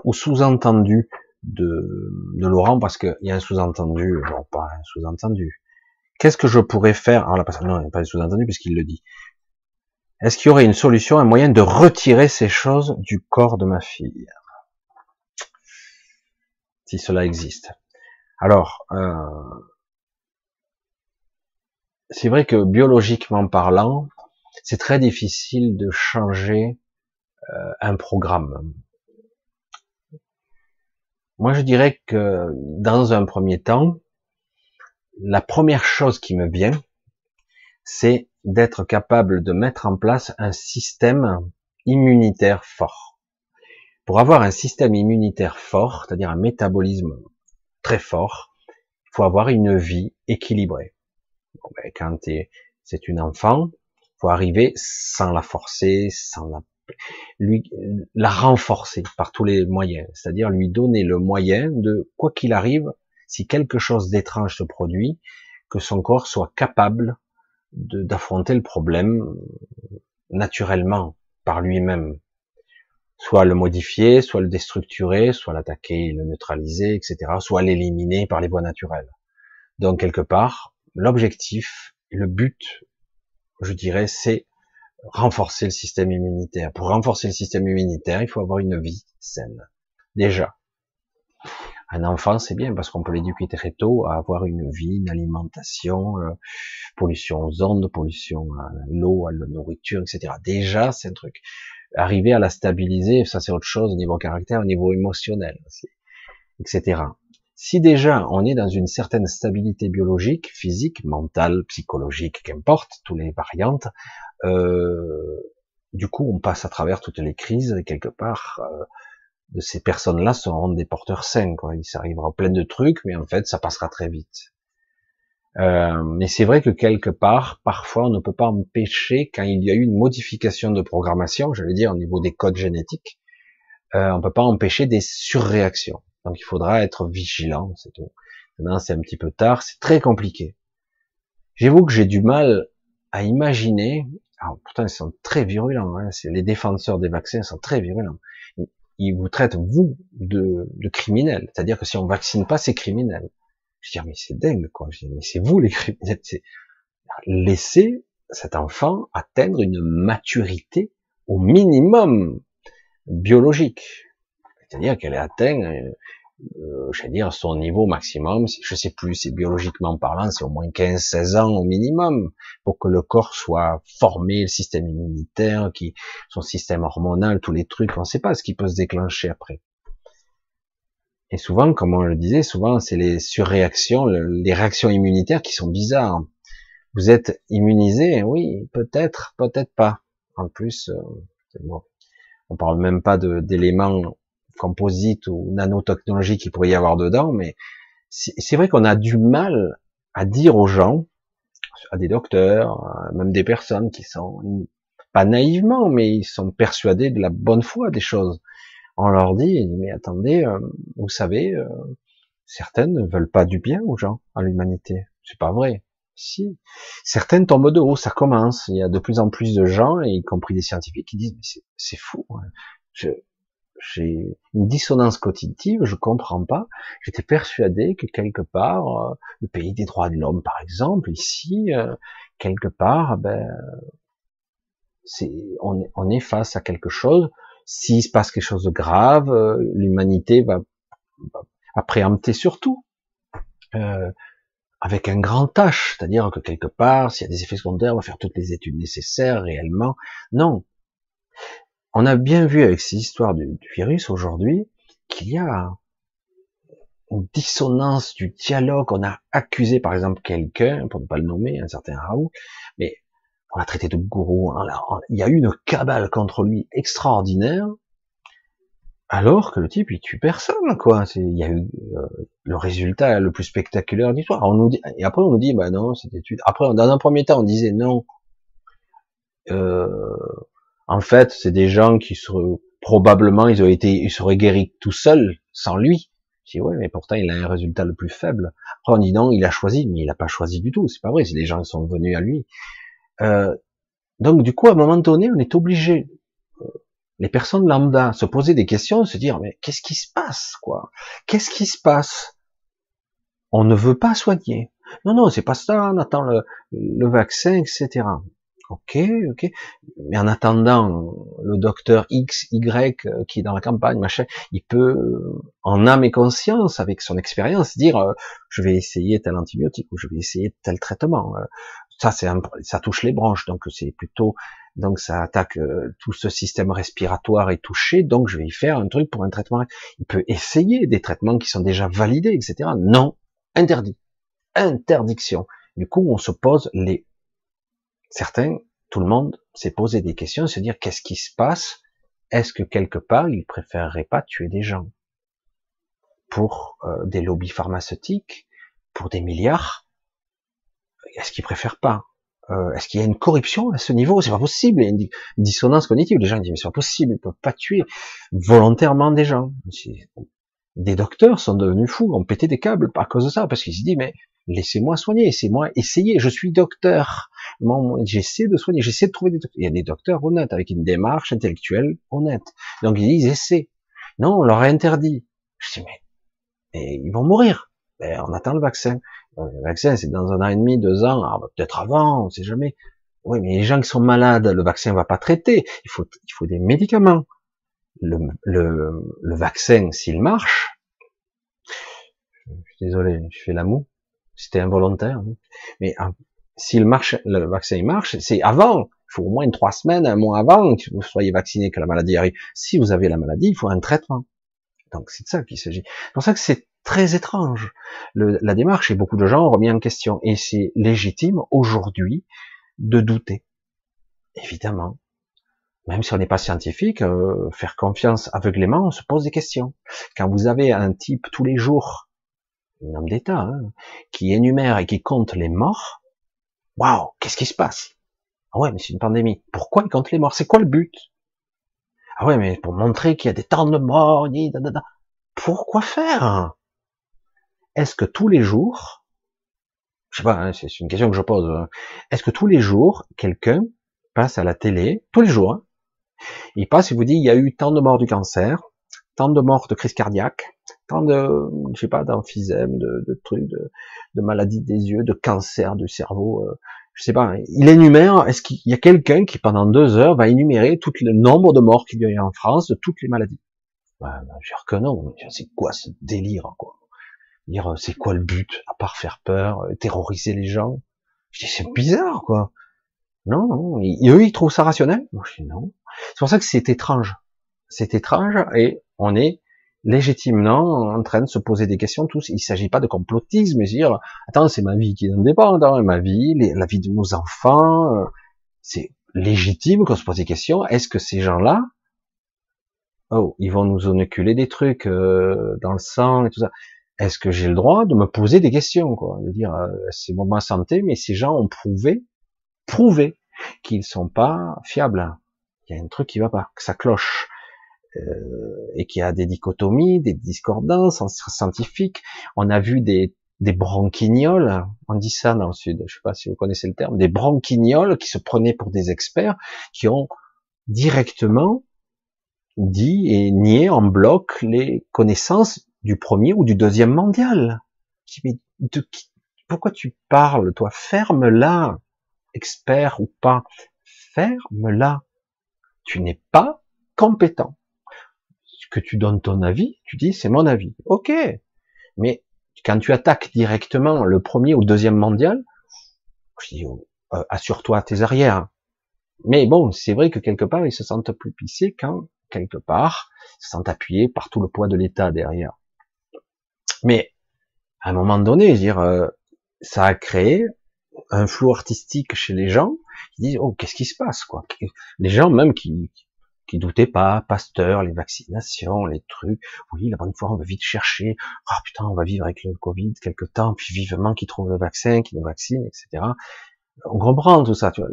au sous-entendu de, Laurent parce qu'il y a un sous-entendu, bon pas un sous-entendu. Qu'est-ce que je pourrais faire? Alors non, il n'y a pas de sous-entendu puisqu'il le dit. Est-ce qu'il y aurait une solution, un moyen de retirer ces choses du corps de ma fille? Si cela existe. Alors, euh, c'est vrai que biologiquement parlant, c'est très difficile de changer euh, un programme. Moi, je dirais que dans un premier temps, la première chose qui me vient, c'est d'être capable de mettre en place un système immunitaire fort. Pour avoir un système immunitaire fort, c'est-à-dire un métabolisme très fort, il faut avoir une vie équilibrée. Ben, quand c'est une enfant, il faut arriver sans la forcer, sans la lui la renforcer par tous les moyens, c'est-à-dire lui donner le moyen de quoi qu'il arrive, si quelque chose d'étrange se produit, que son corps soit capable d'affronter le problème naturellement par lui-même, soit le modifier, soit le déstructurer, soit l'attaquer, le neutraliser, etc., soit l'éliminer par les voies naturelles. Donc quelque part, l'objectif, le but, je dirais, c'est renforcer le système immunitaire. Pour renforcer le système immunitaire, il faut avoir une vie saine. Déjà. Un enfant, c'est bien parce qu'on peut l'éduquer très tôt à avoir une vie, une alimentation, euh, pollution aux ondes, pollution à l'eau, à la nourriture, etc. Déjà, c'est un truc. Arriver à la stabiliser, ça c'est autre chose au niveau caractère, au niveau émotionnel, etc. Si déjà on est dans une certaine stabilité biologique, physique, mentale, psychologique, qu'importe, toutes les variantes, euh, du coup on passe à travers toutes les crises quelque part euh, de ces personnes-là seront des porteurs sains. Quoi. Il s'arrivera plein de trucs, mais en fait ça passera très vite. Euh, mais c'est vrai que quelque part, parfois, on ne peut pas empêcher quand il y a eu une modification de programmation, je dire au niveau des codes génétiques, euh, on peut pas empêcher des surréactions. Donc il faudra être vigilant, c'est tout. Maintenant c'est un petit peu tard, c'est très compliqué. J'avoue que j'ai du mal à imaginer. Alors, pourtant ils sont très virulents. Hein, les défenseurs des vaccins sont très virulents. Ils vous traitent vous de, de c'est-à-dire que si on vaccine pas, c'est criminel. Je dis mais c'est dingue quoi. Je dis, mais c'est vous les criminels. Laissez cet enfant atteindre une maturité au minimum biologique. C'est-à-dire qu'elle atteint, euh, je vais dire, son niveau maximum, je sais plus, c'est biologiquement parlant, c'est au moins 15-16 ans au minimum, pour que le corps soit formé, le système immunitaire, qui, son système hormonal, tous les trucs, on ne sait pas ce qui peut se déclencher après. Et souvent, comme on le disait, souvent c'est les surréactions, les réactions immunitaires qui sont bizarres. Vous êtes immunisé, oui, peut-être, peut-être pas. En plus, euh, bon. on parle même pas d'éléments composites ou nanotechnologies qui pourrait y avoir dedans, mais c'est vrai qu'on a du mal à dire aux gens, à des docteurs, même des personnes qui sont pas naïvement, mais ils sont persuadés de la bonne foi des choses on leur dit, mais attendez, euh, vous savez, euh, certaines ne veulent pas du bien aux gens, à l'humanité. C'est pas vrai. Si. Certaines tombent de haut, ça commence. Il y a de plus en plus de gens, y compris des scientifiques, qui disent, mais c'est fou. Hein. J'ai une dissonance cognitive, je comprends pas. J'étais persuadé que quelque part, euh, le pays des droits de l'homme, par exemple, ici, quelque part, ben, c'est, on, on est face à quelque chose s'il se passe quelque chose de grave, euh, l'humanité va, va, préempter surtout. Euh, avec un grand tâche, c'est-à-dire que quelque part, s'il y a des effets secondaires, on va faire toutes les études nécessaires réellement. Non. On a bien vu avec ces histoires du, virus aujourd'hui qu'il y a une dissonance du dialogue. On a accusé par exemple quelqu'un, pour ne pas le nommer, un certain Raoult, mais on l'a traité de gourou, il y a eu une cabale contre lui extraordinaire, alors que le type il tue personne, quoi. Il y a eu euh, le résultat le plus spectaculaire nous dit, et après on nous dit, bah non, c'était Après, dans un premier temps, on disait non. Euh, en fait, c'est des gens qui seraient probablement, ils ont été, ils seraient guéris tout seuls, sans lui. Je dis ouais, mais pourtant il a un résultat le plus faible. Après on dit non, il a choisi, mais il n'a pas choisi du tout. C'est pas vrai. C'est des gens qui sont venus à lui. Euh, donc du coup, à un moment donné, on est obligé, euh, les personnes lambda, se poser des questions, se dire mais qu'est-ce qui se passe quoi? Qu'est-ce qui se passe? On ne veut pas soigner. Non, non, c'est pas ça. On attend le vaccin, etc. Ok, ok. Mais en attendant, le docteur X, Y euh, qui est dans la campagne, machin, il peut, en âme et conscience, avec son expérience, dire euh, je vais essayer tel antibiotique ou je vais essayer tel traitement. Euh, ça, ça touche les branches, donc c'est plutôt, donc ça attaque tout ce système respiratoire est touché, donc je vais y faire un truc pour un traitement. Il peut essayer des traitements qui sont déjà validés, etc. Non, interdit, interdiction. Du coup, on se pose les certains, tout le monde s'est posé des questions, se dire qu'est-ce qui se passe? Est-ce que quelque part, il préférerait pas tuer des gens? Pour euh, des lobbies pharmaceutiques, pour des milliards Est-ce qu'il préfère pas? Euh, Est-ce qu'il y a une corruption à ce niveau? C'est pas possible. Il y a une dissonance cognitive. Les gens disent mais c'est pas possible, ils peuvent pas tuer volontairement des gens. Des docteurs sont devenus fous, ont pété des câbles à cause de ça, parce qu'ils se disent mais laissez-moi soigner, laissez-moi essayer, je suis docteur. J'essaie de soigner, j'essaie de trouver des docteurs. Il y a des docteurs honnêtes, avec une démarche intellectuelle honnête. Donc ils disent, essaient. Non, on leur a interdit. Je dis, mais, et ils vont mourir. Ben, on attend le vaccin. Euh, le vaccin, c'est dans un an et demi, deux ans, ah, bah, peut-être avant, on sait jamais. Oui, mais les gens qui sont malades, le vaccin va pas traiter. Il faut, il faut des médicaments. Le, le, le vaccin, s'il marche, je suis désolé, je fais la moue. C'était involontaire. Hein. Mais ah, si le, marche, le vaccin marche, c'est avant. Il faut au moins trois semaines, un mois avant que vous soyez vacciné, que la maladie arrive. Si vous avez la maladie, il faut un traitement. Donc c'est de ça qu'il s'agit. C'est pour ça que c'est très étrange. La démarche, et beaucoup de gens ont remis en question. Et c'est légitime aujourd'hui de douter. Évidemment. Même si on n'est pas scientifique, euh, faire confiance aveuglément, on se pose des questions. Quand vous avez un type tous les jours un homme d'État, hein, qui énumère et qui compte les morts, waouh, qu'est-ce qui se passe? Ah ouais, mais c'est une pandémie. Pourquoi il compte les morts? C'est quoi le but? Ah ouais, mais pour montrer qu'il y a des temps de morts, pourquoi faire? Est-ce que tous les jours, je sais pas, hein, c'est une question que je pose, hein. est-ce que tous les jours, quelqu'un passe à la télé, tous les jours, il passe et vous dit, il y a eu tant de morts du cancer, tant de morts de crise cardiaque, tant de, je sais pas, d'emphysème, de, de trucs, de, de maladies des yeux, de cancer du cerveau, euh, je sais pas. Il énumère, est-ce qu'il y a quelqu'un qui pendant deux heures va énumérer tout le nombre de morts qu'il y a en France de toutes les maladies? Bah, Je dire que non. C'est quoi ce délire, quoi? Dire, c'est quoi le but à part faire peur, euh, terroriser les gens? Je dis, c'est bizarre, quoi. Non, non. eux, ils trouvent ça rationnel? Moi, je dis non. C'est pour ça que c'est étrange. C'est étrange et on est légitimement en train de se poser des questions tous. Il ne s'agit pas de complotisme, mais dire attends c'est ma vie qui en dépend, ma vie, la vie de nos enfants, euh, c'est légitime qu'on se pose des questions. Est-ce que ces gens-là, oh, ils vont nous inoculer des trucs euh, dans le sang et tout ça? Est-ce que j'ai le droit de me poser des questions, quoi, de dire euh, c'est bon ma santé, mais ces gens ont prouvé, prouvé qu'ils sont pas fiables. Il y a un truc qui va pas, que ça cloche. Euh, et qui a des dichotomies, des discordances scientifiques. On a vu des, des bronquignoles, on dit ça dans le sud, je sais pas si vous connaissez le terme, des bronquignoles qui se prenaient pour des experts, qui ont directement dit et nié en bloc les connaissances du premier ou du deuxième mondial. pourquoi tu parles, toi? Ferme-la, expert ou pas, ferme-la. Tu n'es pas compétent que tu donnes ton avis, tu dis c'est mon avis. Ok. Mais quand tu attaques directement le premier ou deuxième mondial, je oh, euh, assure-toi tes arrières. Mais bon, c'est vrai que quelque part, ils se sentent plus pissés quand, quelque part, ils se sentent appuyés par tout le poids de l'État derrière. Mais, à un moment donné, dire, euh, ça a créé un flou artistique chez les gens, qui disent, oh, qu'est-ce qui se passe, quoi? Les gens, même, qui doutaient pas, Pasteur, les vaccinations, les trucs. Oui, la bonne fois, on va vite chercher. Ah oh, putain, on va vivre avec le Covid quelque temps, puis vivement qu'ils trouvent le vaccin, qu'ils nous vaccinent, etc. On comprend tout ça, tu vois.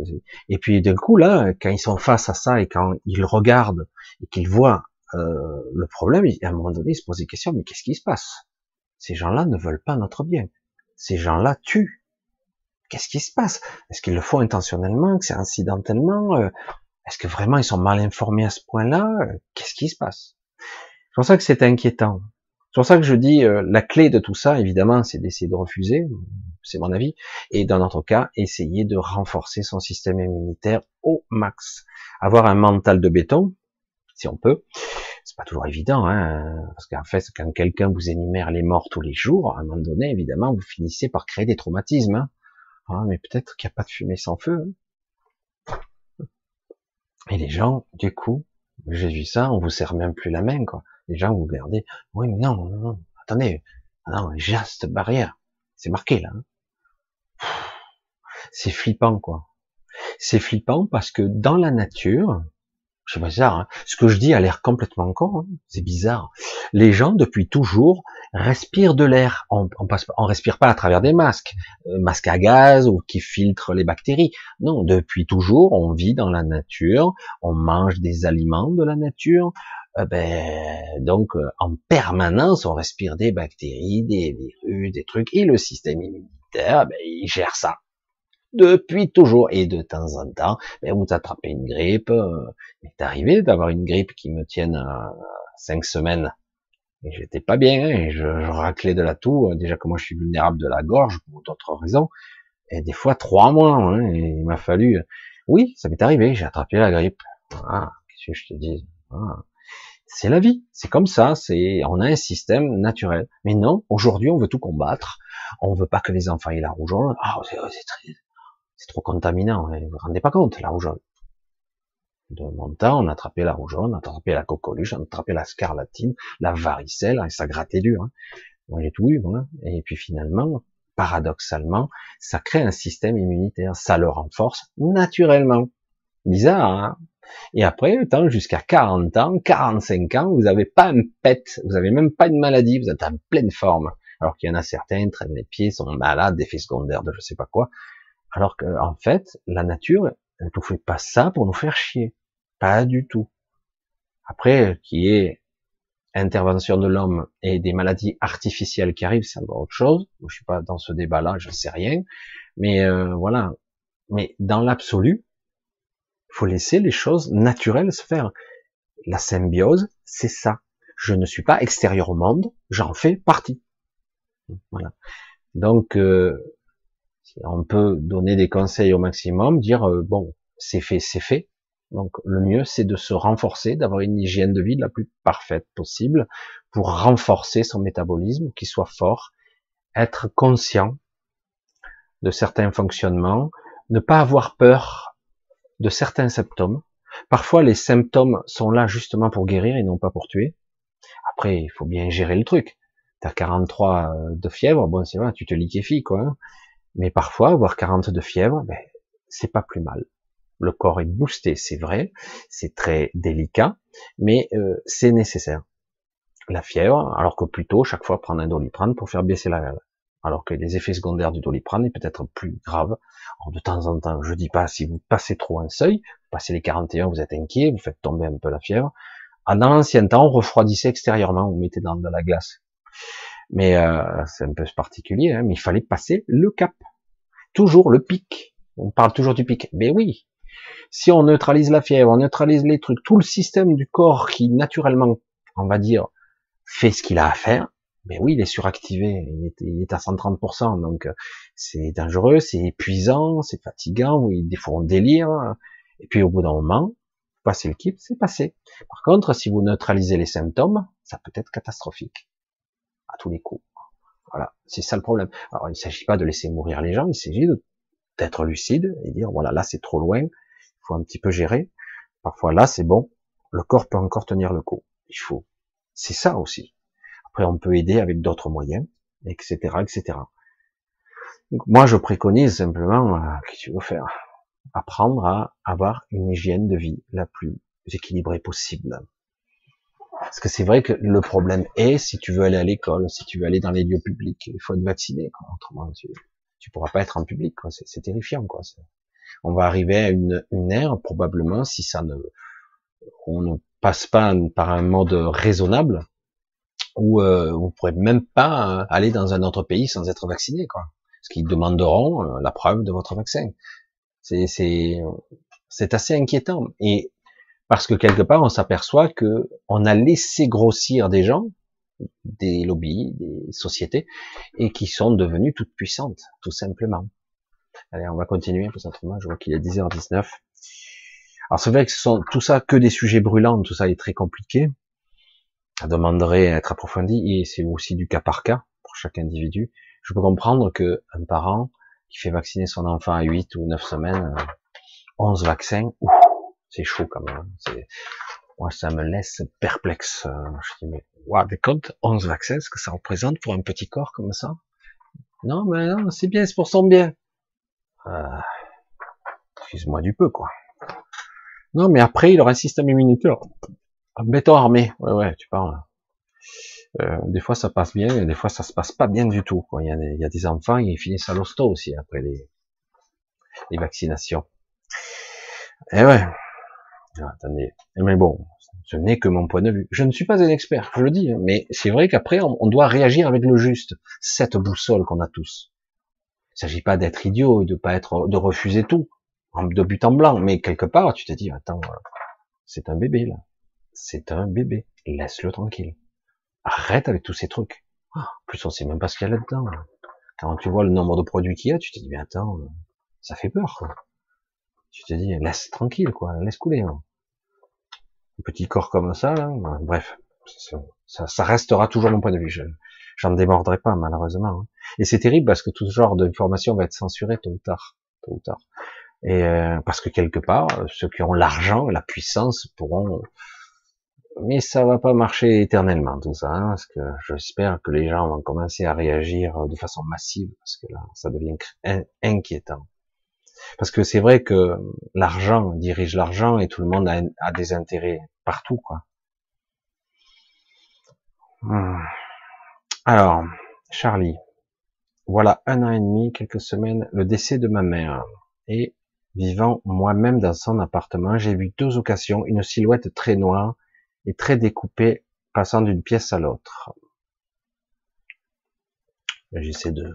Et puis d'un coup là, quand ils sont face à ça et quand ils regardent et qu'ils voient euh, le problème, à un moment donné, ils se posent des questions. Mais qu'est-ce qui se passe? Ces gens-là ne veulent pas notre bien. Ces gens-là tuent. Qu'est-ce qui se passe? Est-ce qu'ils le font intentionnellement, que c'est incidentellement euh, est-ce que vraiment ils sont mal informés à ce point-là? Qu'est-ce qui se passe? C'est pour ça que c'est inquiétant. C'est pour ça que je dis, euh, la clé de tout ça, évidemment, c'est d'essayer de refuser, c'est mon avis, et dans notre cas, essayer de renforcer son système immunitaire au max. Avoir un mental de béton, si on peut. C'est pas toujours évident, hein, parce qu'en fait, quand quelqu'un vous énumère les morts tous les jours, à un moment donné, évidemment, vous finissez par créer des traumatismes. Hein. Ah, mais peut-être qu'il n'y a pas de fumée sans feu. Hein. Et les gens, du coup, j'ai vu ça, on vous serre même plus la main, quoi. Les gens vous regardez, oui, mais non, non, non, attendez, ah non, j'ai barrière. C'est marqué, là. Hein. C'est flippant, quoi. C'est flippant parce que dans la nature, c'est bizarre, hein. ce que je dis a l'air complètement con, hein. c'est bizarre. Les gens, depuis toujours, respirent de l'air. On, on, respire pas à travers des masques, euh, masques à gaz ou qui filtrent les bactéries. Non, depuis toujours, on vit dans la nature, on mange des aliments de la nature. Euh, ben, donc, euh, en permanence, on respire des bactéries, des virus, des trucs, et le système immunitaire, ben, il gère ça depuis toujours. Et de temps en temps, ben, vous attrapez une grippe. Euh, il est arrivé d'avoir une grippe qui me tienne à cinq semaines. Et j'étais pas bien, hein, et je, je, raclais de la toux. Euh, déjà que moi je suis vulnérable de la gorge pour d'autres raisons. Et des fois trois mois, hein, il m'a fallu. Oui, ça m'est arrivé, j'ai attrapé la grippe. Ah, qu'est-ce que je te dis? Ah. C'est la vie, c'est comme ça, c'est on a un système naturel. Mais non, aujourd'hui on veut tout combattre. On veut pas que les enfants aient la rougeole. Ah, c'est très c'est trop contaminant, hein, vous vous rendez pas compte, la rougeole. De mon temps, on a attrapé la rougeole, on a attrapé la coqueluche, on a attrapé la scarlatine, la varicelle, et ça grattait dur. Hein. Moi, j'ai tout. Et puis finalement, paradoxalement, ça crée un système immunitaire, ça le renforce naturellement. Bizarre, hein Et après, jusqu'à 40 ans, 45 ans, vous n'avez pas un pet, vous n'avez même pas une maladie, vous êtes en pleine forme. Alors qu'il y en a certains, traînent les pieds, sont malades, effets secondaires de je sais pas quoi. Alors que, en fait, la nature, elle ne fait pas ça pour nous faire chier. Pas du tout. Après, qui est intervention de l'homme et des maladies artificielles qui arrivent, c'est encore autre chose. Je suis pas dans ce débat-là, je sais rien. Mais euh, voilà. Mais dans l'absolu, faut laisser les choses naturelles se faire. La symbiose, c'est ça. Je ne suis pas extérieur au monde, j'en fais partie. Voilà. Donc, euh, on peut donner des conseils au maximum, dire euh, bon, c'est fait, c'est fait. Donc le mieux, c'est de se renforcer, d'avoir une hygiène de vie la plus parfaite possible pour renforcer son métabolisme, qu'il soit fort, être conscient de certains fonctionnements, ne pas avoir peur de certains symptômes. Parfois, les symptômes sont là justement pour guérir et non pas pour tuer. Après, il faut bien gérer le truc. T'as 43 de fièvre, bon, c'est vrai, tu te liquéfies, quoi. Mais parfois, avoir 40 de fièvre, ben, c'est pas plus mal. Le corps est boosté, c'est vrai, c'est très délicat, mais euh, c'est nécessaire. La fièvre, alors que plutôt chaque fois prendre un doliprane pour faire baisser la alors que les effets secondaires du doliprane est peut-être plus grave. Alors de temps en temps, je dis pas si vous passez trop un seuil, vous passez les 41, vous êtes inquiet, vous faites tomber un peu la fièvre. Ah, dans l'ancien temps, on refroidissait extérieurement, vous mettez dans de la glace. Mais euh, c'est un peu particulier, hein, mais il fallait passer le cap. Toujours le pic. On parle toujours du pic. Mais oui, si on neutralise la fièvre, on neutralise les trucs, tout le système du corps qui naturellement, on va dire, fait ce qu'il a à faire, mais oui, il est suractivé, il est, à 130%, donc c'est dangereux, c'est épuisant, c'est fatigant, oui, des fois on délire, et puis au bout d'un moment, passer le kit, c'est passé. Par contre, si vous neutralisez les symptômes, ça peut être catastrophique les coups. Voilà, c'est ça le problème. Alors, il ne s'agit pas de laisser mourir les gens, il s'agit d'être lucide et dire voilà, là c'est trop loin, il faut un petit peu gérer. Parfois là c'est bon, le corps peut encore tenir le coup. Il faut. C'est ça aussi. Après, on peut aider avec d'autres moyens, etc., etc. Moi, je préconise simplement, euh, que tu veux faire? Apprendre à avoir une hygiène de vie la plus équilibrée possible. Parce que c'est vrai que le problème est, si tu veux aller à l'école, si tu veux aller dans les lieux publics, il faut être vacciné. Quoi. Autrement, tu, tu pourras pas être en public. C'est terrifiant. Quoi. On va arriver à une, une ère, probablement, si ça ne, on ne passe pas par un mode raisonnable, où euh, vous pourrez même pas aller dans un autre pays sans être vacciné. Quoi. Parce qu'ils demanderont euh, la preuve de votre vaccin. C'est c'est assez inquiétant. Et parce que quelque part on s'aperçoit que on a laissé grossir des gens des lobbies, des sociétés, et qui sont devenues toutes puissantes, tout simplement. Allez, on va continuer, parce que je vois qu'il est 10h19. Alors c'est vrai que ce sont tout ça que des sujets brûlants, tout ça est très compliqué. Ça demanderait à être approfondi, et c'est aussi du cas par cas pour chaque individu. Je peux comprendre que un parent qui fait vacciner son enfant à 8 ou 9 semaines, 11 euh, vaccins, c'est chaud quand même. Hein. Moi, ça me laisse perplexe. Je dis, mais, wow, des comptes, 11 vaccins, ce que ça représente pour un petit corps comme ça? Non, mais non, c'est bien, c'est pour son bien. Euh, excuse-moi du peu, quoi. Non, mais après, il aura un système immunitaire. Béton armé. Ouais, ouais, tu parles. Euh, des fois, ça passe bien, et des fois, ça se passe pas bien du tout. Il, y a des, il y a des enfants, ils finissent à l'hosto aussi après les, les vaccinations. Et eh ouais. Attendez. Mais bon, ce n'est que mon point de vue. Je ne suis pas un expert, je le dis, hein, mais c'est vrai qu'après, on, doit réagir avec le juste. Cette boussole qu'on a tous. Il s'agit pas d'être idiot et de pas être, de refuser tout, de but en blanc, mais quelque part, tu te dis, attends, c'est un bébé, là. C'est un bébé. Laisse-le tranquille. Arrête avec tous ces trucs. En plus, on sait même pas ce qu'il y a là-dedans. Quand tu vois le nombre de produits qu'il y a, tu te dis, mais attends, ça fait peur, quoi. Tu te dis, laisse tranquille, quoi, laisse couler. Hein. Un petit corps comme ça, là, bref, ça, restera toujours mon point de vue. Je, j'en démordrai pas, malheureusement. Hein. Et c'est terrible parce que tout ce genre d'information va être censuré tôt ou tard, tôt ou tard. Et euh, parce que quelque part, ceux qui ont l'argent, la puissance pourront mais ça va pas marcher éternellement tout ça, hein, parce que j'espère que les gens vont commencer à réagir de façon massive, parce que là, ça devient inquiétant. Parce que c'est vrai que l'argent dirige l'argent et tout le monde a, des intérêts partout, quoi. Hmm. Alors, Charlie, voilà un an et demi, quelques semaines, le décès de ma mère. Et vivant moi-même dans son appartement, j'ai vu deux occasions une silhouette très noire et très découpée passant d'une pièce à l'autre. J'essaie de...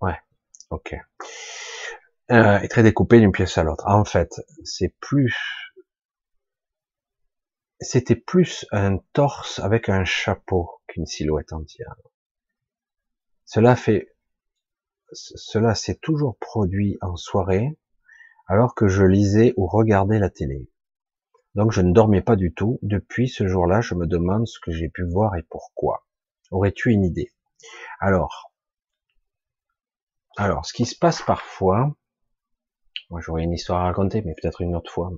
Ouais, ok. Euh, et très découpé d'une pièce à l'autre. En fait, c'est plus, c'était plus un torse avec un chapeau qu'une silhouette entière. Cela fait, cela s'est toujours produit en soirée, alors que je lisais ou regardais la télé. Donc je ne dormais pas du tout. Depuis ce jour-là, je me demande ce que j'ai pu voir et pourquoi. Aurais-tu une idée? Alors, alors, ce qui se passe parfois, moi, j'aurais une histoire à raconter, mais peut-être une autre fois.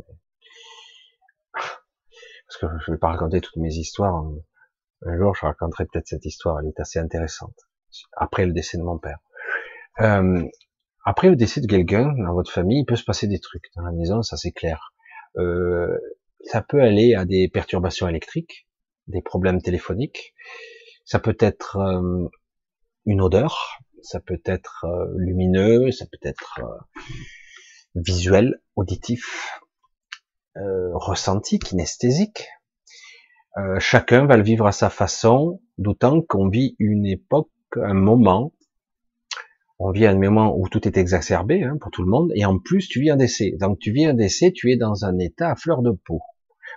Parce que je vais pas raconter toutes mes histoires. Un jour, je raconterai peut-être cette histoire. Elle est assez intéressante. Après le décès de mon père. Euh, après le décès de quelqu'un dans votre famille, il peut se passer des trucs dans la maison, ça c'est clair. Euh, ça peut aller à des perturbations électriques, des problèmes téléphoniques. Ça peut être euh, une odeur, ça peut être euh, lumineux, ça peut être euh, visuel, auditif, euh, ressenti, kinesthésique. Euh, chacun va le vivre à sa façon, d'autant qu'on vit une époque, un moment, on vit un moment où tout est exacerbé hein, pour tout le monde, et en plus tu vis un décès. Donc tu vis un décès, tu es dans un état à fleur de peau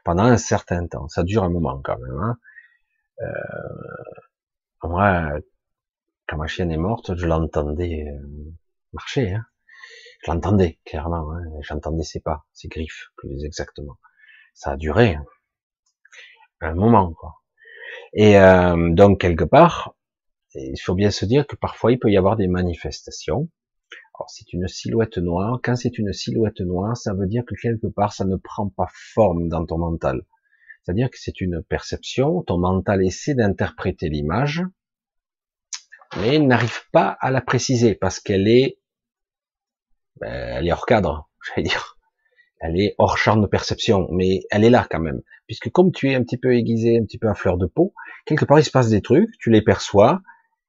pendant un certain temps. Ça dure un moment quand même. Hein. Euh, moi, quand ma chienne est morte, je l'entendais euh, marcher. Hein. Je l'entendais, clairement. Hein. J'entendais ses pas, ses griffes, plus exactement. Ça a duré un moment. Quoi. Et euh, donc, quelque part, il faut bien se dire que parfois, il peut y avoir des manifestations. Alors, c'est une silhouette noire. Quand c'est une silhouette noire, ça veut dire que quelque part, ça ne prend pas forme dans ton mental. C'est-à-dire que c'est une perception, ton mental essaie d'interpréter l'image, mais n'arrive pas à la préciser parce qu'elle est ben, elle est hors cadre, j'allais dire. Elle est hors champ de perception, mais elle est là quand même. Puisque comme tu es un petit peu aiguisé, un petit peu à fleur de peau, quelque part il se passe des trucs, tu les perçois,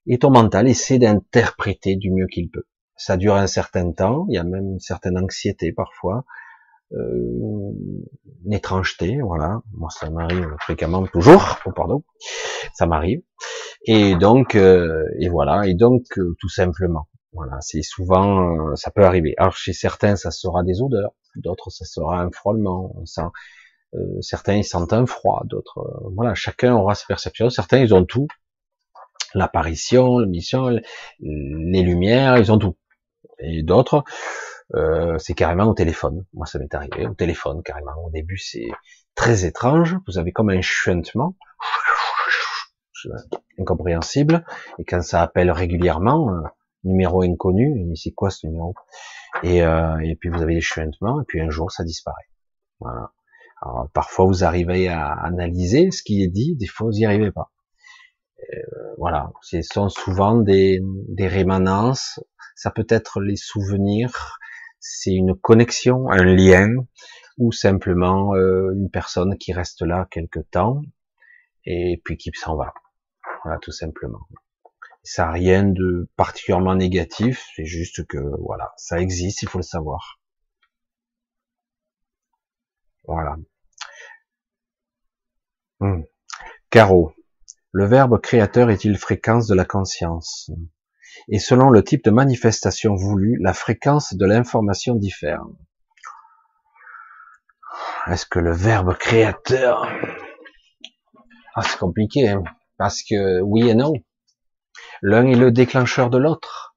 et ton mental essaie d'interpréter du mieux qu'il peut. Ça dure un certain temps, il y a même une certaine anxiété parfois, euh, une étrangeté, voilà. Moi, ça m'arrive fréquemment, toujours, oh, pardon, ça m'arrive. Et donc, euh, et voilà, et donc, euh, tout simplement, voilà, c'est souvent, euh, ça peut arriver. Alors chez certains, ça sera des odeurs, d'autres, ça sera un frôlement. On sent, Euh, certains ils sentent un froid, d'autres, euh, voilà, chacun aura ses perceptions. Certains ils ont tout, l'apparition, l'émission, les lumières, ils ont tout. Et d'autres, euh, c'est carrément au téléphone. Moi, ça m'est arrivé au téléphone carrément. Au début, c'est très étrange. Vous avez comme un chuintement incompréhensible. Et quand ça appelle régulièrement, numéro inconnu, c'est quoi ce numéro? Et, euh, et puis vous avez des chuintements, et puis un jour ça disparaît. Parfois vous arrivez à analyser ce qui est dit, des fois vous n'y arrivez pas. Euh, voilà, ce sont souvent des, des rémanences, ça peut être les souvenirs, c'est une connexion, un lien, ou simplement euh, une personne qui reste là quelque temps et puis qui s'en va. Voilà, tout simplement. Ça n'a rien de particulièrement négatif, c'est juste que voilà, ça existe, il faut le savoir. Voilà. Hmm. Caro. Le verbe créateur est-il fréquence de la conscience? Et selon le type de manifestation voulue, la fréquence de l'information diffère. Est-ce que le verbe créateur... Ah, c'est compliqué, hein, parce que oui et non. L'un est le déclencheur de l'autre.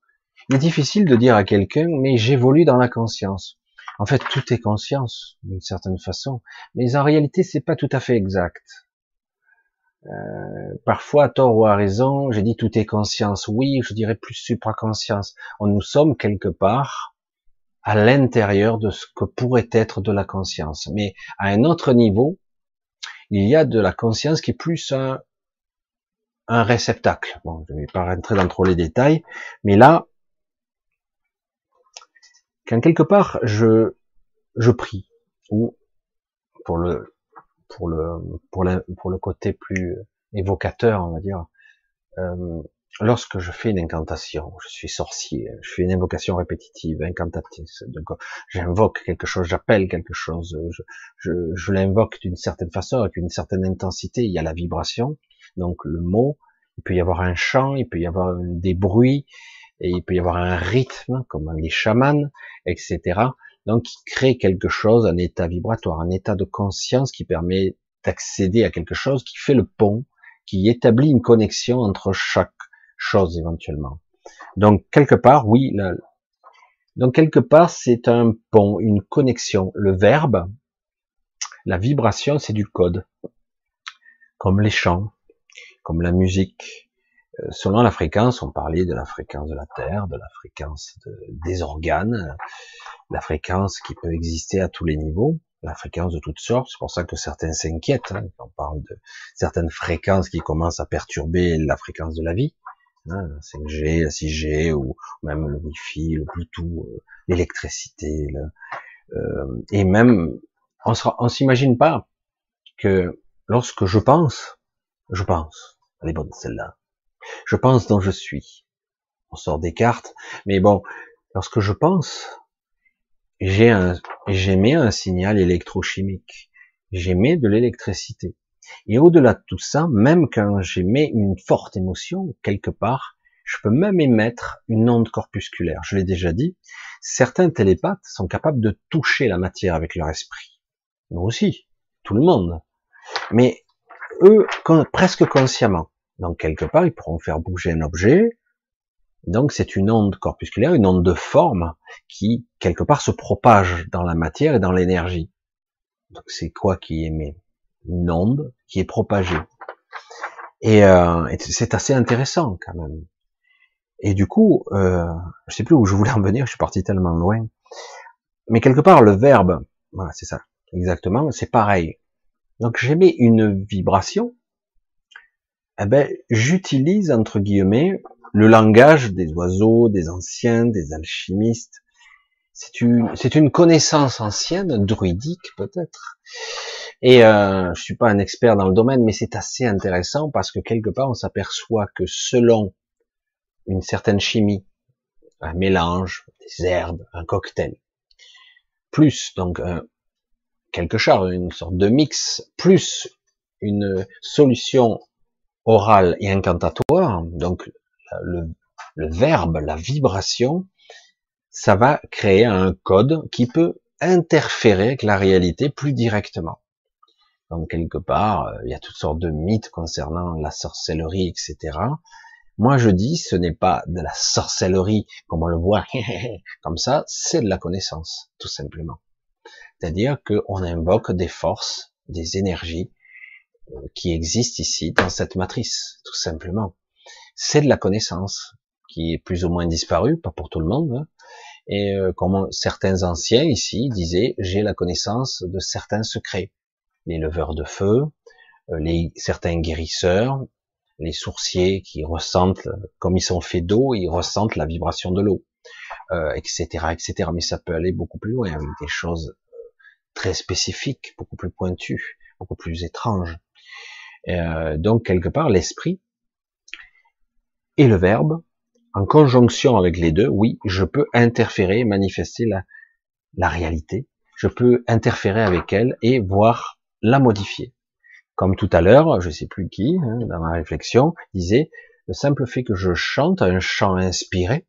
Il est difficile de dire à quelqu'un, mais j'évolue dans la conscience. En fait, tout est conscience, d'une certaine façon. Mais en réalité, c'est pas tout à fait exact. Euh, parfois, à tort ou à raison, j'ai dit tout est conscience. Oui, je dirais plus supraconscience. Nous sommes quelque part à l'intérieur de ce que pourrait être de la conscience. Mais à un autre niveau, il y a de la conscience qui est plus un, un réceptacle. Bon, je ne vais pas rentrer dans trop les détails, mais là, quand quelque part je je prie ou pour le pour le pour le pour le côté plus évocateur, on va dire, euh, lorsque je fais une incantation, je suis sorcier, je fais une invocation répétitive, incantatrice, donc j'invoque quelque chose, j'appelle quelque chose, je, je, je l'invoque d'une certaine façon, avec une certaine intensité, il y a la vibration, donc le mot, il peut y avoir un chant, il peut y avoir des bruits, et il peut y avoir un rythme, comme les chamans, etc. Donc, il crée quelque chose, un état vibratoire, un état de conscience qui permet d'accéder à quelque chose, qui fait le pont, qui établit une connexion entre chaque chose éventuellement. Donc, quelque part, oui, donc quelque part, c'est un pont, une connexion. Le verbe, la vibration, c'est du code, comme les chants, comme la musique. Euh, selon la fréquence, on parlait de la fréquence de la Terre, de la fréquence des organes, la fréquence qui peut exister à tous les niveaux, la fréquence de toutes sortes. C'est pour ça que certains s'inquiètent hein, on parle de certaines fréquences qui commencent à perturber la fréquence de la vie. Hein, la 5G, la 6G, ou même le Wi-Fi, le Bluetooth, euh, l'électricité, euh, et même on, on s'imagine pas que lorsque je pense, je pense. Elle est bonne celle-là. Je pense dont je suis. On sort des cartes, mais bon, lorsque je pense, j'ai un, j'émets un signal électrochimique. J'émets de l'électricité. Et au-delà de tout ça, même quand j'émets une forte émotion, quelque part, je peux même émettre une onde corpusculaire. Je l'ai déjà dit, certains télépathes sont capables de toucher la matière avec leur esprit. Nous aussi, tout le monde. Mais eux, presque consciemment. Donc quelque part, ils pourront faire bouger un objet. Donc c'est une onde corpusculaire, une onde de forme qui quelque part se propage dans la matière et dans l'énergie. Donc c'est quoi qui émet Une onde qui est propagée? Et, euh, c'est assez intéressant quand même. Et du coup, euh, je sais plus où je voulais en venir, je suis parti tellement loin. Mais quelque part, le verbe, voilà, c'est ça, exactement, c'est pareil. Donc j'émets une vibration, eh ben, j'utilise entre guillemets le langage des oiseaux, des anciens, des alchimistes. C'est une, connaissance ancienne, druidique peut-être. Et euh, je suis pas un expert dans le domaine, mais c'est assez intéressant parce que quelque part on s'aperçoit que selon une certaine chimie, un mélange, des herbes, un cocktail, plus donc un, quelque chose, une sorte de mix, plus une solution orale et incantatoire, donc le, le verbe, la vibration, ça va créer un code qui peut interférer avec la réalité plus directement. Donc quelque part, euh, il y a toutes sortes de mythes concernant la sorcellerie, etc. Moi, je dis, ce n'est pas de la sorcellerie comme on le voit comme ça, c'est de la connaissance, tout simplement. C'est-à-dire qu'on invoque des forces, des énergies euh, qui existent ici dans cette matrice, tout simplement. C'est de la connaissance qui est plus ou moins disparue, pas pour tout le monde. Hein. Et euh, comme certains anciens ici disaient, j'ai la connaissance de certains secrets. Les leveurs de feu, euh, les, certains guérisseurs, les sourciers qui ressentent, comme ils sont faits d'eau, ils ressentent la vibration de l'eau, euh, etc., etc. Mais ça peut aller beaucoup plus loin avec des choses très spécifiques, beaucoup plus pointues, beaucoup plus étranges. Euh, donc quelque part, l'esprit et le verbe, en conjonction avec les deux, oui, je peux interférer, manifester la, la réalité. Je peux interférer avec elle et voir la modifier. Comme tout à l'heure, je sais plus qui, hein, dans ma réflexion, disait, le simple fait que je chante un chant inspiré,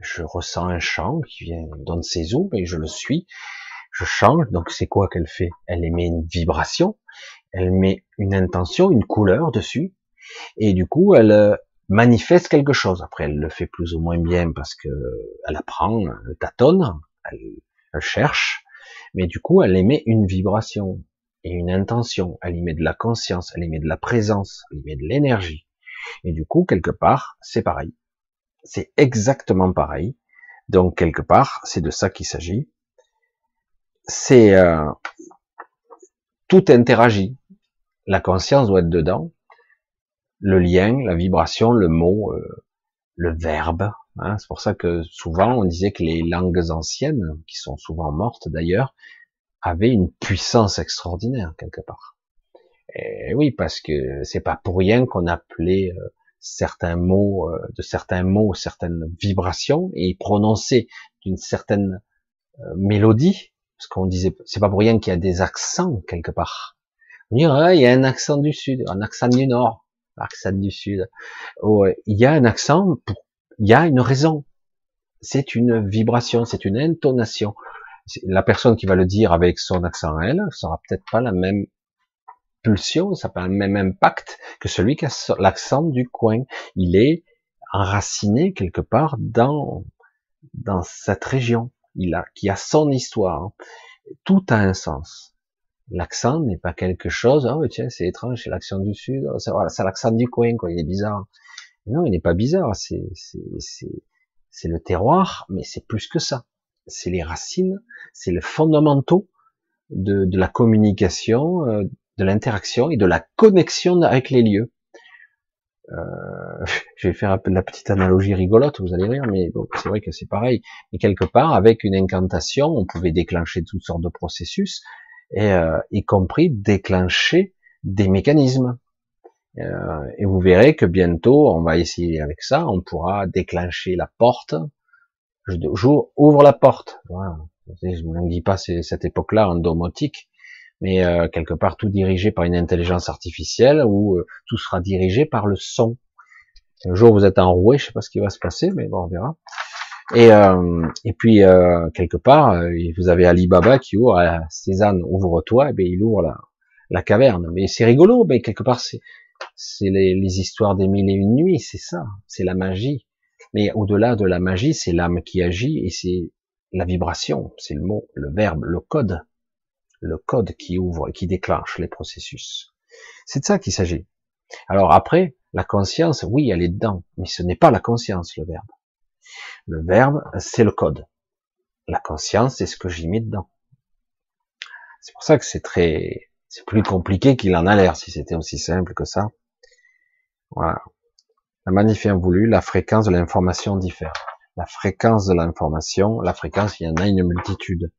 je ressens un chant qui vient, donne ses eaux, et je le suis, je change, donc c'est quoi qu'elle fait? Elle émet une vibration, elle met une intention, une couleur dessus, et du coup, elle euh, manifeste quelque chose. Après, elle le fait plus ou moins bien parce que elle apprend, elle tâtonne, elle, elle cherche, mais du coup, elle émet une vibration et une intention, elle y met de la conscience, elle y met de la présence, elle y met de l'énergie. Et du coup, quelque part, c'est pareil. C'est exactement pareil. Donc, quelque part, c'est de ça qu'il s'agit. C'est euh, tout interagit. La conscience doit être dedans. Le lien, la vibration, le mot, euh, le verbe. Hein. c'est pour ça que souvent on disait que les langues anciennes, qui sont souvent mortes d'ailleurs, avait une puissance extraordinaire quelque part. Et oui, parce que c'est pas pour rien qu'on appelait euh, certains mots, de certains mots, certaines vibrations et prononcés d'une certaine mélodie, parce qu'on disait, c'est pas pour rien qu'il y a des accents quelque part. On dirait, il y a un accent du sud, un accent du nord, un accent du sud. Oh, il y a un accent, il y a une raison. C'est une vibration, c'est une intonation la personne qui va le dire avec son accent à elle sera peut-être pas la même pulsion, ça pas le même impact que celui qui a l'accent du coin. Il est enraciné quelque part dans dans cette région. Il a qui a son histoire. Tout a un sens. L'accent n'est pas quelque chose. Oh tiens, c'est étrange, c'est l'accent du sud. Oh, c'est l'accent du coin, quoi. Il est bizarre. Non, il n'est pas bizarre. C'est c'est c'est le terroir, mais c'est plus que ça c'est les racines, c'est le fondamentaux de, de la communication, euh, de l'interaction et de la connexion avec les lieux. Euh, je vais faire la petite analogie rigolote, vous allez rire, mais c'est vrai que c'est pareil. Et quelque part, avec une incantation, on pouvait déclencher toutes sortes de processus, euh, y compris déclencher des mécanismes. Euh, et vous verrez que bientôt, on va essayer avec ça, on pourra déclencher la porte, je ouvre la porte. Je ne dis pas cette époque-là en domotique, mais euh, quelque part tout dirigé par une intelligence artificielle où euh, tout sera dirigé par le son. Un jour vous êtes enroué, je sais pas ce qui va se passer, mais bon on verra. Et, euh, et puis quelque part vous avez Ali Baba qui ouvre, Cézanne ouvre-toi, et bien il ouvre la, la caverne. Mais c'est rigolo, mais quelque part c'est c'est les, les histoires des mille et une nuits, c'est ça, c'est la magie. Mais au-delà de la magie, c'est l'âme qui agit et c'est la vibration, c'est le mot, le verbe, le code, le code qui ouvre et qui déclenche les processus. C'est de ça qu'il s'agit. Alors après, la conscience, oui, elle est dedans, mais ce n'est pas la conscience, le verbe. Le verbe, c'est le code. La conscience, c'est ce que j'y mets dedans. C'est pour ça que c'est très, c'est plus compliqué qu'il en a l'air si c'était aussi simple que ça. Voilà. La manif voulu, la fréquence de l'information diffère. La fréquence de l'information, la fréquence, il y en a une multitude.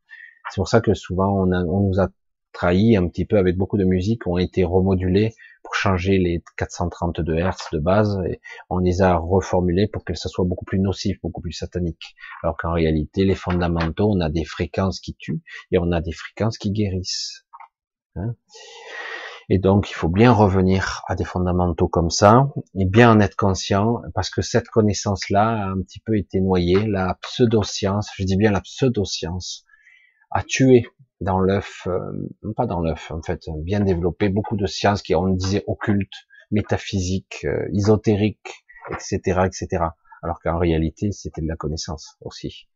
C'est pour ça que souvent on, nous a trahi un petit peu avec beaucoup de musiques ont été remodulées pour changer les 432 Hz de base et on les a reformulées pour que ça soit beaucoup plus nocif, beaucoup plus satanique. Alors qu'en réalité, les fondamentaux, on a des fréquences qui tuent et on a des fréquences qui guérissent. Hein et donc, il faut bien revenir à des fondamentaux comme ça, et bien en être conscient, parce que cette connaissance-là a un petit peu été noyée. La pseudo-science, je dis bien la pseudo-science, a tué dans l'œuf, euh, pas dans l'œuf, en fait, bien développé, beaucoup de sciences qui, on disait, occultes, métaphysiques, euh, etc., etc. Alors qu'en réalité, c'était de la connaissance aussi.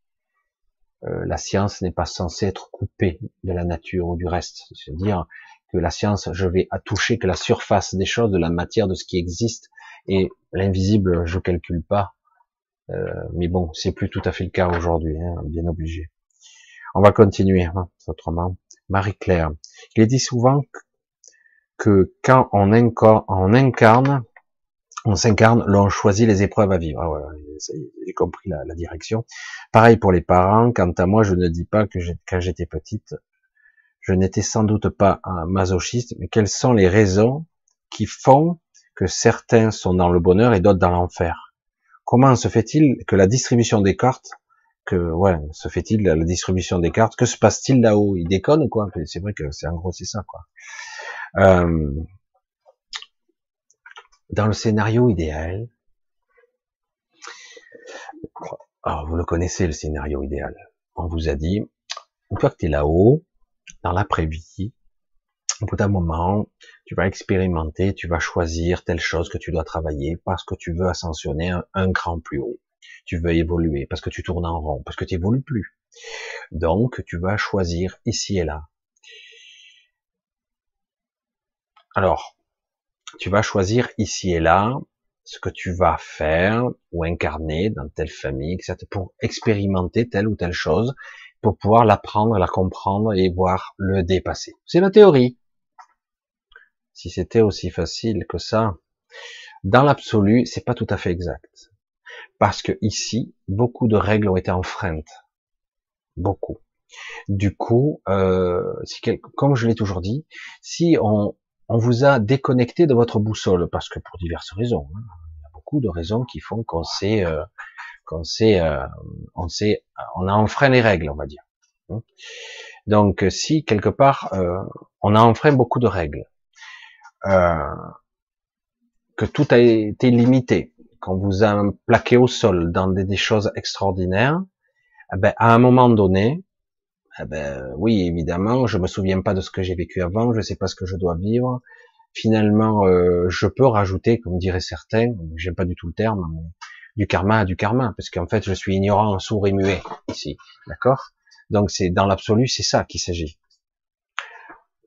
Euh, la science n'est pas censée être coupée de la nature ou du reste. C'est-à-dire que la science, je vais à toucher que la surface des choses, de la matière, de ce qui existe, et l'invisible, je calcule pas. Euh, mais bon, c'est plus tout à fait le cas aujourd'hui, hein, bien obligé. On va continuer hein, autrement. Marie-Claire, il est dit souvent que quand on, incarne, on s'incarne, l'on choisit les épreuves à vivre. Ah, j'ai compris la, la, direction. Pareil pour les parents. Quant à moi, je ne dis pas que quand j'étais petite, je n'étais sans doute pas un masochiste, mais quelles sont les raisons qui font que certains sont dans le bonheur et d'autres dans l'enfer? Comment se fait-il que la distribution des cartes que ouais, se fait-il la distribution des cartes? Que se passe-t-il là-haut? Il déconne quoi? C'est vrai que c'est en gros c'est ça quoi. Euh, dans le scénario idéal, alors vous le connaissez le scénario idéal. On vous a dit, une fois que tu es là-haut, dans l'après-vie, au bout d'un moment, tu vas expérimenter, tu vas choisir telle chose que tu dois travailler parce que tu veux ascensionner un, un cran plus haut tu veux évoluer, parce que tu tournes en rond, parce que tu évolues plus. Donc, tu vas choisir ici et là. Alors, tu vas choisir ici et là ce que tu vas faire ou incarner dans telle famille, etc., pour expérimenter telle ou telle chose, pour pouvoir l'apprendre, la comprendre et voir le dépasser. C'est la théorie. Si c'était aussi facile que ça, dans l'absolu, c'est pas tout à fait exact parce que ici, beaucoup de règles ont été enfreintes. Beaucoup. Du coup, euh, si comme je l'ai toujours dit, si on, on, vous a déconnecté de votre boussole, parce que pour diverses raisons, hein, il y a beaucoup de raisons qui font qu'on sait, euh, qu'on sait, euh, on sait, on a enfreint les règles, on va dire. Hein. Donc, si quelque part, euh, on a enfreint beaucoup de règles, euh, que tout a été limité, qu'on vous a plaqué au sol dans des, choses extraordinaires, eh ben, à un moment donné, eh ben, oui, évidemment, je me souviens pas de ce que j'ai vécu avant, je sais pas ce que je dois vivre. Finalement, euh, je peux rajouter, comme diraient certains, j'aime pas du tout le terme, du karma à du karma, parce qu'en fait, je suis ignorant, sourd et muet ici, d'accord? Donc, c'est dans l'absolu, c'est ça qu'il s'agit.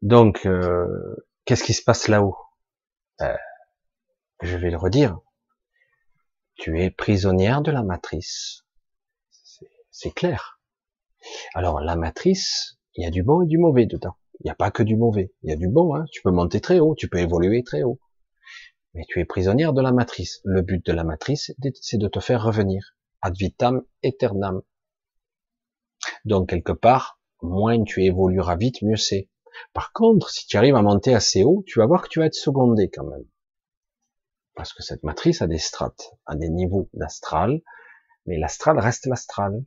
Donc, euh, qu'est-ce qui se passe là-haut? Euh, Je vais le redire. Tu es prisonnière de la matrice. C'est clair. Alors la matrice, il y a du bon et du mauvais dedans. Il n'y a pas que du mauvais. Il y a du bon. Hein. Tu peux monter très haut, tu peux évoluer très haut. Mais tu es prisonnière de la matrice. Le but de la matrice, c'est de te faire revenir. Ad vitam aeternam. Donc quelque part, moins tu évolueras vite, mieux c'est. Par contre, si tu arrives à monter assez haut, tu vas voir que tu vas être secondé quand même parce que cette matrice a des strates, a des niveaux d'astral, mais l'astral reste l'astral.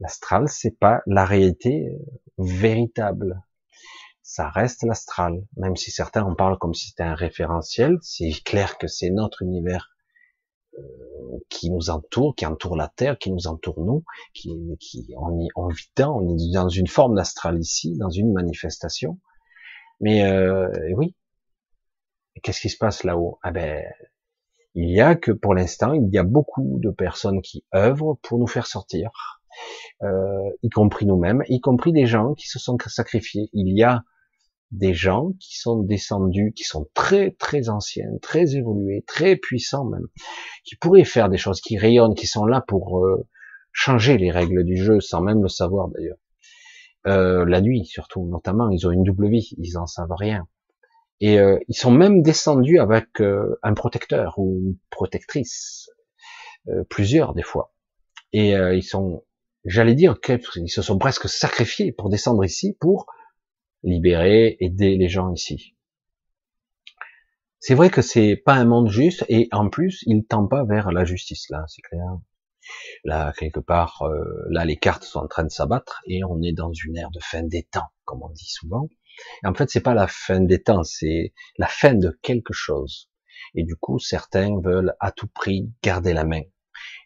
L'astral, c'est pas la réalité euh, véritable. Ça reste l'astral, même si certains en parlent comme si c'était un référentiel. C'est clair que c'est notre univers euh, qui nous entoure, qui entoure la Terre, qui nous entoure nous, qui, qui on, y, on vit dans, on est dans une forme d'astral ici, dans une manifestation. Mais euh, oui, Qu'est-ce qui se passe là-haut? Ah ben, il y a que pour l'instant, il y a beaucoup de personnes qui œuvrent pour nous faire sortir, euh, y compris nous-mêmes, y compris des gens qui se sont sacrifiés. Il y a des gens qui sont descendus, qui sont très très anciens, très évolués, très puissants même, qui pourraient faire des choses, qui rayonnent, qui sont là pour euh, changer les règles du jeu sans même le savoir d'ailleurs. Euh, la nuit surtout, notamment, ils ont une double vie, ils en savent rien. Et euh, ils sont même descendus avec euh, un protecteur ou une protectrice, euh, plusieurs des fois. Et ils sont, j'allais dire, ils se sont presque sacrifiés pour descendre ici, pour libérer, aider les gens ici. C'est vrai que c'est pas un monde juste, et en plus, il tend pas vers la justice là, c'est clair. Là, quelque part, là, les cartes sont en train de s'abattre, et on est dans une ère de fin des temps, comme on dit souvent. En fait, c'est pas la fin des temps, c'est la fin de quelque chose. Et du coup, certains veulent à tout prix garder la main.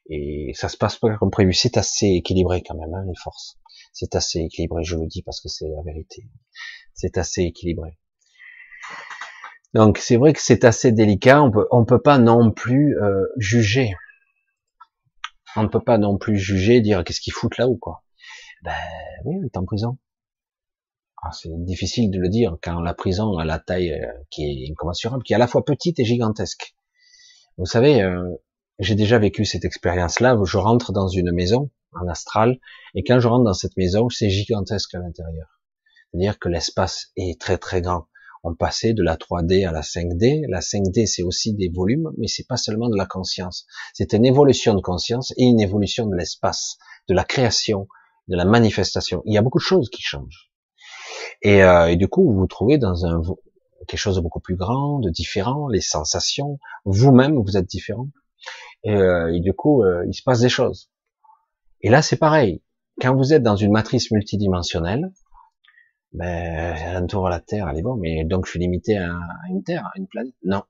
Et ça se passe pas comme prévu. C'est assez équilibré quand même, hein, les forces. c'est assez équilibré. Je le dis parce que c'est la vérité. C'est assez équilibré. Donc c'est vrai que c'est assez délicat. On peut, on peut pas non plus euh, juger. On ne peut pas non plus juger, dire qu'est-ce qu'ils foutent là ou quoi. Ben oui, on est en prison. Ah, c'est difficile de le dire quand la prison a la taille euh, qui est incommensurable, qui est à la fois petite et gigantesque. Vous savez, euh, j'ai déjà vécu cette expérience-là. Je rentre dans une maison en astral, et quand je rentre dans cette maison, c'est gigantesque à l'intérieur. C'est-à-dire que l'espace est très très grand. On passait de la 3D à la 5D. La 5D, c'est aussi des volumes, mais c'est pas seulement de la conscience. C'est une évolution de conscience et une évolution de l'espace, de la création, de la manifestation. Il y a beaucoup de choses qui changent. Et, euh, et du coup, vous vous trouvez dans un quelque chose de beaucoup plus grand, de différent, les sensations, vous-même, vous êtes différent. Et, euh, du coup, euh, il se passe des choses. Et là, c'est pareil. Quand vous êtes dans une matrice multidimensionnelle, ben, elle entoure la Terre, elle est bon, mais donc je suis limité à, une Terre, à une planète? Non.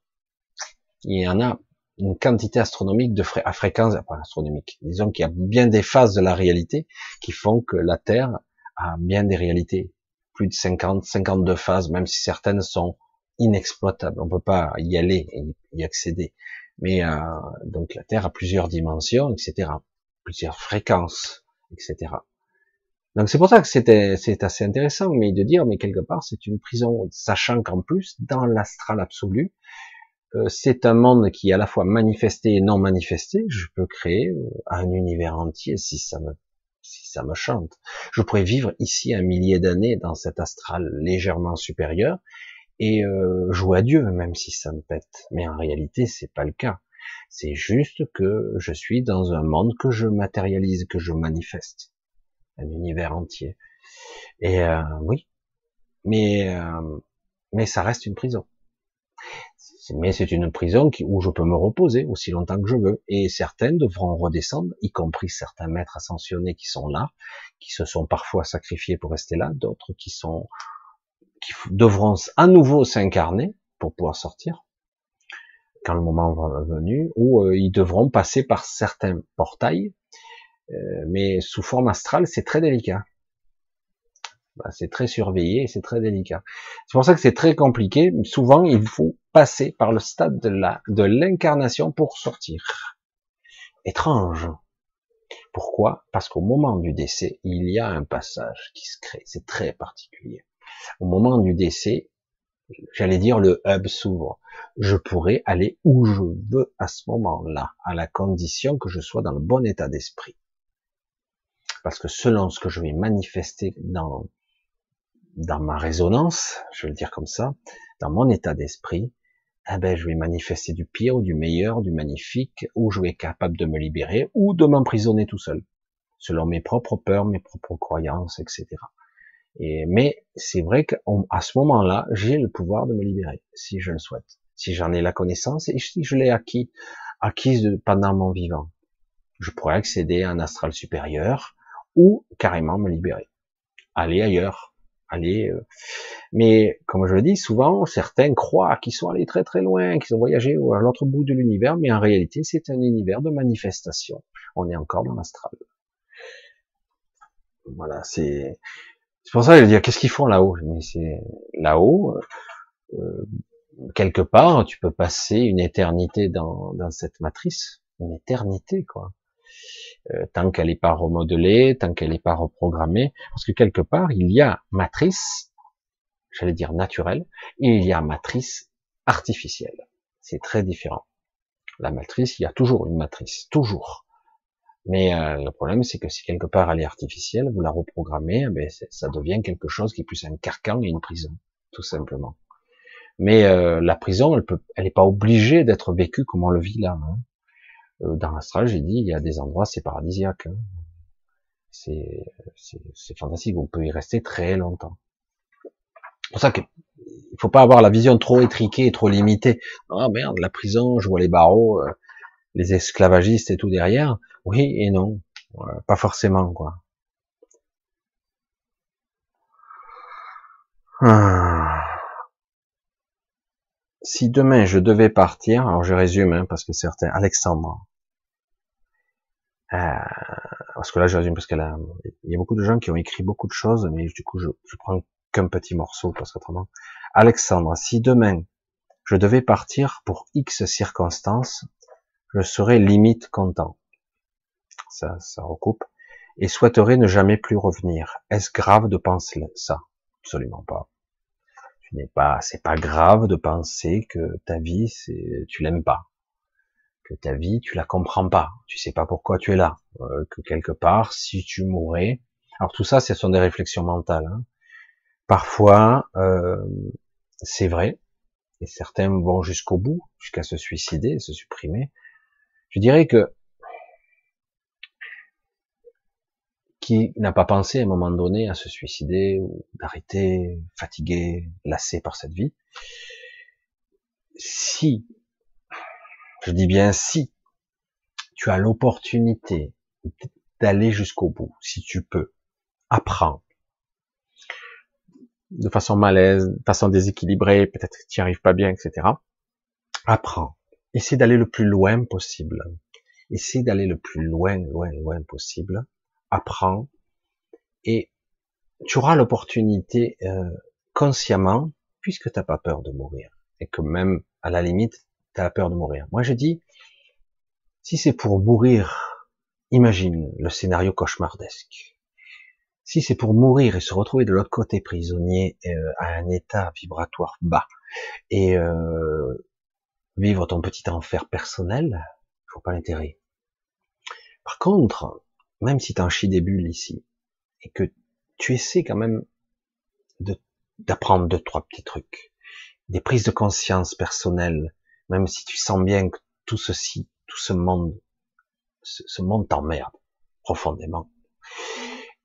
Il y en a une quantité astronomique de à fréquence, pas astronomique, disons qu'il y a bien des phases de la réalité qui font que la Terre a bien des réalités. Plus de 50, 52 phases, même si certaines sont inexploitables. On peut pas y aller et y accéder. Mais euh, donc la Terre a plusieurs dimensions, etc. Plusieurs fréquences, etc. Donc c'est pour ça que c'est assez intéressant, mais de dire mais quelque part c'est une prison, sachant qu'en plus dans l'astral absolu, euh, c'est un monde qui est à la fois manifesté et non manifesté. Je peux créer euh, un univers entier si ça me si ça me chante. Je pourrais vivre ici un millier d'années dans cet astral légèrement supérieur et euh, jouer à Dieu, même si ça me pète. Mais en réalité, c'est pas le cas. C'est juste que je suis dans un monde que je matérialise, que je manifeste, un univers entier. Et euh, oui, mais euh, mais ça reste une prison. Mais c'est une prison où je peux me reposer aussi longtemps que je veux. Et certaines devront redescendre, y compris certains maîtres ascensionnés qui sont là, qui se sont parfois sacrifiés pour rester là, d'autres qui sont qui devront à nouveau s'incarner pour pouvoir sortir quand le moment va venu, ou euh, ils devront passer par certains portails, euh, mais sous forme astrale, c'est très délicat. Bah, c'est très surveillé et c'est très délicat. C'est pour ça que c'est très compliqué. Souvent, il faut passer par le stade de de l'incarnation pour sortir. Étrange. Pourquoi? Parce qu'au moment du décès, il y a un passage qui se crée. C'est très particulier. Au moment du décès, j'allais dire le hub s'ouvre. Je pourrais aller où je veux à ce moment-là, à la condition que je sois dans le bon état d'esprit. Parce que selon ce que je vais manifester dans, dans ma résonance, je vais le dire comme ça, dans mon état d'esprit, eh ben, je vais manifester du pire ou du meilleur, du magnifique, ou je vais être capable de me libérer, ou de m'emprisonner tout seul, selon mes propres peurs, mes propres croyances, etc. Et, mais c'est vrai qu'à ce moment-là, j'ai le pouvoir de me libérer, si je le souhaite, si j'en ai la connaissance et si je l'ai acquis, acquise pendant mon vivant. Je pourrais accéder à un astral supérieur ou carrément me libérer, aller ailleurs, aller. Euh, mais comme je le dis, souvent certains croient qu'ils sont allés très très loin, qu'ils ont voyagé à l'autre bout de l'univers, mais en réalité c'est un univers de manifestation. On est encore dans l'astral. Voilà, c'est c'est pour ça que je veux dire, qu'est-ce qu'ils font là-haut? Mais c'est là-haut, euh, quelque part, tu peux passer une éternité dans, dans cette matrice, une éternité, quoi. Euh, tant qu'elle n'est pas remodelée, tant qu'elle n'est pas reprogrammée, parce que quelque part, il y a matrice, j'allais dire naturelle, et il y a matrice artificielle. C'est très différent. La matrice, il y a toujours une matrice, toujours. Mais euh, le problème, c'est que si quelque part elle est artificielle, vous la reprogrammez, eh ben ça devient quelque chose qui est plus un carcan et une prison, tout simplement. Mais euh, la prison, elle peut, elle n'est pas obligée d'être vécue comme on le vit là. Hein. Euh, dans l'astral, j'ai dit, il y a des endroits, c'est paradisiaque. Hein. C'est, c'est fantastique. On peut y rester très longtemps. C'est pour ça qu'il faut pas avoir la vision trop étriquée et trop limitée. Ah merde, la prison, je vois les barreaux les esclavagistes et tout derrière. Oui et non, pas forcément quoi. Ah. Si demain je devais partir, alors je résume hein, parce que certains, Alexandre, parce que là, je résume parce qu'il y a beaucoup de gens qui ont écrit beaucoup de choses, mais du coup, je, je prends qu'un petit morceau parce qu'autrement. Alexandre, si demain je devais partir pour X circonstances, je serais limite content. Ça, ça recoupe. Et souhaiterais ne jamais plus revenir. Est-ce grave de penser ça? Absolument pas. Tu n'es pas, c'est pas grave de penser que ta vie, c'est, tu l'aimes pas, que ta vie, tu la comprends pas, tu sais pas pourquoi tu es là, euh, que quelque part, si tu mourais, alors tout ça, ce sont des réflexions mentales. Hein. Parfois, euh, c'est vrai, et certains vont jusqu'au bout, jusqu'à se suicider, se supprimer. Je dirais que qui n'a pas pensé à un moment donné à se suicider ou d'arrêter, fatigué, lassé par cette vie, si, je dis bien si, tu as l'opportunité d'aller jusqu'au bout, si tu peux, apprends. De façon malaise, de façon déséquilibrée, peut-être que tu n'y arrives pas bien, etc. Apprends. Essaie d'aller le plus loin possible. Essaie d'aller le plus loin, loin, loin possible apprends et tu auras l'opportunité euh, consciemment, puisque tu n'as pas peur de mourir, et que même à la limite, tu as peur de mourir. Moi je dis, si c'est pour mourir, imagine le scénario cauchemardesque. Si c'est pour mourir et se retrouver de l'autre côté prisonnier euh, à un état vibratoire bas et euh, vivre ton petit enfer personnel, faut pas l'intérêt. Par contre, même si tu en chies des bulles ici, et que tu essaies quand même d'apprendre deux, trois petits trucs, des prises de conscience personnelles, même si tu sens bien que tout ceci, tout ce monde, ce, monde t'emmerde profondément.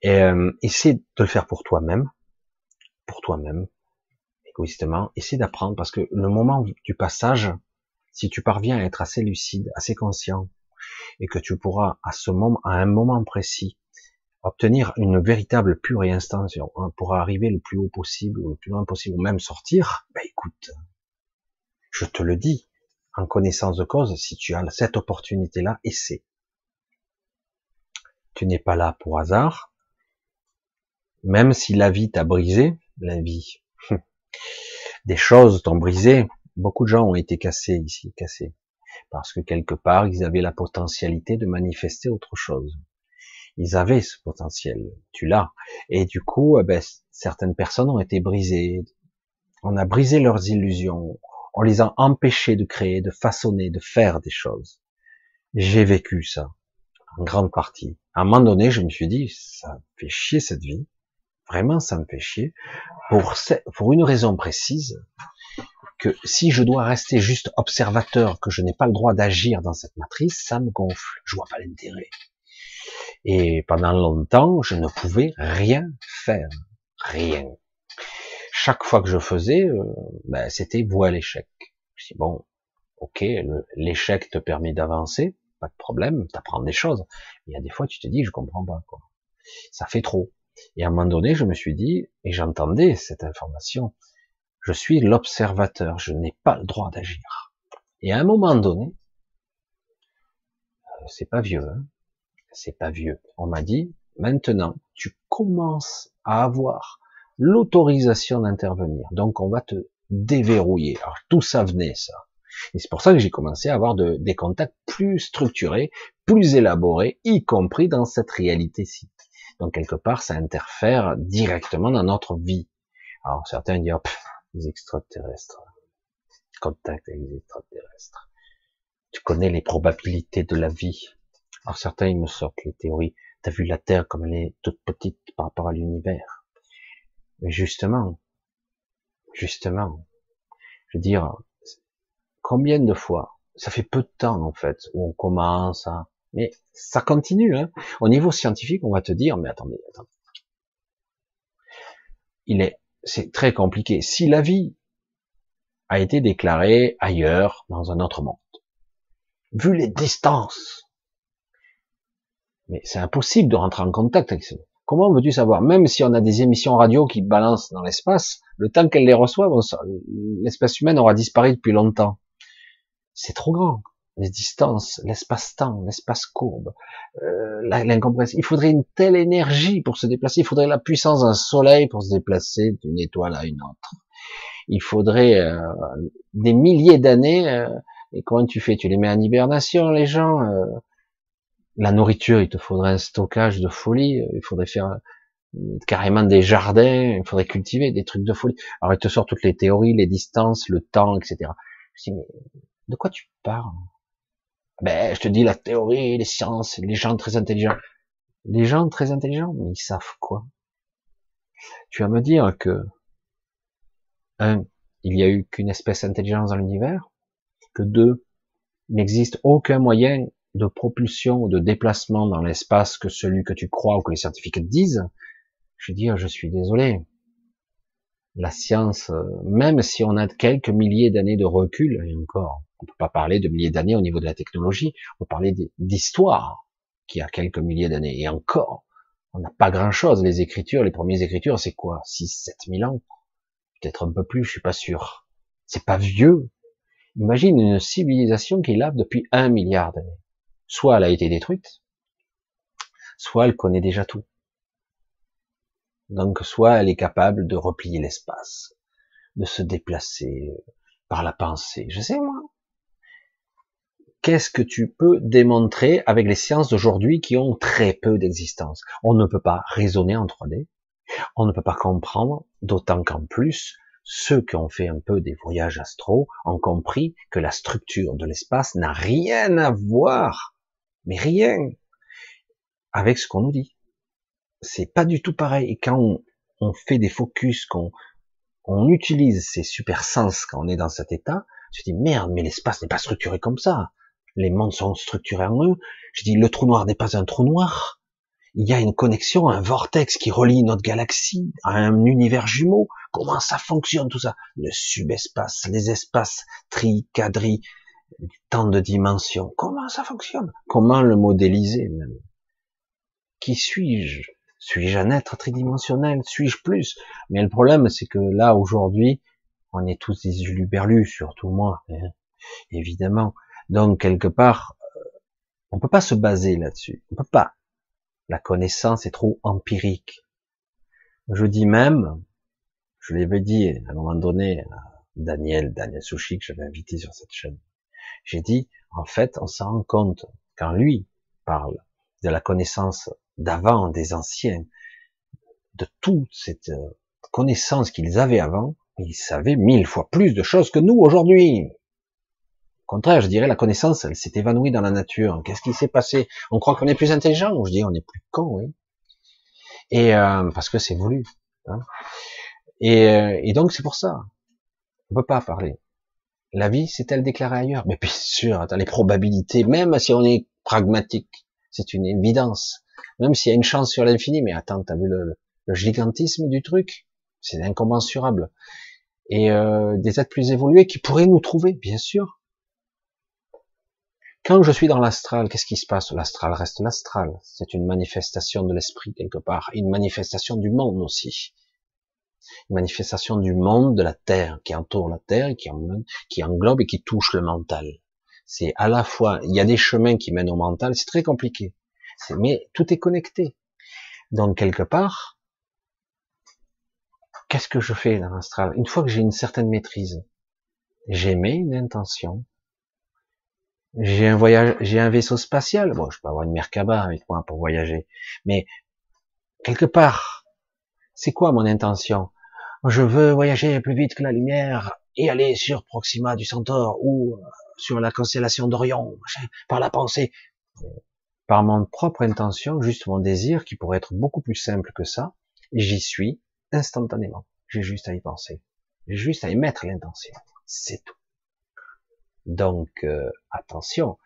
Et euh, essaie de le faire pour toi-même, pour toi-même, égoïstement. Essaie d'apprendre parce que le moment du passage, si tu parviens à être assez lucide, assez conscient, et que tu pourras à ce moment, à un moment précis, obtenir une véritable pure extension hein, pour arriver le plus haut possible, ou le plus loin possible, ou même sortir, ben écoute, je te le dis, en connaissance de cause, si tu as cette opportunité-là, essaie. Tu n'es pas là pour hasard, même si la vie t'a brisé, la vie, des choses t'ont brisé, beaucoup de gens ont été cassés ici, cassés parce que quelque part, ils avaient la potentialité de manifester autre chose. Ils avaient ce potentiel, tu l'as. Et du coup, eh ben, certaines personnes ont été brisées. On a brisé leurs illusions. On les a empêchés de créer, de façonner, de faire des choses. J'ai vécu ça, en grande partie. À un moment donné, je me suis dit, ça me fait chier cette vie. Vraiment, ça me fait chier. Pour une raison précise, que si je dois rester juste observateur, que je n'ai pas le droit d'agir dans cette matrice, ça me gonfle. Je vois pas l'intérêt. Et pendant longtemps, je ne pouvais rien faire. Rien. Chaque fois que je faisais, euh, ben, c'était voie à l'échec. Je dis, bon, ok, l'échec te permet d'avancer, pas de problème, tu apprends des choses. Il y a des fois, tu te dis, je comprends pas, quoi. Ça fait trop. Et à un moment donné, je me suis dit, et j'entendais cette information, je suis l'observateur, je n'ai pas le droit d'agir. Et à un moment donné, euh, c'est pas vieux, hein c'est pas vieux. On m'a dit, maintenant, tu commences à avoir l'autorisation d'intervenir. Donc, on va te déverrouiller. Alors, tout ça venait, ça? Et c'est pour ça que j'ai commencé à avoir de, des contacts plus structurés, plus élaborés, y compris dans cette réalité-ci. Donc, quelque part, ça interfère directement dans notre vie. Alors, certains disent, les extraterrestres. Contact avec les extraterrestres. Tu connais les probabilités de la vie. Alors certains, ils me sortent les théories. T'as vu la Terre comme elle est toute petite par rapport à l'univers. Mais justement, justement, je veux dire, combien de fois, ça fait peu de temps en fait, où on commence à, mais ça continue, hein. Au niveau scientifique, on va te dire, mais attendez, attendez. Il est c'est très compliqué. Si la vie a été déclarée ailleurs, dans un autre monde, vu les distances, mais c'est impossible de rentrer en contact avec ça. Comment veux-tu savoir? Même si on a des émissions radio qui balancent dans l'espace, le temps qu'elles les reçoivent, l'espèce humaine aura disparu depuis longtemps. C'est trop grand. Les distances, l'espace-temps, l'espace courbe, euh, l'incompréhension. Il faudrait une telle énergie pour se déplacer. Il faudrait la puissance d'un soleil pour se déplacer d'une étoile à une autre. Il faudrait euh, des milliers d'années. Euh, et comment tu fais? Tu les mets en hibernation, les gens. Euh, la nourriture, il te faudrait un stockage de folie. Il faudrait faire carrément des jardins. Il faudrait cultiver des trucs de folie. Alors, il te sort toutes les théories, les distances, le temps, etc. Je dis, mais de quoi tu parles? Ben, je te dis la théorie, les sciences, les gens très intelligents. Les gens très intelligents, mais ils savent quoi? Tu vas me dire que, un, il n'y a eu qu'une espèce intelligente dans l'univers, que deux, il n'existe aucun moyen de propulsion ou de déplacement dans l'espace que celui que tu crois ou que les scientifiques disent. Je veux dire, je suis désolé. La science, euh, même si on a quelques milliers d'années de recul, et encore, on peut pas parler de milliers d'années au niveau de la technologie, on peut parler d'histoire qui a quelques milliers d'années. Et encore, on n'a pas grand chose. Les écritures, les premières écritures, c'est quoi? 6, 7 000 ans? Peut-être un peu plus, je suis pas sûr. C'est pas vieux. Imagine une civilisation qui est là depuis un milliard d'années. Soit elle a été détruite, soit elle connaît déjà tout. Donc, soit elle est capable de replier l'espace, de se déplacer par la pensée. Je sais, moi qu'est-ce que tu peux démontrer avec les sciences d'aujourd'hui qui ont très peu d'existence? On ne peut pas raisonner en 3D, on ne peut pas comprendre, d'autant qu'en plus, ceux qui ont fait un peu des voyages astro ont compris que la structure de l'espace n'a rien à voir, mais rien, avec ce qu'on nous dit. C'est pas du tout pareil. Et quand on, fait des focus, qu'on on utilise ces super sens quand on est dans cet état, je dis merde, mais l'espace n'est pas structuré comme ça les mondes sont structurés en eux. Je dis, le trou noir n'est pas un trou noir. Il y a une connexion, un vortex qui relie notre galaxie à un univers jumeau. Comment ça fonctionne tout ça? Le subespace, les espaces tri, quadri, tant de dimensions. Comment ça fonctionne? Comment le modéliser même? Qui suis-je? Suis-je un être tridimensionnel? Suis-je plus? Mais le problème, c'est que là, aujourd'hui, on est tous des uluberlus, surtout moi, hein, évidemment. Donc quelque part, on peut pas se baser là-dessus. On peut pas. La connaissance est trop empirique. Je dis même, je l'avais dit à un moment donné à Daniel, Daniel Sushi que j'avais invité sur cette chaîne. J'ai dit, en fait, on s'en rend compte quand lui parle de la connaissance d'avant, des anciens, de toute cette euh, connaissance qu'ils avaient avant, ils savaient mille fois plus de choses que nous aujourd'hui contraire, je dirais, la connaissance, elle s'est évanouie dans la nature. Qu'est-ce qui s'est passé? On croit qu'on est plus intelligent, je dis, on est plus con, oui. Et euh, parce que c'est voulu. Hein. Et, euh, et, donc c'est pour ça. On peut pas parler. La vie, c'est-elle déclarée ailleurs? Mais bien sûr, les probabilités, même si on est pragmatique, c'est une évidence. Même s'il y a une chance sur l'infini, mais attends, t'as vu le, le, gigantisme du truc? C'est incommensurable. Et euh, des êtres plus évolués qui pourraient nous trouver, bien sûr. Quand je suis dans l'astral, qu'est-ce qui se passe? L'astral reste l'astral. C'est une manifestation de l'esprit quelque part, une manifestation du monde aussi. Une manifestation du monde, de la terre, qui entoure la terre, qui, englobe et qui touche le mental. C'est à la fois, il y a des chemins qui mènent au mental, c'est très compliqué. Mais tout est connecté. Donc quelque part, qu'est-ce que je fais dans l'astral? Une fois que j'ai une certaine maîtrise, j'émets une intention, j'ai un voyage, j'ai un vaisseau spatial. Bon, je peux avoir une Merkaba avec moi pour voyager, mais quelque part, c'est quoi mon intention? Je veux voyager plus vite que la lumière et aller sur Proxima du Centaure ou euh, sur la constellation d'Orion, par la pensée, par mon propre intention, juste mon désir qui pourrait être beaucoup plus simple que ça, j'y suis instantanément. J'ai juste à y penser. J'ai juste à y mettre l'intention. C'est tout. Donc euh, attention.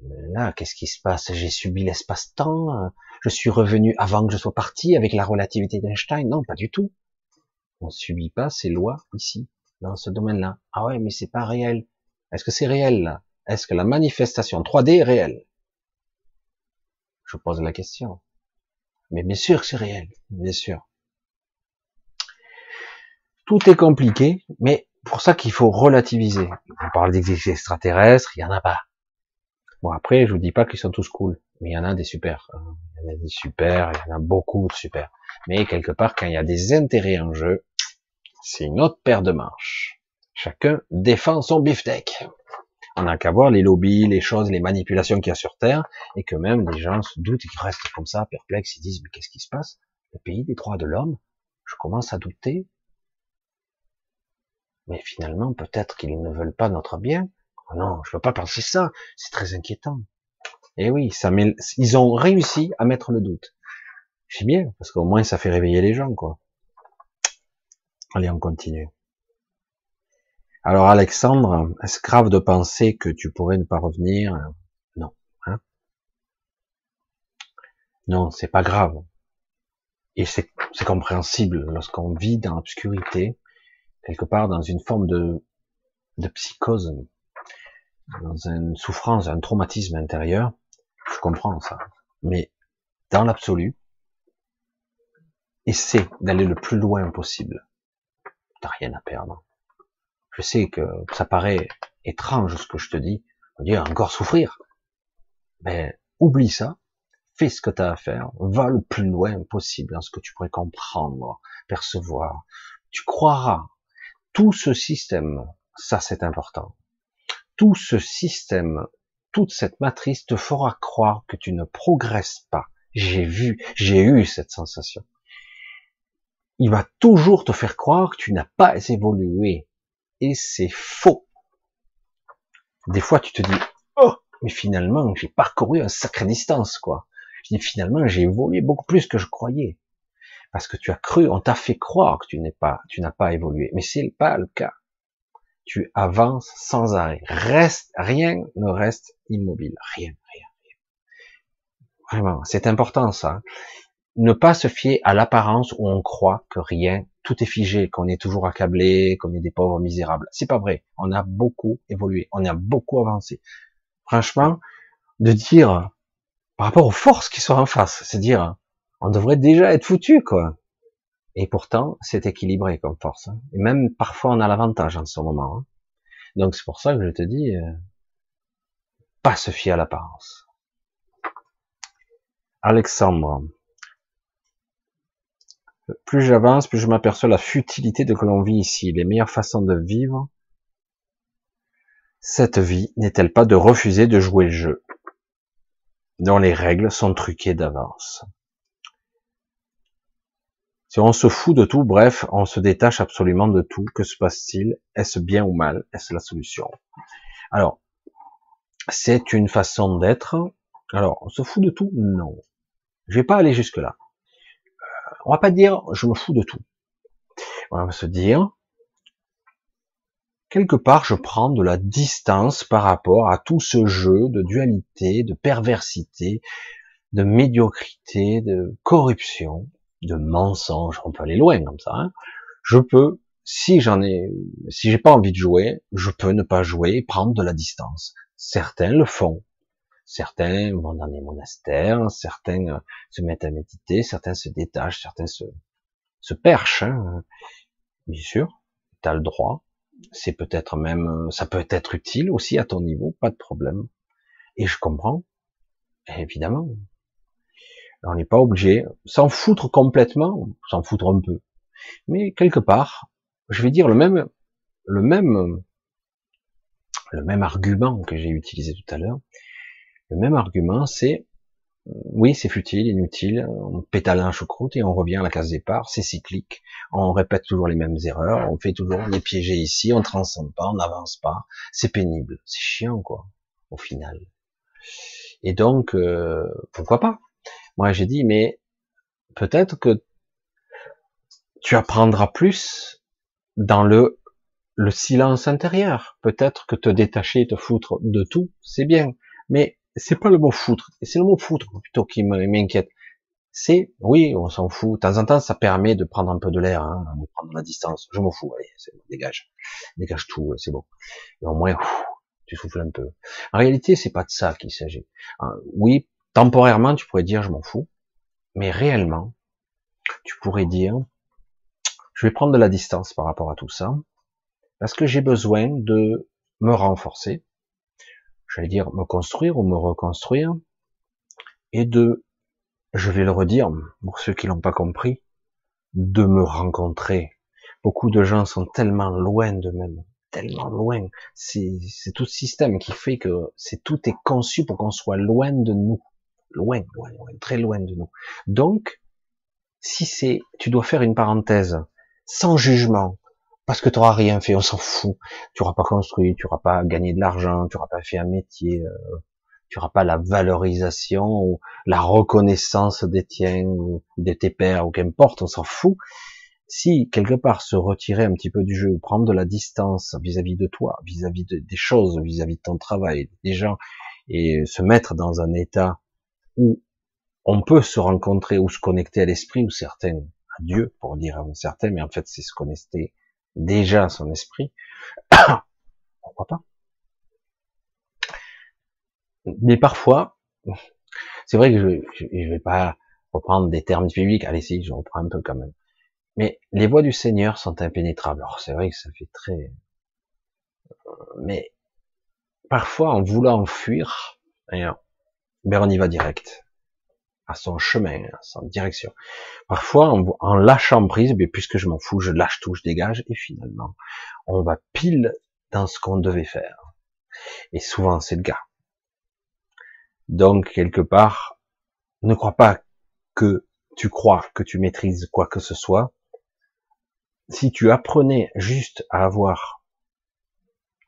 Là, qu'est-ce qui se passe? J'ai subi l'espace-temps. Je suis revenu avant que je sois parti avec la relativité d'Einstein. Non, pas du tout. On subit pas ces lois ici, dans ce domaine-là. Ah ouais, mais c'est pas réel. Est-ce que c'est réel là? Est-ce que la manifestation 3D est réelle? Je pose la question. Mais bien sûr que c'est réel, bien sûr. Tout est compliqué, mais pour ça qu'il faut relativiser. On parle d'extraterrestres, il y en a pas. Bon, après, je vous dis pas qu'ils sont tous cool, mais il y en a des super. Hein. Il y en a des super, il y en a beaucoup de super. Mais quelque part, quand il y a des intérêts en jeu, c'est une autre paire de manches. Chacun défend son beefsteak. On n'a qu'à voir les lobbies, les choses, les manipulations qu'il y a sur Terre, et que même les gens se doutent, ils restent comme ça, perplexes, ils disent, mais qu'est-ce qui se passe? Le pays des droits de l'homme? Je commence à douter. Mais finalement, peut-être qu'ils ne veulent pas notre bien. Oh non, je ne veux pas penser ça, c'est très inquiétant. Eh oui, ça met... ils ont réussi à mettre le doute. C'est bien, parce qu'au moins ça fait réveiller les gens, quoi. Allez, on continue. Alors Alexandre, est-ce grave de penser que tu pourrais ne pas revenir? Non. Hein non, c'est pas grave. Et c'est compréhensible lorsqu'on vit dans l'obscurité, quelque part dans une forme de, de psychose, dans une souffrance, un traumatisme intérieur. Je comprends ça. Mais dans l'absolu, essaie d'aller le plus loin possible. T'as rien à perdre. Je sais que ça paraît étrange ce que je te dis. On dit encore souffrir. Mais oublie ça. Fais ce que tu as à faire. Va le plus loin possible dans ce que tu pourrais comprendre, percevoir. Tu croiras. Tout ce système, ça c'est important. Tout ce système, toute cette matrice te fera croire que tu ne progresses pas. J'ai vu, j'ai eu cette sensation il va toujours te faire croire que tu n'as pas évolué. Et c'est faux. Des fois, tu te dis, oh, mais finalement, j'ai parcouru un sacré distance, quoi. Je dis, finalement, j'ai évolué beaucoup plus que je croyais. Parce que tu as cru, on t'a fait croire que tu n'es pas, tu n'as pas évolué. Mais c'est pas le cas. Tu avances sans arrêt. Reste, rien ne reste immobile. Rien, rien, rien. Vraiment, c'est important, ça ne pas se fier à l'apparence où on croit que rien, tout est figé, qu'on est toujours accablé, qu'on est des pauvres misérables. C'est pas vrai. On a beaucoup évolué, on a beaucoup avancé. Franchement, de dire par rapport aux forces qui sont en face, c'est dire on devrait déjà être foutu quoi. Et pourtant, c'est équilibré comme force. Hein. Et même parfois, on a l'avantage en ce moment. Hein. Donc c'est pour ça que je te dis, euh, pas se fier à l'apparence. Alexandre, plus j'avance, plus je m'aperçois la futilité de que l'on vit ici. Les meilleures façons de vivre cette vie n'est-elle pas de refuser de jouer le jeu, dont les règles sont truquées d'avance? On se fout de tout, bref, on se détache absolument de tout, que se passe-t-il? Est-ce bien ou mal? Est-ce la solution? Alors, c'est une façon d'être. Alors, on se fout de tout? Non. Je vais pas aller jusque là on va pas dire je me fous de tout. On va se dire quelque part je prends de la distance par rapport à tout ce jeu de dualité, de perversité, de médiocrité, de corruption, de mensonge. On peut aller loin comme ça. Hein. je peux, si j'en ai, si j'ai pas envie de jouer, je peux ne pas jouer et prendre de la distance. Certains le font. Certains vont dans des monastères, certains euh, se mettent à méditer, certains se détachent, certains se, se perchent. Hein. Bien sûr, tu as le droit. C'est peut-être même, euh, ça peut être utile aussi à ton niveau, pas de problème. Et je comprends, évidemment. On n'est pas obligé, s'en foutre complètement, s'en foutre un peu. Mais quelque part, je vais dire le même, le même, le même argument que j'ai utilisé tout à l'heure, le même argument, c'est oui, c'est futile, inutile, on pétale un choucroute et on revient à la case départ, c'est cyclique, on répète toujours les mêmes erreurs, on fait toujours, les piégés ici, on transcende pas, on n'avance pas, c'est pénible, c'est chiant quoi, au final. Et donc, euh, pourquoi pas? Moi j'ai dit, mais peut-être que tu apprendras plus dans le le silence intérieur. Peut-être que te détacher, te foutre de tout, c'est bien, mais c'est pas le mot foutre, c'est le mot foutre plutôt qui m'inquiète. C'est, oui, on s'en fout. De temps en temps, ça permet de prendre un peu de l'air, hein, de prendre la distance. Je m'en fous, allez, c'est bon, dégage, dégage tout, c'est bon. Et au moins, tu souffles un peu. En réalité, c'est pas de ça qu'il s'agit. Hein, oui, temporairement, tu pourrais dire je m'en fous, mais réellement, tu pourrais dire, je vais prendre de la distance par rapport à tout ça, parce que j'ai besoin de me renforcer, j'allais dire, me construire ou me reconstruire, et de, je vais le redire, pour ceux qui l'ont pas compris, de me rencontrer. Beaucoup de gens sont tellement loin d'eux-mêmes, tellement loin. C'est tout le système qui fait que c'est tout est conçu pour qu'on soit loin de nous, loin, loin, loin, très loin de nous. Donc, si c'est, tu dois faire une parenthèse sans jugement, parce que tu n'auras rien fait, on s'en fout. Tu n'auras pas construit, tu n'auras pas gagné de l'argent, tu n'auras pas fait un métier, euh, tu n'auras pas la valorisation ou la reconnaissance des tiens ou de tes pères ou qu'importe, on s'en fout. Si quelque part se retirer un petit peu du jeu prendre de la distance vis-à-vis de toi, vis-à-vis des choses, vis-à-vis de ton travail, des gens, et se mettre dans un état où on peut se rencontrer ou se connecter à l'esprit ou certains à Dieu pour dire un certain, mais en fait c'est se connecter déjà à son esprit. Pourquoi pas? Mais parfois, c'est vrai que je, je, vais pas reprendre des termes bibliques. Allez si, je reprends un peu quand même. Mais les voies du Seigneur sont impénétrables. Alors c'est vrai que ça fait très, mais parfois en voulant fuir, ben on y va direct à son chemin, à son direction. Parfois, en, lâchant prise, mais puisque je m'en fous, je lâche tout, je dégage, et finalement, on va pile dans ce qu'on devait faire. Et souvent, c'est le cas. Donc, quelque part, ne crois pas que tu crois que tu maîtrises quoi que ce soit. Si tu apprenais juste à avoir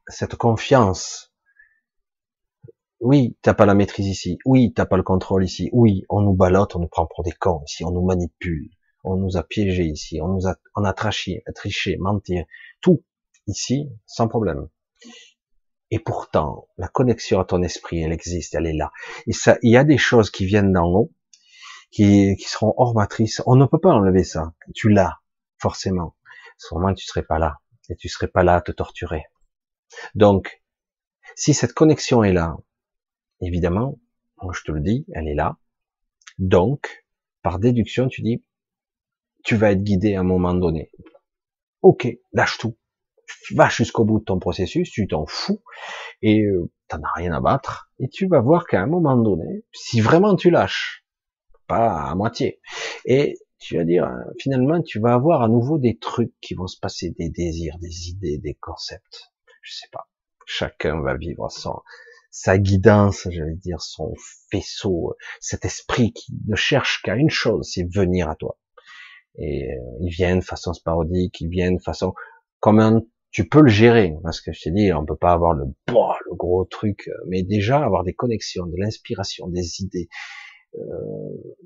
cette confiance oui, t'as pas la maîtrise ici. Oui, t'as pas le contrôle ici. Oui, on nous balote, on nous prend pour des cons ici, on nous manipule, on nous a piégés ici, on nous a, on a triché, triché, menti, tout ici, sans problème. Et pourtant, la connexion à ton esprit, elle existe, elle est là. Et ça, il y a des choses qui viennent d'en haut, qui, qui seront hors matrice. On ne peut pas enlever ça. Tu l'as, forcément. Sûrement, tu serais pas là. Et tu serais pas là à te torturer. Donc, si cette connexion est là, Évidemment, moi je te le dis, elle est là. Donc, par déduction, tu dis, tu vas être guidé à un moment donné. Ok, lâche tout. Va jusqu'au bout de ton processus, tu t'en fous, et euh, t'en as rien à battre, et tu vas voir qu'à un moment donné, si vraiment tu lâches, pas à moitié, et tu vas dire, euh, finalement, tu vas avoir à nouveau des trucs qui vont se passer, des désirs, des idées, des concepts. Je sais pas. Chacun va vivre son, sa guidance, j'allais dire son faisceau, cet esprit qui ne cherche qu'à une chose, c'est venir à toi. Et euh, ils viennent de façon sporadique, ils viennent de façon comment tu peux le gérer, parce que je t'ai dit, on peut pas avoir le boah, le gros truc, mais déjà avoir des connexions, de l'inspiration, des idées, euh,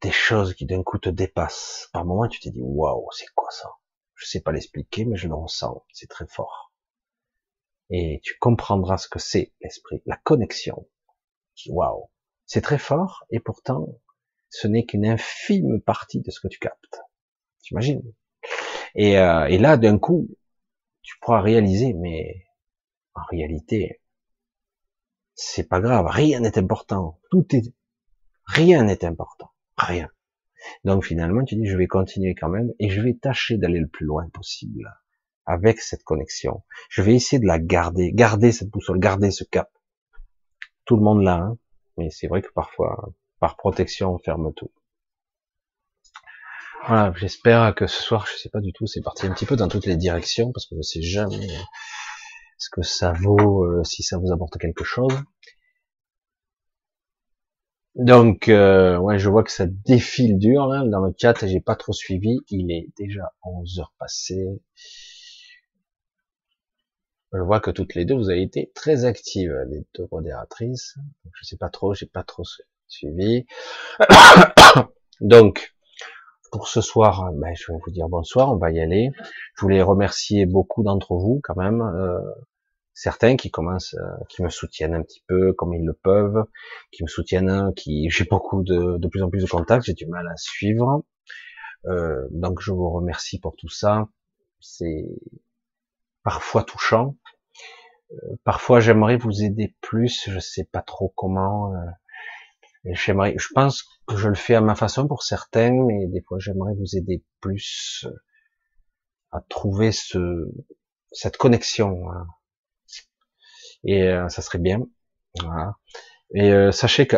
des choses qui d'un coup te dépassent. Par moment, tu t'es dit, waouh, c'est quoi ça? Je sais pas l'expliquer, mais je le ressens, c'est très fort et tu comprendras ce que c'est l'esprit, la connexion. Waouh, c'est très fort et pourtant ce n'est qu'une infime partie de ce que tu captes. T'imagines? Et, euh, et là, d'un coup, tu pourras réaliser, mais en réalité, c'est pas grave, rien n'est important, tout est, rien n'est important, rien. Donc finalement, tu dis, je vais continuer quand même et je vais tâcher d'aller le plus loin possible avec cette connexion. Je vais essayer de la garder, garder cette boussole, garder ce cap. Tout le monde l'a, hein mais c'est vrai que parfois, par protection, on ferme tout. Voilà, j'espère que ce soir, je sais pas du tout, c'est parti un petit peu dans toutes les directions, parce que je sais jamais ce que ça vaut, euh, si ça vous apporte quelque chose. Donc, euh, ouais, je vois que ça défile dur là, dans le chat, j'ai pas trop suivi, il est déjà 11 heures passées. Je vois que toutes les deux, vous avez été très actives, les deux modératrices. Je sais pas trop, j'ai pas trop suivi. Donc, pour ce soir, ben, je vais vous dire bonsoir, on va y aller. Je voulais remercier beaucoup d'entre vous quand même, euh, certains qui commencent, euh, qui me soutiennent un petit peu comme ils le peuvent, qui me soutiennent, qui j'ai beaucoup de, de plus en plus de contacts, j'ai du mal à suivre. Euh, donc je vous remercie pour tout ça. C'est parfois touchant. Euh, parfois, j'aimerais vous aider plus. Je sais pas trop comment. Euh, j'aimerais, je pense que je le fais à ma façon pour certains, mais des fois, j'aimerais vous aider plus euh, à trouver ce, cette connexion. Hein. Et ça serait bien. Voilà. Et euh, sachez que,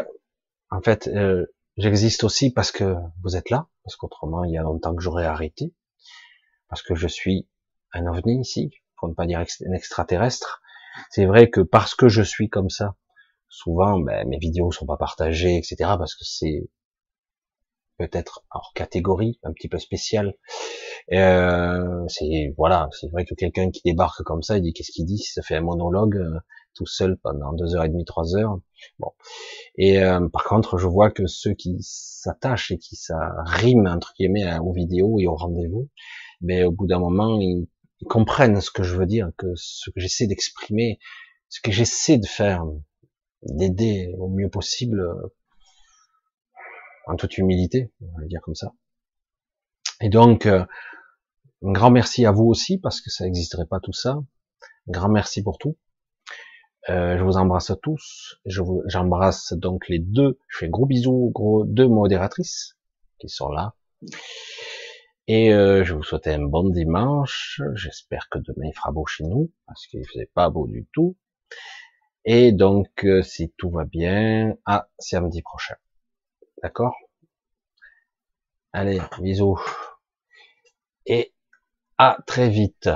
en fait, euh, j'existe aussi parce que vous êtes là, parce qu'autrement, il y a longtemps que j'aurais arrêté, parce que je suis un ovni ici, pour ne pas dire un extraterrestre. C'est vrai que parce que je suis comme ça, souvent, ben, mes vidéos sont pas partagées, etc., parce que c'est peut-être hors catégorie, un petit peu spécial. Euh, c'est voilà, c'est vrai que quelqu'un qui débarque comme ça, il dit qu'est-ce qu'il dit, ça fait un monologue euh, tout seul pendant deux heures et demie, trois heures. Bon. Et euh, par contre, je vois que ceux qui s'attachent et qui ça rime entre guillemets aux vidéos et au rendez-vous, mais ben, au bout d'un moment, ils, comprennent ce que je veux dire, que ce que j'essaie d'exprimer, ce que j'essaie de faire, d'aider au mieux possible en toute humilité, on va dire comme ça. Et donc, euh, un grand merci à vous aussi, parce que ça n'existerait pas tout ça. Un grand merci pour tout. Euh, je vous embrasse tous. J'embrasse donc les deux. Je fais gros bisous, gros deux modératrices qui sont là. Et euh, je vous souhaite un bon dimanche. J'espère que demain il fera beau chez nous, parce qu'il faisait pas beau du tout. Et donc, si tout va bien, à samedi prochain. D'accord? Allez, bisous. Et à très vite.